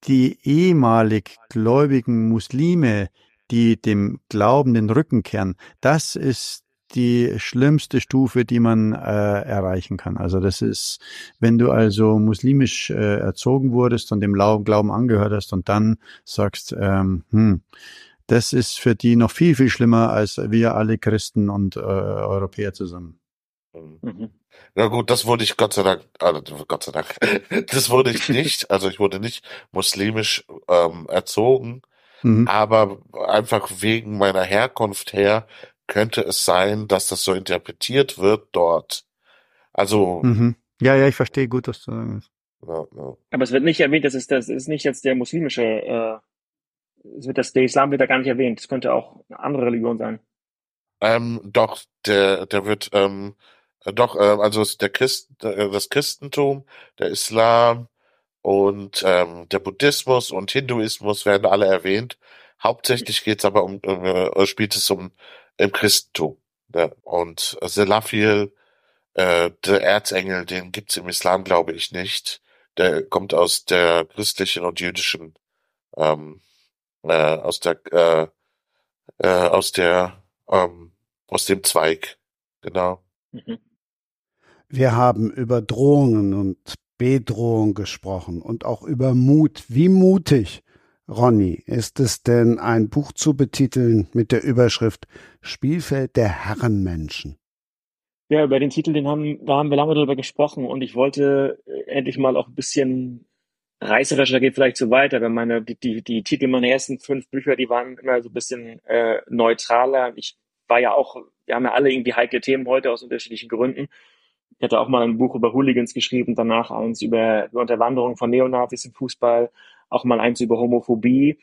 die ehemalig gläubigen Muslime, die dem Glauben den Rücken kehren. Das ist die schlimmste Stufe, die man äh, erreichen kann. Also das ist, wenn du also muslimisch äh, erzogen wurdest und dem Lau- Glauben angehört hast und dann sagst, ähm, hm, das ist für die noch viel, viel schlimmer als wir alle Christen und äh, Europäer zusammen. Mhm. Na gut, das wurde ich Gott sei Dank, also Gott sei Dank, das wurde ich nicht. Also ich wurde nicht muslimisch ähm, erzogen, Mhm. aber einfach wegen meiner Herkunft her könnte es sein, dass das so interpretiert wird dort. Also, Mhm. Ja, ja, ich verstehe gut, was du sagst. ja, ja. Aber es wird nicht erwähnt, das ist, das ist nicht jetzt der muslimische, äh, es wird das, der Islam wird da gar nicht erwähnt. Es könnte auch eine andere Religion sein. Ähm, doch, der, der wird, ähm, äh, doch, ähm, also es- der Christ, äh, das Christentum, der Islam und ähm, der Buddhismus und Hinduismus werden alle erwähnt. Hauptsächlich geht's aber um, um äh, spielt es um im Christentum. Ja. Und Selaphiel, äh, der Erzengel, den gibt's im Islam, glaube ich, nicht. Der kommt aus der christlichen und jüdischen, ähm, äh, aus der, äh, äh, aus der, ähm, aus dem Zweig. Genau. Mhm. Wir haben über Drohungen und Bedrohung gesprochen und auch über Mut. Wie mutig, Ronny, ist es denn, ein Buch zu betiteln mit der Überschrift Spielfeld der Herrenmenschen? Ja, über den Titel, den haben, da haben wir lange drüber gesprochen und ich wollte äh, endlich mal auch ein bisschen reißerischer geht vielleicht zu weit, aber meine, die, die, die Titel meiner ersten fünf Bücher, die waren immer so ein bisschen äh, neutraler. Ich war ja auch, wir haben ja alle irgendwie heikle Themen heute aus unterschiedlichen Gründen. Ich hatte auch mal ein Buch über Hooligans geschrieben, danach eins über, über Unterwanderung von Neonazis im Fußball, auch mal eins über Homophobie.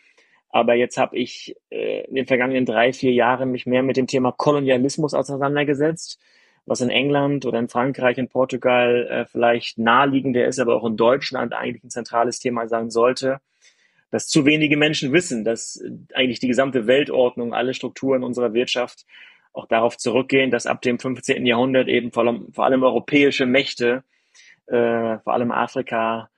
Aber jetzt habe ich äh, in den vergangenen drei, vier Jahren mich mehr mit dem Thema Kolonialismus auseinandergesetzt was in England oder in Frankreich, in Portugal äh, vielleicht naheliegender ist, aber auch in Deutschland eigentlich ein zentrales Thema sein sollte, dass zu wenige Menschen wissen, dass eigentlich die gesamte Weltordnung, alle Strukturen unserer Wirtschaft auch darauf zurückgehen, dass ab dem 15. Jahrhundert eben vor allem, vor allem europäische Mächte äh, vor allem Afrika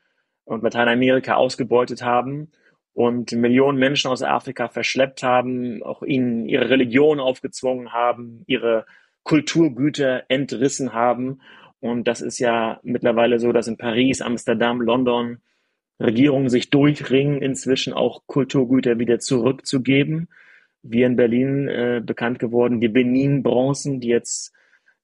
und Lateinamerika ausgebeutet haben und Millionen Menschen aus Afrika verschleppt haben, auch ihnen ihre Religion aufgezwungen haben, ihre Kulturgüter entrissen haben. Und das ist ja mittlerweile so, dass in Paris, Amsterdam, London Regierungen sich durchringen, inzwischen auch Kulturgüter wieder zurückzugeben. Wir in Berlin äh, bekannt geworden, die Benin-Bronzen, die jetzt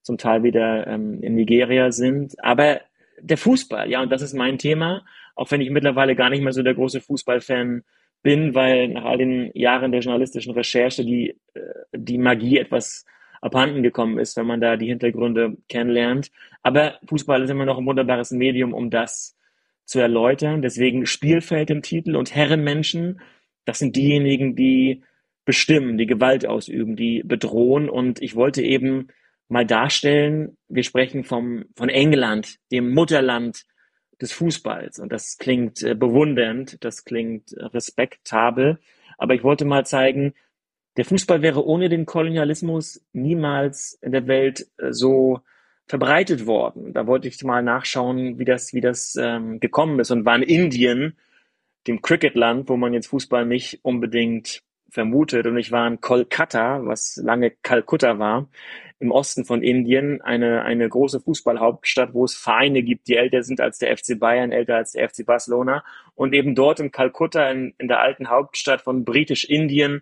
zum Teil wieder ähm, in Nigeria sind. Aber der Fußball, ja, und das ist mein Thema, auch wenn ich mittlerweile gar nicht mehr so der große Fußballfan bin, weil nach all den Jahren der journalistischen Recherche die, äh, die Magie etwas abhanden gekommen ist, wenn man da die Hintergründe kennenlernt. Aber Fußball ist immer noch ein wunderbares Medium, um das zu erläutern. Deswegen Spielfeld im Titel und Herrenmenschen, das sind diejenigen, die bestimmen, die Gewalt ausüben, die bedrohen. Und ich wollte eben mal darstellen, wir sprechen vom, von England, dem Mutterland des Fußballs. Und das klingt äh, bewundernd, das klingt respektabel. Aber ich wollte mal zeigen, der Fußball wäre ohne den Kolonialismus niemals in der Welt äh, so verbreitet worden. Da wollte ich mal nachschauen, wie das, wie das ähm, gekommen ist und war in Indien, dem Cricketland, wo man jetzt Fußball nicht unbedingt vermutet. Und ich war in Kolkata, was lange Kalkutta war, im Osten von Indien, eine, eine große Fußballhauptstadt, wo es Vereine gibt, die älter sind als der FC Bayern, älter als der FC Barcelona. Und eben dort in Kalkutta, in, in der alten Hauptstadt von Britisch-Indien,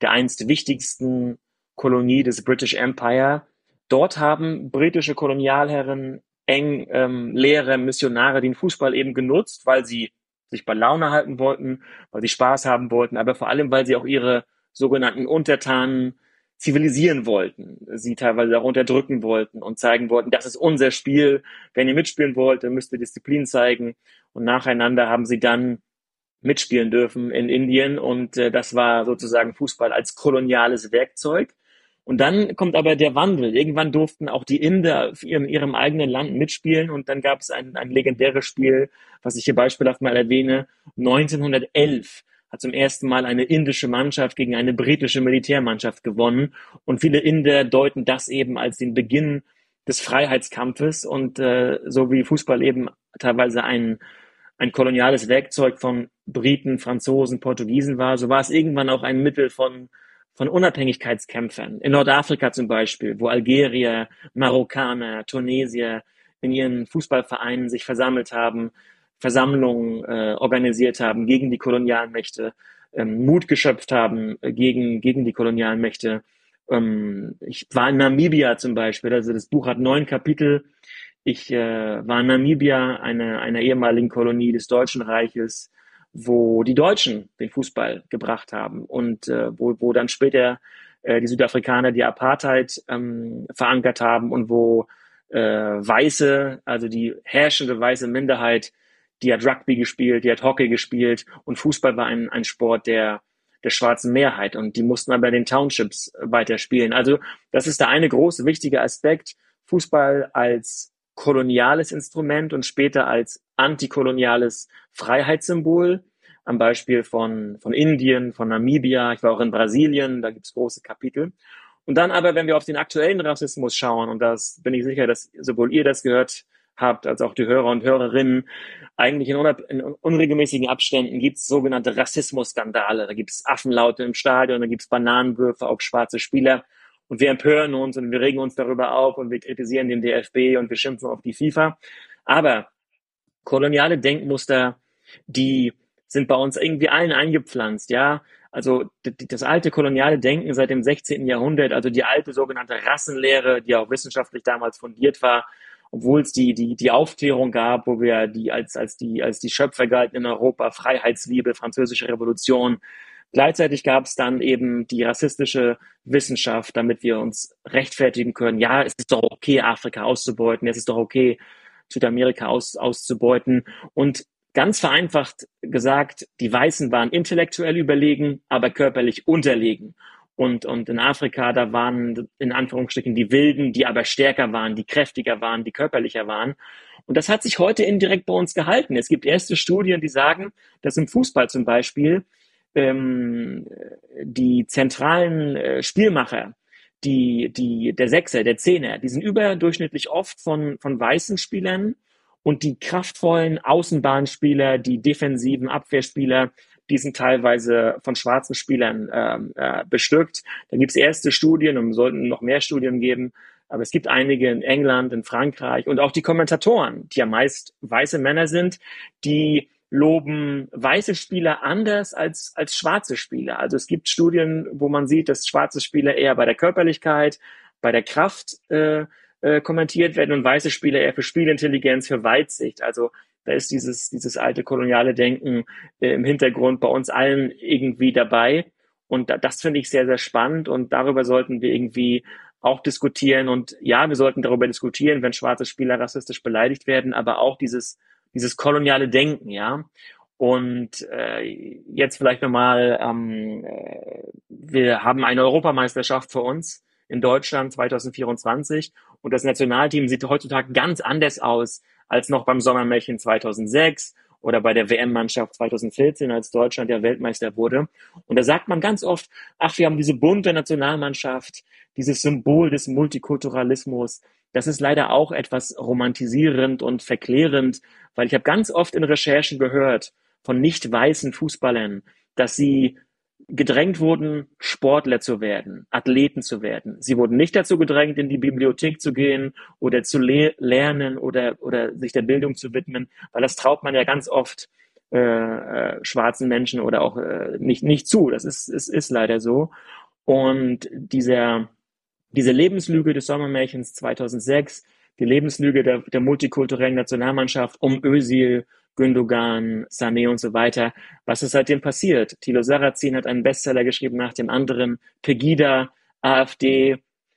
der einst wichtigsten Kolonie des British Empire, Dort haben britische Kolonialherren eng ähm, Lehrer, Missionare den Fußball eben genutzt, weil sie sich bei Laune halten wollten, weil sie Spaß haben wollten, aber vor allem, weil sie auch ihre sogenannten Untertanen zivilisieren wollten, sie teilweise auch unterdrücken wollten und zeigen wollten, das ist unser Spiel, wenn ihr mitspielen wollt, dann müsst ihr Disziplin zeigen. Und nacheinander haben sie dann mitspielen dürfen in Indien. Und äh, das war sozusagen Fußball als koloniales Werkzeug. Und dann kommt aber der Wandel. Irgendwann durften auch die Inder in ihrem eigenen Land mitspielen. Und dann gab es ein, ein legendäres Spiel, was ich hier beispielhaft mal erwähne. 1911 hat zum ersten Mal eine indische Mannschaft gegen eine britische Militärmannschaft gewonnen. Und viele Inder deuten das eben als den Beginn des Freiheitskampfes und äh, so wie Fußball eben teilweise ein, ein koloniales Werkzeug von Briten, Franzosen, Portugiesen war, so war es irgendwann auch ein Mittel von von Unabhängigkeitskämpfern. In Nordafrika zum Beispiel, wo Algerier, Marokkaner, Tunesier in ihren Fußballvereinen sich versammelt haben, Versammlungen äh, organisiert haben gegen die Kolonialmächte, ähm, Mut geschöpft haben äh, gegen, gegen die Kolonialmächte. Ähm, ich war in Namibia zum Beispiel, also das Buch hat neun Kapitel. Ich äh, war in Namibia, einer eine ehemaligen Kolonie des Deutschen Reiches wo die Deutschen den Fußball gebracht haben und äh, wo, wo dann später äh, die Südafrikaner die Apartheid ähm, verankert haben und wo äh, Weiße, also die herrschende weiße Minderheit, die hat Rugby gespielt, die hat Hockey gespielt und Fußball war ein, ein Sport der, der schwarzen Mehrheit und die mussten aber in den Townships weiterspielen. Also das ist der eine große wichtige Aspekt. Fußball als koloniales Instrument und später als antikoloniales Freiheitssymbol. Am Beispiel von, von Indien, von Namibia. Ich war auch in Brasilien, da gibt es große Kapitel. Und dann aber, wenn wir auf den aktuellen Rassismus schauen, und das bin ich sicher, dass sowohl ihr das gehört habt, als auch die Hörer und Hörerinnen, eigentlich in, in unregelmäßigen Abständen gibt es sogenannte Rassismusskandale. Da gibt es Affenlaute im Stadion, da gibt es Bananenwürfe auf schwarze Spieler. Und wir empören uns und wir regen uns darüber auf und wir kritisieren den DFB und wir schimpfen auf die FIFA. Aber koloniale Denkmuster, die sind bei uns irgendwie allen eingepflanzt, ja. Also das alte koloniale Denken seit dem 16. Jahrhundert, also die alte sogenannte Rassenlehre, die auch wissenschaftlich damals fundiert war, obwohl es die, die, die Aufklärung gab, wo wir die als, als die, als die Schöpfer galten in Europa, Freiheitsliebe, französische Revolution, Gleichzeitig gab es dann eben die rassistische Wissenschaft, damit wir uns rechtfertigen können, ja, es ist doch okay, Afrika auszubeuten, es ist doch okay, Südamerika aus, auszubeuten. Und ganz vereinfacht gesagt, die Weißen waren intellektuell überlegen, aber körperlich unterlegen. Und, und in Afrika, da waren in Anführungsstrichen die Wilden, die aber stärker waren, die kräftiger waren, die körperlicher waren. Und das hat sich heute indirekt bei uns gehalten. Es gibt erste Studien, die sagen, dass im Fußball zum Beispiel ähm, die zentralen äh, Spielmacher, die, die, der Sechser, der Zehner, die sind überdurchschnittlich oft von, von weißen Spielern Und die kraftvollen Außenbahnspieler, die defensiven Abwehrspieler, die sind teilweise von schwarzen Spielern ähm, äh, bestückt. Da gibt es erste Studien und sollten noch mehr Studien geben. Aber es gibt einige in England, in Frankreich und auch die Kommentatoren, die ja meist weiße Männer sind, die loben weiße Spieler anders als, als schwarze Spieler. Also es gibt Studien, wo man sieht, dass schwarze Spieler eher bei der Körperlichkeit, bei der Kraft äh, äh, kommentiert werden und weiße Spieler eher für Spielintelligenz, für Weitsicht. Also da ist dieses, dieses alte koloniale Denken äh, im Hintergrund bei uns allen irgendwie dabei. Und da, das finde ich sehr, sehr spannend und darüber sollten wir irgendwie auch diskutieren. Und ja, wir sollten darüber diskutieren, wenn schwarze Spieler rassistisch beleidigt werden, aber auch dieses, dieses koloniale Denken, ja. Und äh, jetzt vielleicht nochmal, ähm, äh, wir haben eine Europameisterschaft vor uns in Deutschland 2024 und das Nationalteam sieht heutzutage ganz anders aus als noch beim Sommermärchen 2006 oder bei der WM-Mannschaft 2014, als Deutschland ja Weltmeister wurde. Und da sagt man ganz oft, ach, wir haben diese bunte Nationalmannschaft, dieses Symbol des Multikulturalismus. Das ist leider auch etwas romantisierend und verklärend, weil ich habe ganz oft in Recherchen gehört von nicht weißen Fußballern, dass sie gedrängt wurden, Sportler zu werden, Athleten zu werden. Sie wurden nicht dazu gedrängt, in die Bibliothek zu gehen oder zu le lernen oder, oder sich der Bildung zu widmen, weil das traut man ja ganz oft äh, äh, schwarzen Menschen oder auch äh, nicht, nicht zu. Das ist, ist, ist leider so. Und dieser, diese Lebenslüge des Sommermärchens 2006, die Lebenslüge der, der multikulturellen Nationalmannschaft um Özil, Gündogan, Sané und so weiter. Was ist seitdem passiert? Thilo Sarrazin hat einen Bestseller geschrieben nach dem anderen. Pegida, AfD,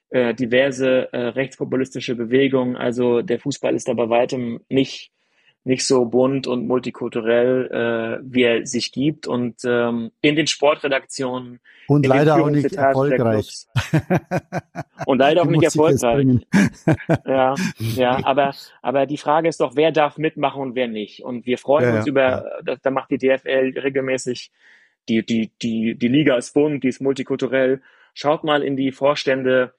äh, diverse äh, rechtspopulistische Bewegungen. Also der Fußball ist da bei weitem nicht nicht so bunt und multikulturell, äh, wie er sich gibt. Und ähm, in den Sportredaktionen. Und leider auch nicht erfolgreich. und leider auch nicht erfolgreich. ja, ja, aber, aber die Frage ist doch, wer darf mitmachen und wer nicht. Und wir freuen ja, uns über, da, da macht die DFL regelmäßig, die, die, die, die Liga ist bunt, die ist multikulturell. Schaut mal in die Vorstände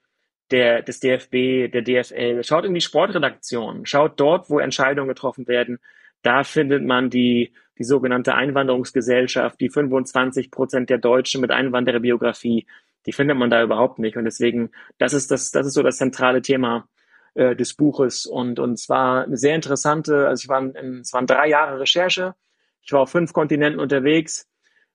der, des DFB, der DFL. Schaut in die Sportredaktion, schaut dort, wo Entscheidungen getroffen werden. Da findet man die, die sogenannte Einwanderungsgesellschaft, die 25 Prozent der Deutschen mit Einwandererbiografie, die findet man da überhaupt nicht. Und deswegen, das ist das, das ist so das zentrale Thema äh, des Buches. Und, und zwar eine sehr interessante, also ich war in, es waren drei Jahre Recherche. Ich war auf fünf Kontinenten unterwegs,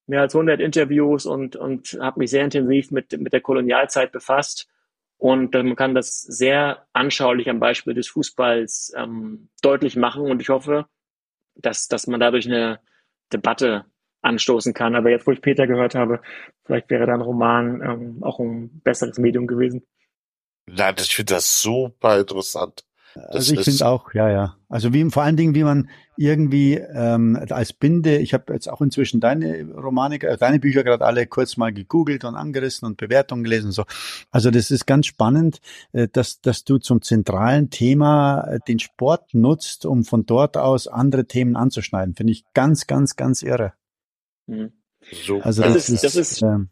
mehr als 100 Interviews und, und habe mich sehr intensiv mit, mit der Kolonialzeit befasst und man kann das sehr anschaulich am Beispiel des Fußballs ähm, deutlich machen. Und ich hoffe, dass, dass man dadurch eine Debatte anstoßen kann. Aber jetzt, wo ich Peter gehört habe, vielleicht wäre dann Roman ähm, auch ein besseres Medium gewesen. Nein, ich finde das super interessant. Das also ich finde auch, ja, ja. Also wie vor allen Dingen, wie man irgendwie ähm, als Binde, ich habe jetzt auch inzwischen deine Romane, äh, deine Bücher gerade alle kurz mal gegoogelt und angerissen und Bewertungen gelesen und so. Also das ist ganz spannend, äh, dass, dass du zum zentralen Thema äh, den Sport nutzt, um von dort aus andere Themen anzuschneiden. Finde ich ganz, ganz, ganz irre. Mhm. So. Also das, das ist, das ist ähm,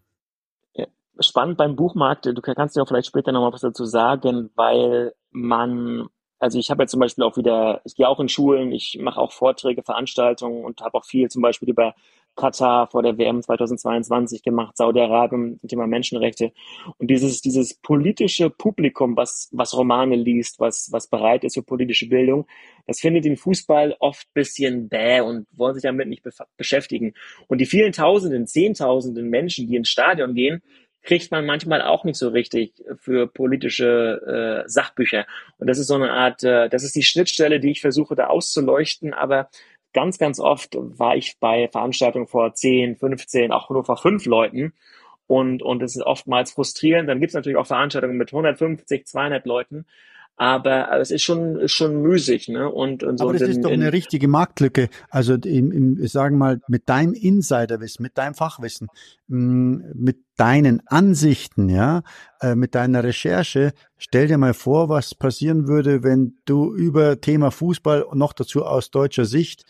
spannend beim Buchmarkt. Du kannst ja auch vielleicht später noch mal was dazu sagen, weil man also ich habe ja zum Beispiel auch wieder, ich gehe auch in Schulen, ich mache auch Vorträge, Veranstaltungen und habe auch viel zum Beispiel über Katar vor der WM 2022 gemacht, Saudi-Arabien Thema Menschenrechte. Und dieses, dieses politische Publikum, was, was Romane liest, was, was bereit ist für politische Bildung, das findet den Fußball oft bisschen bäh und wollen sich damit nicht beschäftigen. Und die vielen Tausenden, Zehntausenden Menschen, die ins Stadion gehen, kriegt man manchmal auch nicht so richtig für politische äh, Sachbücher. Und das ist so eine Art, äh, das ist die Schnittstelle, die ich versuche da auszuleuchten, aber ganz, ganz oft war ich bei Veranstaltungen vor 10, 15, auch nur vor fünf Leuten und, und es ist oftmals frustrierend. Dann gibt es natürlich auch Veranstaltungen mit 150, 200 Leuten aber es ist schon schon müßig, ne? Und, und so. Aber das ist doch eine richtige Marktlücke. Also im, im sagen mal mit deinem Insiderwissen, mit deinem Fachwissen, mm, mit deinen Ansichten, ja, äh, mit deiner Recherche. Stell dir mal vor, was passieren würde, wenn du über Thema Fußball noch dazu aus deutscher Sicht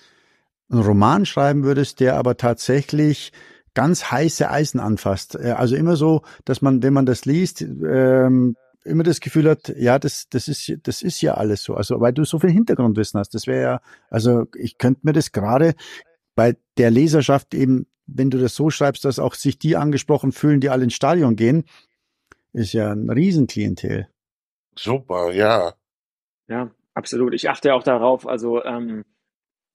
einen Roman schreiben würdest, der aber tatsächlich ganz heiße Eisen anfasst. Äh, also immer so, dass man, wenn man das liest, ähm, immer das Gefühl hat, ja, das, das ist, das ist ja alles so. Also, weil du so viel Hintergrundwissen hast. Das wäre ja, also ich könnte mir das gerade bei der Leserschaft eben, wenn du das so schreibst, dass auch sich die angesprochen fühlen, die alle ins Stadion gehen, ist ja ein Riesenklientel. Super, ja. Ja, absolut. Ich achte auch darauf, also ähm,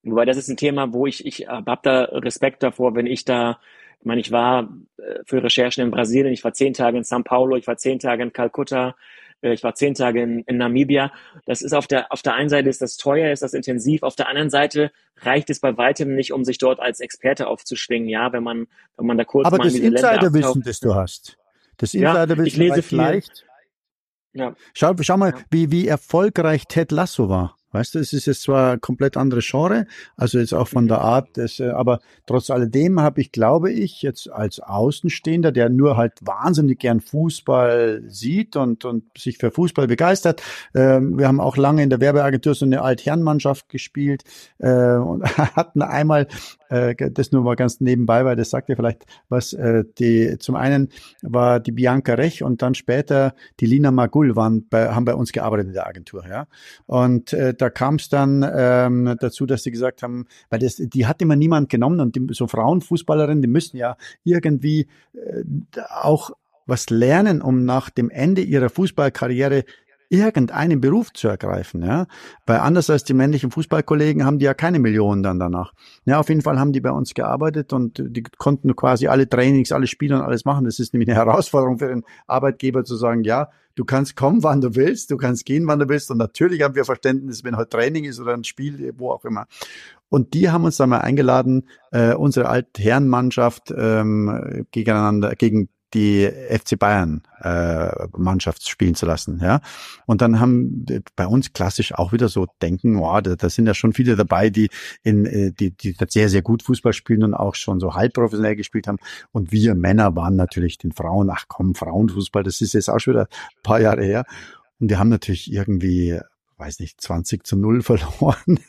wobei das ist ein Thema, wo ich, ich habe da Respekt davor, wenn ich da, ich meine, ich war äh, für Recherchen in Brasilien, ich war zehn Tage in São Paulo, ich war zehn Tage in Kalkutta, äh, ich war zehn Tage in, in Namibia. Das ist auf der, auf der einen Seite ist das teuer, ist das intensiv, auf der anderen Seite reicht es bei weitem nicht, um sich dort als Experte aufzuschwingen, ja, wenn man, wenn man da kurz Aber mal das Insiderwissen, das du hast, das Ja, Insiderwissen ich lese reicht viel. leicht. Ja. Schau, schau mal, Ja. wie, wie erfolgreich Ted Lasso war. Weißt du, es ist jetzt zwar ein komplett anderes Genre, also jetzt auch von der Art, des, äh, aber trotz alledem habe ich, glaube ich, jetzt als Außenstehender, der nur halt wahnsinnig gern Fußball sieht und, und sich für Fußball begeistert. Ähm, wir haben auch lange in der Werbeagentur so eine Altherrenmannschaft gespielt äh, und hatten einmal, das nur mal ganz nebenbei, weil das sagt ja vielleicht was, äh, die, zum einen war die Bianca Rech und dann später die Lina Magul waren bei, haben bei uns gearbeitet in der Agentur, ja. Und äh, da kam es dann ähm, dazu, dass sie gesagt haben, weil das, die hat immer niemand genommen und die, so Frauenfußballerinnen, die müssen ja irgendwie äh, auch was lernen, um nach dem Ende ihrer Fußballkarriere irgendeinen Beruf zu ergreifen, ja. Weil anders als die männlichen Fußballkollegen haben die ja keine Millionen dann danach. Ja, auf jeden Fall haben die bei uns gearbeitet und die konnten quasi alle Trainings, alle Spiele und alles machen. Das ist nämlich eine Herausforderung für den Arbeitgeber zu sagen, ja, du kannst kommen, wann du willst, du kannst gehen, wann du willst. Und natürlich haben wir Verständnis, wenn heute Training ist oder ein Spiel, wo auch immer. Und die haben uns dann mal eingeladen, äh, unsere Altherrenmannschaft ähm, gegeneinander, gegen die FC Bayern äh, Mannschaft spielen zu lassen, ja. Und dann haben bei uns klassisch auch wieder so denken, wow, da, da sind ja schon viele dabei, die in äh, die die sehr sehr gut Fußball spielen und auch schon so halbprofessionell gespielt haben. Und wir Männer waren natürlich den Frauen, ach komm, Frauenfußball, das ist jetzt auch schon wieder ein paar Jahre her. Und wir haben natürlich irgendwie weiß nicht, 20 zu 0 verloren.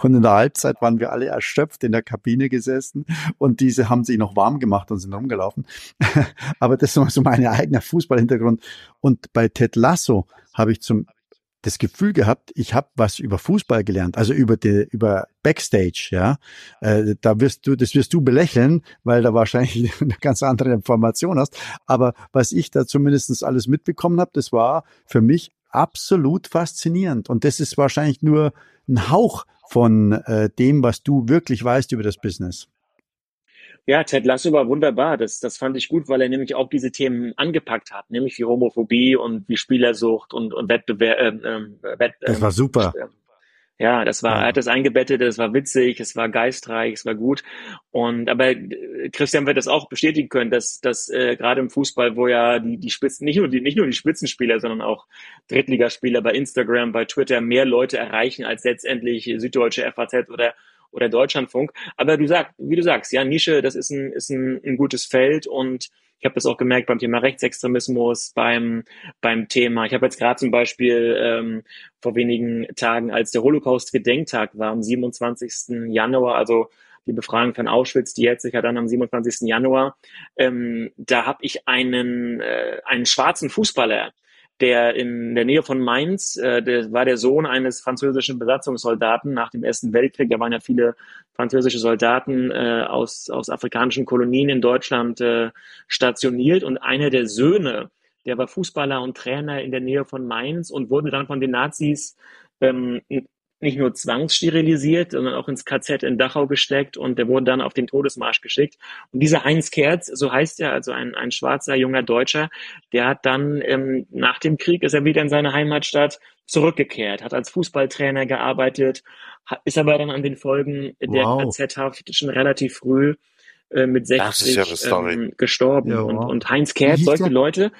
und in der Halbzeit waren wir alle erschöpft in der Kabine gesessen und diese haben sich noch warm gemacht und sind rumgelaufen. Aber das ist so mein eigener Fußballhintergrund. Und bei Ted Lasso habe ich zum das Gefühl gehabt, ich habe was über Fußball gelernt, also über die, über Backstage, ja. Äh, da wirst du, das wirst du belächeln, weil da wahrscheinlich eine ganz andere Information hast. Aber was ich da zumindestens alles mitbekommen habe, das war für mich absolut faszinierend. Und das ist wahrscheinlich nur ein Hauch von äh, dem, was du wirklich weißt über das Business. Ja, Ted Lasso war wunderbar. Das, das fand ich gut, weil er nämlich auch diese Themen angepackt hat, nämlich wie Homophobie und wie Spielersucht und, und Wettbewerb. Ähm, ähm, Wett, Das war super. ähm, Ja, das war, er hat das eingebettet, es war witzig, es war geistreich, es war gut. Und aber äh, Christian wird das auch bestätigen können, dass, dass äh, gerade im Fußball, wo ja die, die Spitzen, nicht nur die, nicht nur die Spitzenspieler, sondern auch Drittligaspieler bei Instagram, bei Twitter mehr Leute erreichen als letztendlich Süddeutsche FAZ oder oder Deutschlandfunk. Aber du sagst, wie du sagst, ja, Nische, das ist ein, ist ein, ein gutes Feld und ich habe das auch gemerkt beim Thema Rechtsextremismus, beim, beim Thema. Ich habe jetzt gerade zum Beispiel ähm, vor wenigen Tagen, als der Holocaust-Gedenktag war, am 27. Januar, also die Befreiung von Auschwitz, die jetzt sich ja dann am 27. Januar, ähm, da habe ich einen, äh, einen schwarzen Fußballer, der in der Nähe von Mainz, äh, der war der Sohn eines französischen Besatzungssoldaten nach dem Ersten Weltkrieg. Da waren ja viele französische Soldaten äh, aus, aus afrikanischen Kolonien in Deutschland äh, stationiert und einer der Söhne, der war Fußballer und Trainer in der Nähe von Mainz und wurde dann von den Nazis ähm, nicht nur zwangssterilisiert, sondern auch ins KZ in Dachau gesteckt und der wurde dann auf den Todesmarsch geschickt. Und dieser Heinz Kerz, so heißt er, also ein, ein schwarzer junger Deutscher, der hat dann ähm, nach dem Krieg ist er wieder in seine Heimatstadt zurückgekehrt, hat als Fußballtrainer gearbeitet, hat, ist aber dann an den Folgen der Wow. KZ-Haft schon relativ früh äh, mit Das ist 60 ja eine Story. ähm, gestorben. Ja, und, wow. und Heinz Wie Kerz, solche der? Leute,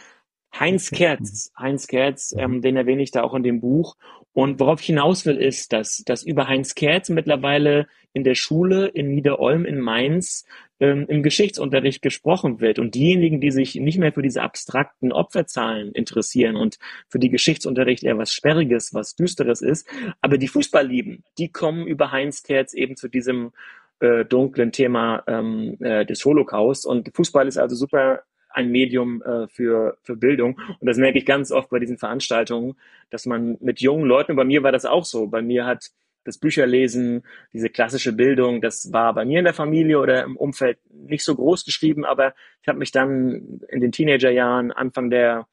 Heinz Kerz, Heinz Kerz, ähm, den erwähne ich da auch in dem Buch. Und worauf ich hinaus will, ist, dass, dass über Heinz Kerz mittlerweile in der Schule in Niederolm in Mainz ähm, im Geschichtsunterricht gesprochen wird. Und diejenigen, die sich nicht mehr für diese abstrakten Opferzahlen interessieren und für die Geschichtsunterricht eher was Sperriges, was Düsteres ist, aber die Fußball lieben, die kommen über Heinz Kerz eben zu diesem äh, dunklen Thema ähm, äh, des Holocaust. Und Fußball ist also super ein Medium äh, für, für Bildung. Und das merke ich ganz oft bei diesen Veranstaltungen, dass man mit jungen Leuten, bei mir war das auch so, bei mir hat das Bücherlesen, diese klassische Bildung, das war bei mir in der Familie oder im Umfeld nicht so groß geschrieben, aber ich habe mich dann in den Teenagerjahren, Anfang der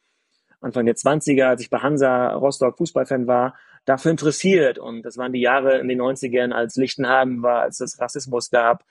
Anfang der 20er, als ich bei Hansa Rostock Fußballfan war, dafür interessiert. Und das waren die Jahre in den 90ern, als Lichtenhagen war, als es Rassismus gab.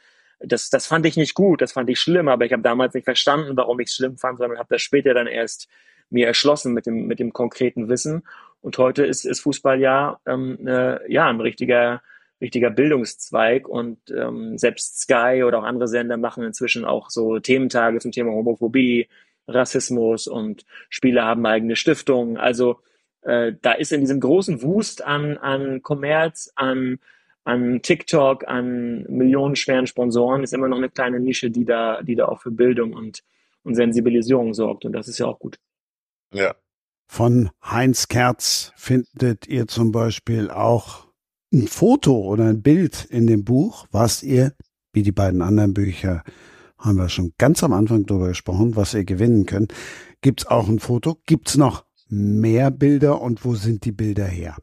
Das, das fand ich nicht gut, das fand ich schlimm, aber ich habe damals nicht verstanden, warum ich es schlimm fand, sondern habe das später dann erst mir erschlossen mit dem, mit dem konkreten Wissen. Und heute ist, ist Fußball ja, ähm, äh, ja ein richtiger, richtiger Bildungszweig und ähm, selbst Sky oder auch andere Sender machen inzwischen auch so Thementage zum Thema Homophobie, Rassismus und Spieler haben eigene Stiftungen. Also äh, da ist in diesem großen Wust an, an Kommerz, an, an TikTok, an millionenschweren Sponsoren ist immer noch eine kleine Nische, die da, die da auch für Bildung und, und Sensibilisierung sorgt. Und das ist ja auch gut. Ja. Von Heinz Kerz findet ihr zum Beispiel auch ein Foto oder ein Bild in dem Buch, was ihr, wie die beiden anderen Bücher, haben wir schon ganz am Anfang darüber gesprochen, was ihr gewinnen könnt. Gibt's auch ein Foto? Gibt's noch mehr Bilder und wo sind die Bilder her?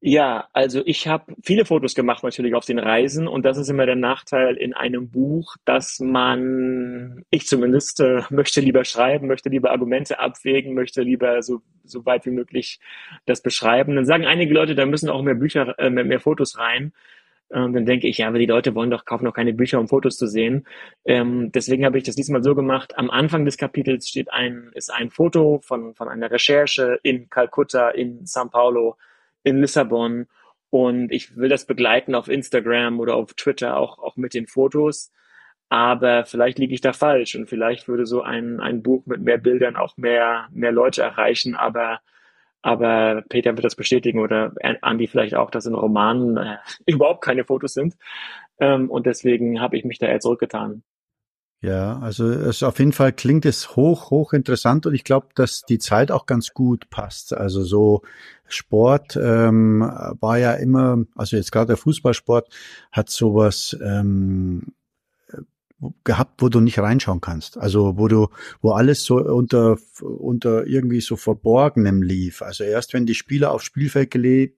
Ja, also ich habe viele Fotos gemacht natürlich auf den Reisen und das ist immer der Nachteil in einem Buch, dass man, ich zumindest, äh, möchte lieber schreiben, möchte lieber Argumente abwägen, möchte lieber so, so weit wie möglich das beschreiben. Dann sagen einige Leute, da müssen auch mehr Bücher, äh, mehr, mehr Fotos rein. Ähm, dann denke ich, ja, aber die Leute wollen doch kaufen doch keine Bücher, um Fotos zu sehen. Ähm, deswegen habe ich das diesmal so gemacht. Am Anfang des Kapitels steht ein, ist ein Foto von, von einer Recherche in Kalkutta, in São Paulo, in Lissabon. Und ich will das begleiten auf Instagram oder auf Twitter auch, auch mit den Fotos. Aber vielleicht liege ich da falsch und vielleicht würde so ein, ein Buch mit mehr Bildern auch mehr, mehr Leute erreichen. Aber aber Peter wird das bestätigen oder Andy vielleicht auch, dass in Romanen äh, überhaupt keine Fotos sind. Ähm, und deswegen habe ich mich da eher zurückgetan. Ja, also es auf jeden Fall klingt es hoch, hoch interessant und ich glaube, dass die Zeit auch ganz gut passt. Also so Sport ähm, war ja immer, also jetzt gerade der Fußballsport hat sowas ähm, gehabt, wo du nicht reinschauen kannst. Also wo du, wo alles so unter, unter irgendwie so Verborgenem lief. Also erst wenn die Spieler aufs Spielfeld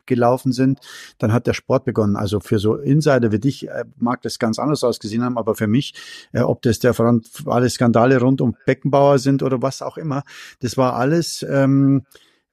gelaufen sind, dann hat der Sport begonnen. Also für so Insider wie dich äh, mag das ganz anders ausgesehen haben, aber für mich, äh, ob das der alle Skandale rund um Beckenbauer sind oder was auch immer, das war alles ähm,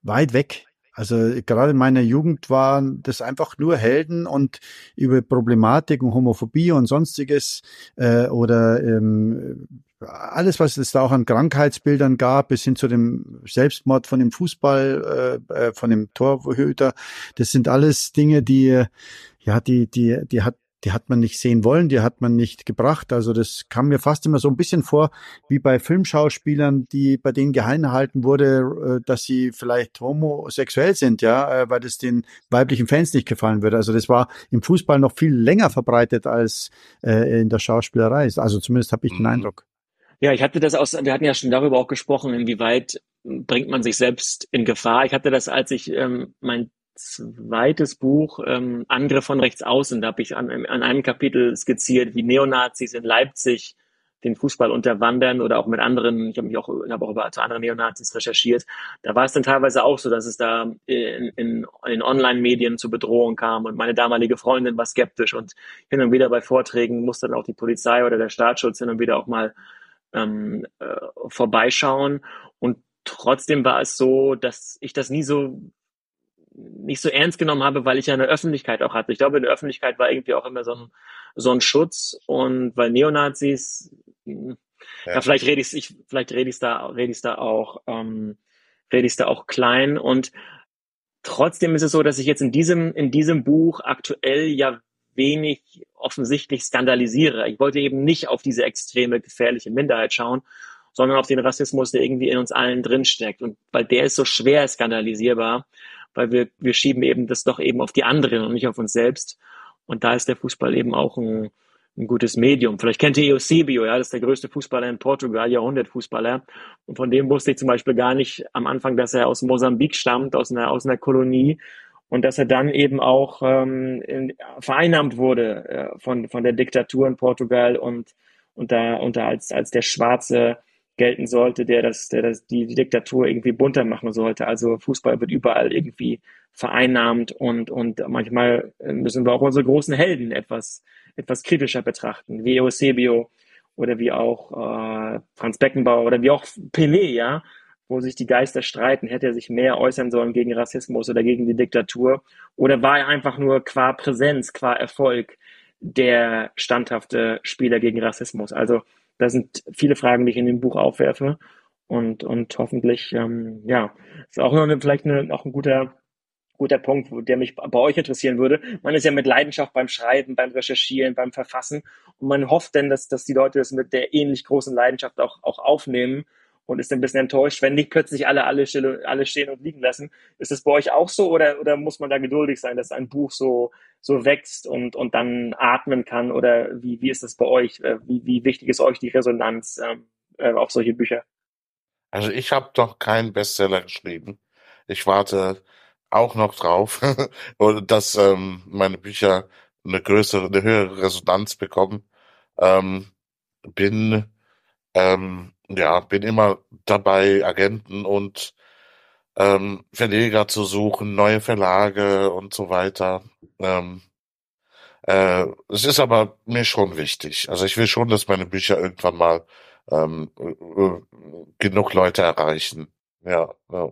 weit weg also gerade in meiner Jugend waren das einfach nur Helden und über Problematik und Homophobie und sonstiges äh, oder ähm, alles, was es da auch an Krankheitsbildern gab, bis hin zu dem Selbstmord von dem Fußball, äh, äh von dem Torhüter, das sind alles Dinge, die ja, die, die, die hat die hat man nicht sehen wollen, die hat man nicht gebracht. Also das kam mir fast immer so ein bisschen vor, wie bei Filmschauspielern, die bei denen geheim gehalten wurde, äh, dass sie vielleicht homosexuell sind, ja, äh, weil das den weiblichen Fans nicht gefallen würde. Also das war im Fußball noch viel länger verbreitet als äh, in der Schauspielerei. Also zumindest habe ich den mhm. Eindruck. Ja, ich hatte das aus, wir hatten ja schon darüber auch gesprochen, inwieweit bringt man sich selbst in Gefahr. Ich hatte das, als ich ähm, mein zweites Buch, ähm, Angriff von rechts außen. Da habe ich an, an einem Kapitel skizziert, wie Neonazis in Leipzig den Fußball unterwandern oder auch mit anderen, ich habe mich auch, ich auch über zu anderen Neonazis recherchiert. Da war es dann teilweise auch so, dass es da in, in, in Online-Medien zu Bedrohung kam und meine damalige Freundin war skeptisch und hin und wieder bei Vorträgen musste dann auch die Polizei oder der Staatsschutz hin und wieder auch mal ähm, äh, vorbeischauen und trotzdem war es so, dass ich das nie so nicht so ernst genommen habe, weil ich ja eine Öffentlichkeit auch hatte. Ich glaube, in der Öffentlichkeit war irgendwie auch immer so ein, so ein Schutz und weil Neonazis, hm, ja, ja vielleicht rede ich, vielleicht rede ich da, rede ich da auch, ähm, rede ich da auch klein und trotzdem ist es so, dass ich jetzt in diesem, in diesem Buch aktuell ja wenig offensichtlich skandalisiere. Ich wollte eben nicht auf diese extreme gefährliche Minderheit schauen, sondern auf den Rassismus, der irgendwie in uns allen drinsteckt. Und weil der ist so schwer skandalisierbar, weil wir, wir schieben eben das doch eben auf die anderen und nicht auf uns selbst. Und da ist der Fußball eben auch ein, ein gutes Medium. Vielleicht kennt ihr Eusebio, ja, das ist der größte Fußballer in Portugal, Jahrhundertfußballer. Und von dem wusste ich zum Beispiel gar nicht am Anfang, dass er aus Mosambik stammt, aus einer, aus einer Kolonie. Und dass er dann eben auch ähm, in, vereinnahmt wurde äh, von, von der Diktatur in Portugal und, und da, und da als, als der schwarze gelten sollte, der das, der das, die, die Diktatur irgendwie bunter machen sollte. Also Fußball wird überall irgendwie vereinnahmt und, und manchmal müssen wir auch unsere großen Helden etwas, etwas kritischer betrachten, wie Eusebio oder wie auch äh, Franz Beckenbauer oder wie auch Pelé, ja, wo sich die Geister streiten, hätte er sich mehr äußern sollen gegen Rassismus oder gegen die Diktatur? Oder war er einfach nur qua Präsenz, qua Erfolg der standhafte Spieler gegen Rassismus? Also das sind viele Fragen, die ich in dem Buch aufwerfe. Und, und hoffentlich, ähm, ja, ist auch eine, vielleicht eine, auch ein guter, guter Punkt, der mich bei euch interessieren würde. Man ist ja mit Leidenschaft beim Schreiben, beim Recherchieren, beim Verfassen. Und man hofft denn, dass, dass die Leute das mit der ähnlich großen Leidenschaft auch, auch aufnehmen und ist ein bisschen enttäuscht, wenn nicht plötzlich alle, alle, alle stehen und liegen lassen. Ist das bei euch auch so oder, oder muss man da geduldig sein, dass ein Buch so, so wächst und, und dann atmen kann? Oder wie, wie ist das bei euch? Äh, wie, wie wichtig ist euch die Resonanz ähm, äh, auf solche Bücher? Also ich habe doch keinen Bestseller geschrieben. Ich warte auch noch drauf, dass ähm, meine Bücher eine größere, eine höhere Resonanz bekommen. Ähm, bin ähm, ja, bin immer dabei, Agenten und ähm, Verleger zu suchen, neue Verlage und so weiter. Ähm, äh, es ist aber mir schon wichtig. Also ich will schon, dass meine Bücher irgendwann mal ähm, äh, genug Leute erreichen. Ja, ja.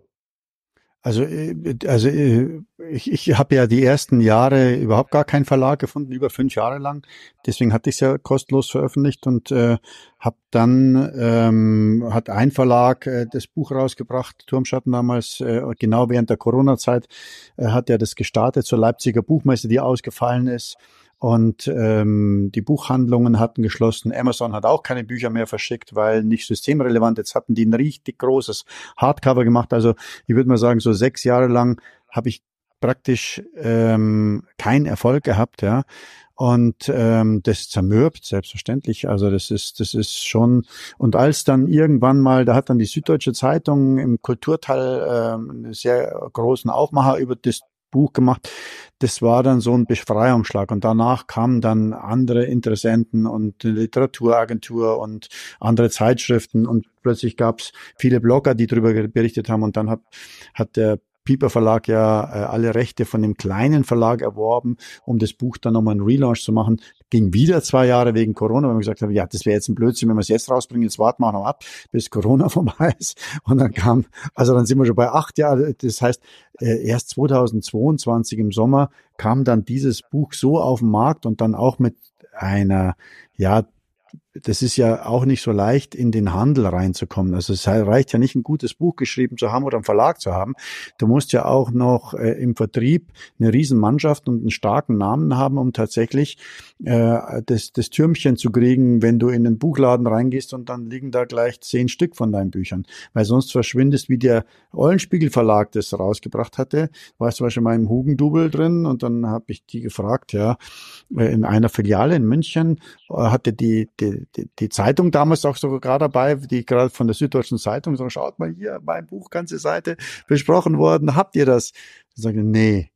Also, äh, also äh, ich, ich habe ja die ersten Jahre überhaupt gar keinen Verlag gefunden, über fünf Jahre lang. Deswegen hatte ich es ja kostenlos veröffentlicht und äh, habe dann ähm, hat ein Verlag äh, das Buch rausgebracht, Turmschatten damals, äh, genau während der Corona-Zeit äh, hat er das gestartet zur Leipziger Buchmesse, die ausgefallen ist. Und ähm, die Buchhandlungen hatten geschlossen. Amazon hat auch keine Bücher mehr verschickt, weil nicht systemrelevant. Jetzt hatten die ein richtig großes Hardcover gemacht. Also ich würde mal sagen, so sechs Jahre lang habe ich praktisch ähm, keinen Erfolg gehabt, ja. Und ähm, das zermürbt, selbstverständlich. Also das ist, das ist schon. Und als dann irgendwann mal, da hat dann die Süddeutsche Zeitung im Kulturteil ähm, einen sehr großen Aufmacher über das Buch gemacht. Das war dann so ein Befreiungsschlag. Und danach kamen dann andere Interessenten und eine Literaturagentur und andere Zeitschriften und plötzlich gab es viele Blogger, die darüber berichtet haben. Und dann hat, hat der Piper Verlag ja äh, alle Rechte von dem kleinen Verlag erworben, um das Buch dann nochmal einen Relaunch zu machen. Ging wieder zwei Jahre wegen Corona, weil wir gesagt haben, ja, das wäre jetzt ein Blödsinn, wenn wir es jetzt rausbringen, jetzt warten wir noch ab, bis Corona vorbei ist. Und dann kam, also dann sind wir schon bei acht Jahren. Das heißt, äh, erst 2022 im Sommer kam dann dieses Buch so auf den Markt und dann auch mit einer, ja, das ist ja auch nicht so leicht, in den Handel reinzukommen. Also es reicht ja nicht, ein gutes Buch geschrieben zu haben oder einen Verlag zu haben. Du musst ja auch noch äh, im Vertrieb eine Riesenmannschaft und einen starken Namen haben, um tatsächlich äh, das, das Türmchen zu kriegen, wenn du in den Buchladen reingehst und dann liegen da gleich zehn Stück von deinen Büchern. Weil sonst verschwindest, wie der Eulenspiegel Verlag das rausgebracht hatte, war es zum Beispiel mal im Hugendubel drin und dann habe ich die gefragt, ja, äh, in einer Filiale in München äh, hatte die, die, die, Zeitung damals auch sogar gerade dabei, die gerade von der Süddeutschen Zeitung so, schaut mal hier, mein Buch, ganze Seite besprochen worden, habt ihr das? Ich sage, nee,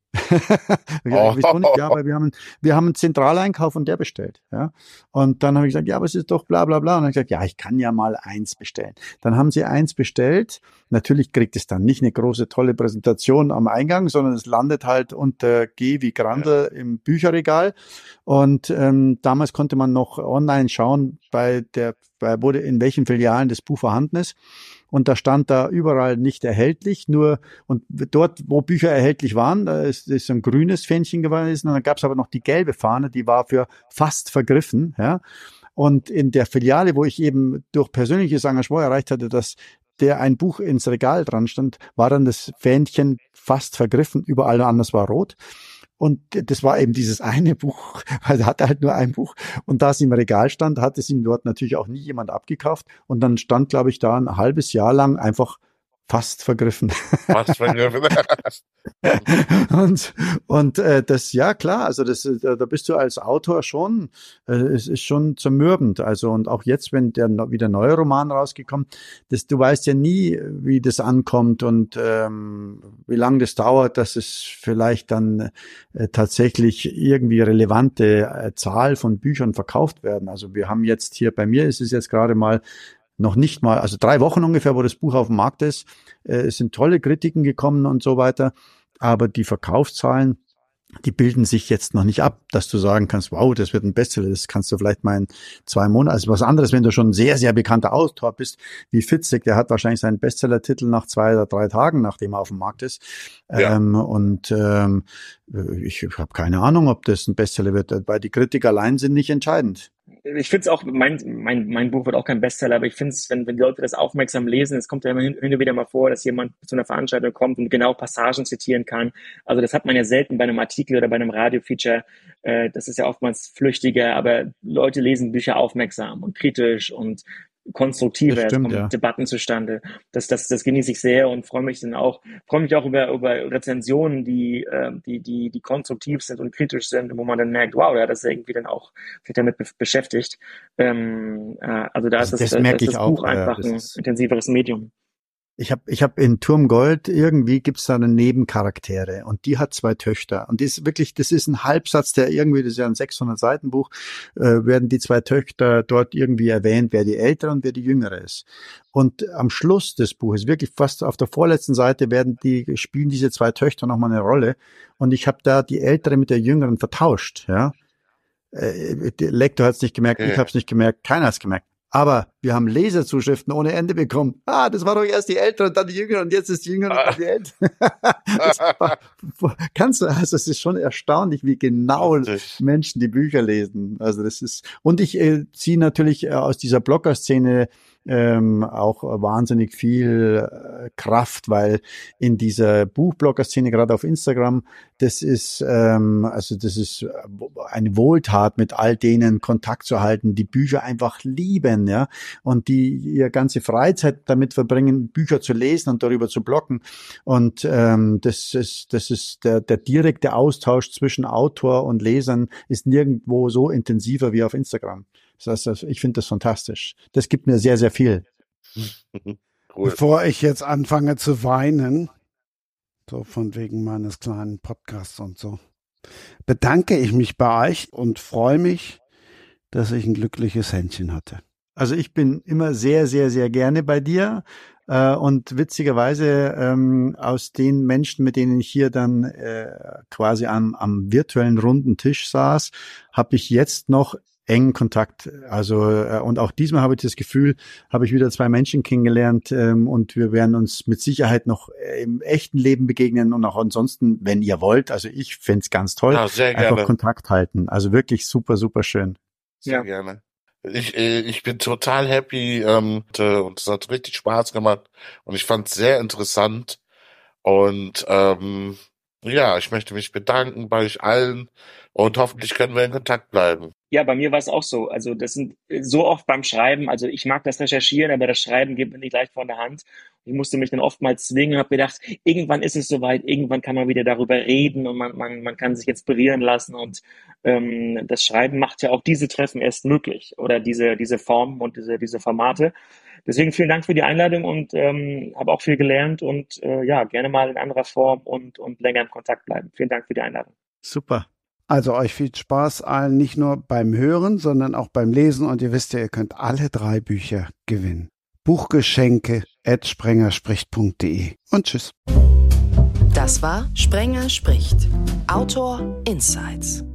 ja, wieso nicht? Ja, weil wir haben, wir haben einen Zentraleinkauf und der bestellt. Ja. Und dann habe ich gesagt, ja, aber es ist doch bla bla bla. Und dann habe ich gesagt, ja, ich kann ja mal eins bestellen. Dann haben sie eins bestellt. Natürlich kriegt es dann nicht eine große, tolle Präsentation am Eingang, sondern es landet halt unter G wie Grandel ja. im Bücherregal. Und ähm, damals konnte man noch online schauen, bei der, bei, wo, in welchen Filialen das Buch vorhanden ist und da stand da überall nicht erhältlich, nur und dort, wo Bücher erhältlich waren, da ist, ist ein grünes Fähnchen gewesen und dann gab es aber noch die gelbe Fahne, die war für fast vergriffen, ja. Und in der Filiale, wo ich eben durch persönliches Engagement erreicht hatte, dass der ein Buch ins Regal dran stand, war dann das Fähnchen fast vergriffen, überall anders war rot. Und das war eben dieses eine Buch, weil er hatte halt nur ein Buch. Und da es im Regal stand, hat es ihm dort natürlich auch nie jemand abgekauft. Und dann stand, glaube ich, da ein halbes Jahr lang einfach fast vergriffen. Fast vergriffen. und und äh, das, ja klar, also das, äh, da bist du als Autor schon, äh, es ist schon zermürbend. Also und auch jetzt, wenn der wieder neue Roman rausgekommen, das, du weißt ja nie, wie das ankommt und ähm, wie lange das dauert, dass es vielleicht dann äh, tatsächlich irgendwie relevante äh, Zahl von Büchern verkauft werden. Also wir haben jetzt hier, bei mir ist es jetzt gerade mal noch nicht mal, also drei Wochen ungefähr, wo das Buch auf dem Markt ist. Äh, es sind tolle Kritiken gekommen und so weiter. Aber die Verkaufszahlen die bilden sich jetzt noch nicht ab, dass du sagen kannst, wow, das wird ein Bestseller, das kannst du vielleicht mal in zwei Monaten, also was anderes, wenn du schon ein sehr, sehr bekannter Autor bist, wie Fitzek, der hat wahrscheinlich seinen Bestseller-Titel nach zwei oder drei Tagen, nachdem er auf dem Markt ist. Ja. Ähm, und ähm, ich habe keine Ahnung, ob das ein Bestseller wird, weil die Kritiker allein sind nicht entscheidend ich finde es auch, mein, mein, mein Buch wird auch kein Bestseller, aber ich finde es, wenn, wenn die Leute das aufmerksam lesen, es kommt ja immer hin, hin und wieder mal vor, dass jemand zu einer Veranstaltung kommt und genau Passagen zitieren kann. Also das hat man ja selten bei einem Artikel oder bei einem Radiofeature. Äh, das ist ja oftmals flüchtiger, aber Leute lesen Bücher aufmerksam und kritisch und konstruktiver, es kommen ja. Debatten zustande. Das, das, das genieße ich sehr und freue mich dann auch, freue mich auch über, über Rezensionen, die, äh, die, die, die konstruktiv sind und kritisch sind, wo man dann merkt, wow, ja, das ist irgendwie dann auch sich damit be beschäftigt. Ähm, äh, also da also ist das, das, das, das Buch auch, einfach ein intensiveres Medium. Ich habe ich hab in Turm Gold irgendwie gibt's da eine Nebencharaktere und die hat zwei Töchter und die ist wirklich, das ist ein Halbsatz, der irgendwie, das ist ja ein 600 Seiten Buch, äh, werden die zwei Töchter dort irgendwie erwähnt, wer die ältere und wer die jüngere ist. Und am Schluss des Buches, wirklich fast auf der vorletzten Seite, werden die spielen diese zwei Töchter nochmal eine Rolle und ich habe da die ältere mit der jüngeren vertauscht, ja. Äh, der Lektor hat es nicht gemerkt, ja. ich habe es nicht gemerkt, keiner hat es gemerkt. Aber wir haben Laserzuschriften ohne Ende bekommen. Ah, das war doch erst die Ältere und dann die Jüngere und jetzt ist die Jüngere und dann die Ältere. kannst du, also es ist schon erstaunlich, wie genau Richtig. Menschen die Bücher lesen. Also das ist, und ich äh, ziehe natürlich äh, aus dieser Blogger-Szene ähm, auch wahnsinnig viel äh, Kraft, weil in dieser Buchblogger-Szene, gerade auf Instagram, das ist, ähm, also das ist äh, eine Wohltat, mit all denen Kontakt zu halten, die Bücher einfach lieben, ja, und die ihr ganze Freizeit damit verbringen, Bücher zu lesen und darüber zu bloggen. Und ähm, das ist, das ist der, der direkte Austausch zwischen Autor und Lesern ist nirgendwo so intensiver wie auf Instagram. Das heißt, ich finde das fantastisch. Das gibt mir sehr, sehr viel. Cool. Bevor ich jetzt anfange zu weinen, so von wegen meines kleinen Podcasts und so, bedanke ich mich bei euch und freue mich, dass ich ein glückliches Händchen hatte. Also ich bin immer sehr, sehr, sehr gerne bei dir. Äh, und witzigerweise ähm, aus den Menschen, mit denen ich hier dann äh, quasi am, am virtuellen runden Tisch saß, habe ich jetzt noch engen Kontakt. Also äh, und auch diesmal habe ich das Gefühl, habe ich wieder zwei Menschen kennengelernt ähm, und wir werden uns mit Sicherheit noch äh, im echten Leben begegnen und auch ansonsten, wenn ihr wollt. Also ich fände es ganz toll, ja, sehr gerne. einfach Kontakt halten. Also wirklich super, super schön. Sehr ja. gerne. Ich, äh, ich bin total happy ähm, und es hat richtig Spaß gemacht und ich fand es sehr interessant und ähm, ja, ich möchte mich bedanken bei euch allen und hoffentlich können wir in Kontakt bleiben. Ja, bei mir war es auch so. Also das sind so oft beim Schreiben, also ich mag das Recherchieren, aber das Schreiben geht mir nicht leicht von der Hand. Ich musste mich dann oftmals zwingen und habe gedacht, irgendwann ist es soweit, irgendwann kann man wieder darüber reden und man, man, man kann sich inspirieren lassen. Und ähm, das Schreiben macht ja auch diese Treffen erst möglich oder diese, diese Formen und diese, diese Formate. Deswegen vielen Dank für die Einladung und ähm, habe auch viel gelernt und äh, ja, gerne mal in anderer Form und, und länger im Kontakt bleiben. Vielen Dank für die Einladung. Super. Also euch viel Spaß allen, nicht nur beim Hören, sondern auch beim Lesen. Und ihr wisst ja, ihr könnt alle drei Bücher gewinnen. Buchgeschenke at sprengerspricht.de und tschüss. Das war Sprenger spricht. Autor Insights.